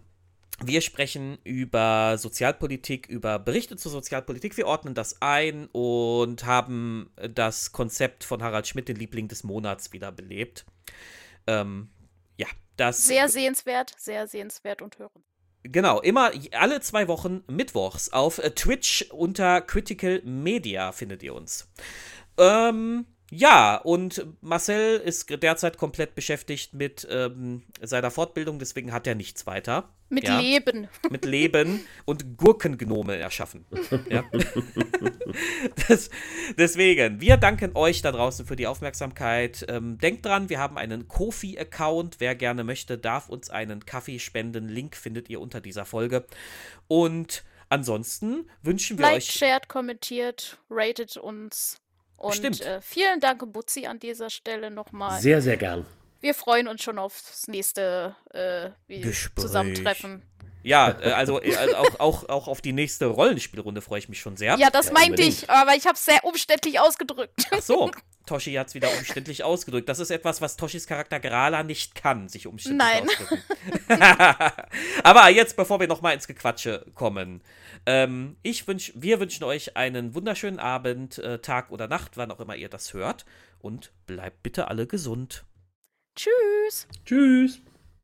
wir sprechen über Sozialpolitik, über Berichte zur Sozialpolitik. Wir ordnen das ein und haben das Konzept von Harald Schmidt, den Liebling des Monats, wiederbelebt. Ähm, ja, das. Sehr sehenswert, sehr sehenswert und hören. Genau, immer alle zwei Wochen mittwochs auf Twitch unter Critical Media findet ihr uns. Ähm, ja, und Marcel ist derzeit komplett beschäftigt mit ähm, seiner Fortbildung, deswegen hat er nichts weiter. Mit ja. Leben. Mit Leben und Gurkengnome erschaffen. ja. das, deswegen, wir danken euch da draußen für die Aufmerksamkeit. Ähm, denkt dran, wir haben einen Kofi-Account. Wer gerne möchte, darf uns einen Kaffee spenden. Link findet ihr unter dieser Folge. Und ansonsten wünschen wir Liked, euch. shared, kommentiert, ratet uns. Und äh, vielen Dank, Butzi, an dieser Stelle nochmal. Sehr, sehr gern. Wir freuen uns schon aufs nächste äh, Zusammentreffen. Ja, äh, also äh, auch, auch, auch auf die nächste Rollenspielrunde freue ich mich schon sehr. Ja, das ja, meinte ich, aber ich habe es sehr umständlich ausgedrückt. Ach so, Toshi hat es wieder umständlich ausgedrückt. Das ist etwas, was Toshis Charakter Grala nicht kann, sich umständlich Nein. ausdrücken. aber jetzt, bevor wir nochmal ins Gequatsche kommen, ähm, ich wünsch, wir wünschen euch einen wunderschönen Abend, äh, Tag oder Nacht, wann auch immer ihr das hört. Und bleibt bitte alle gesund. Tschüss. Tschüss.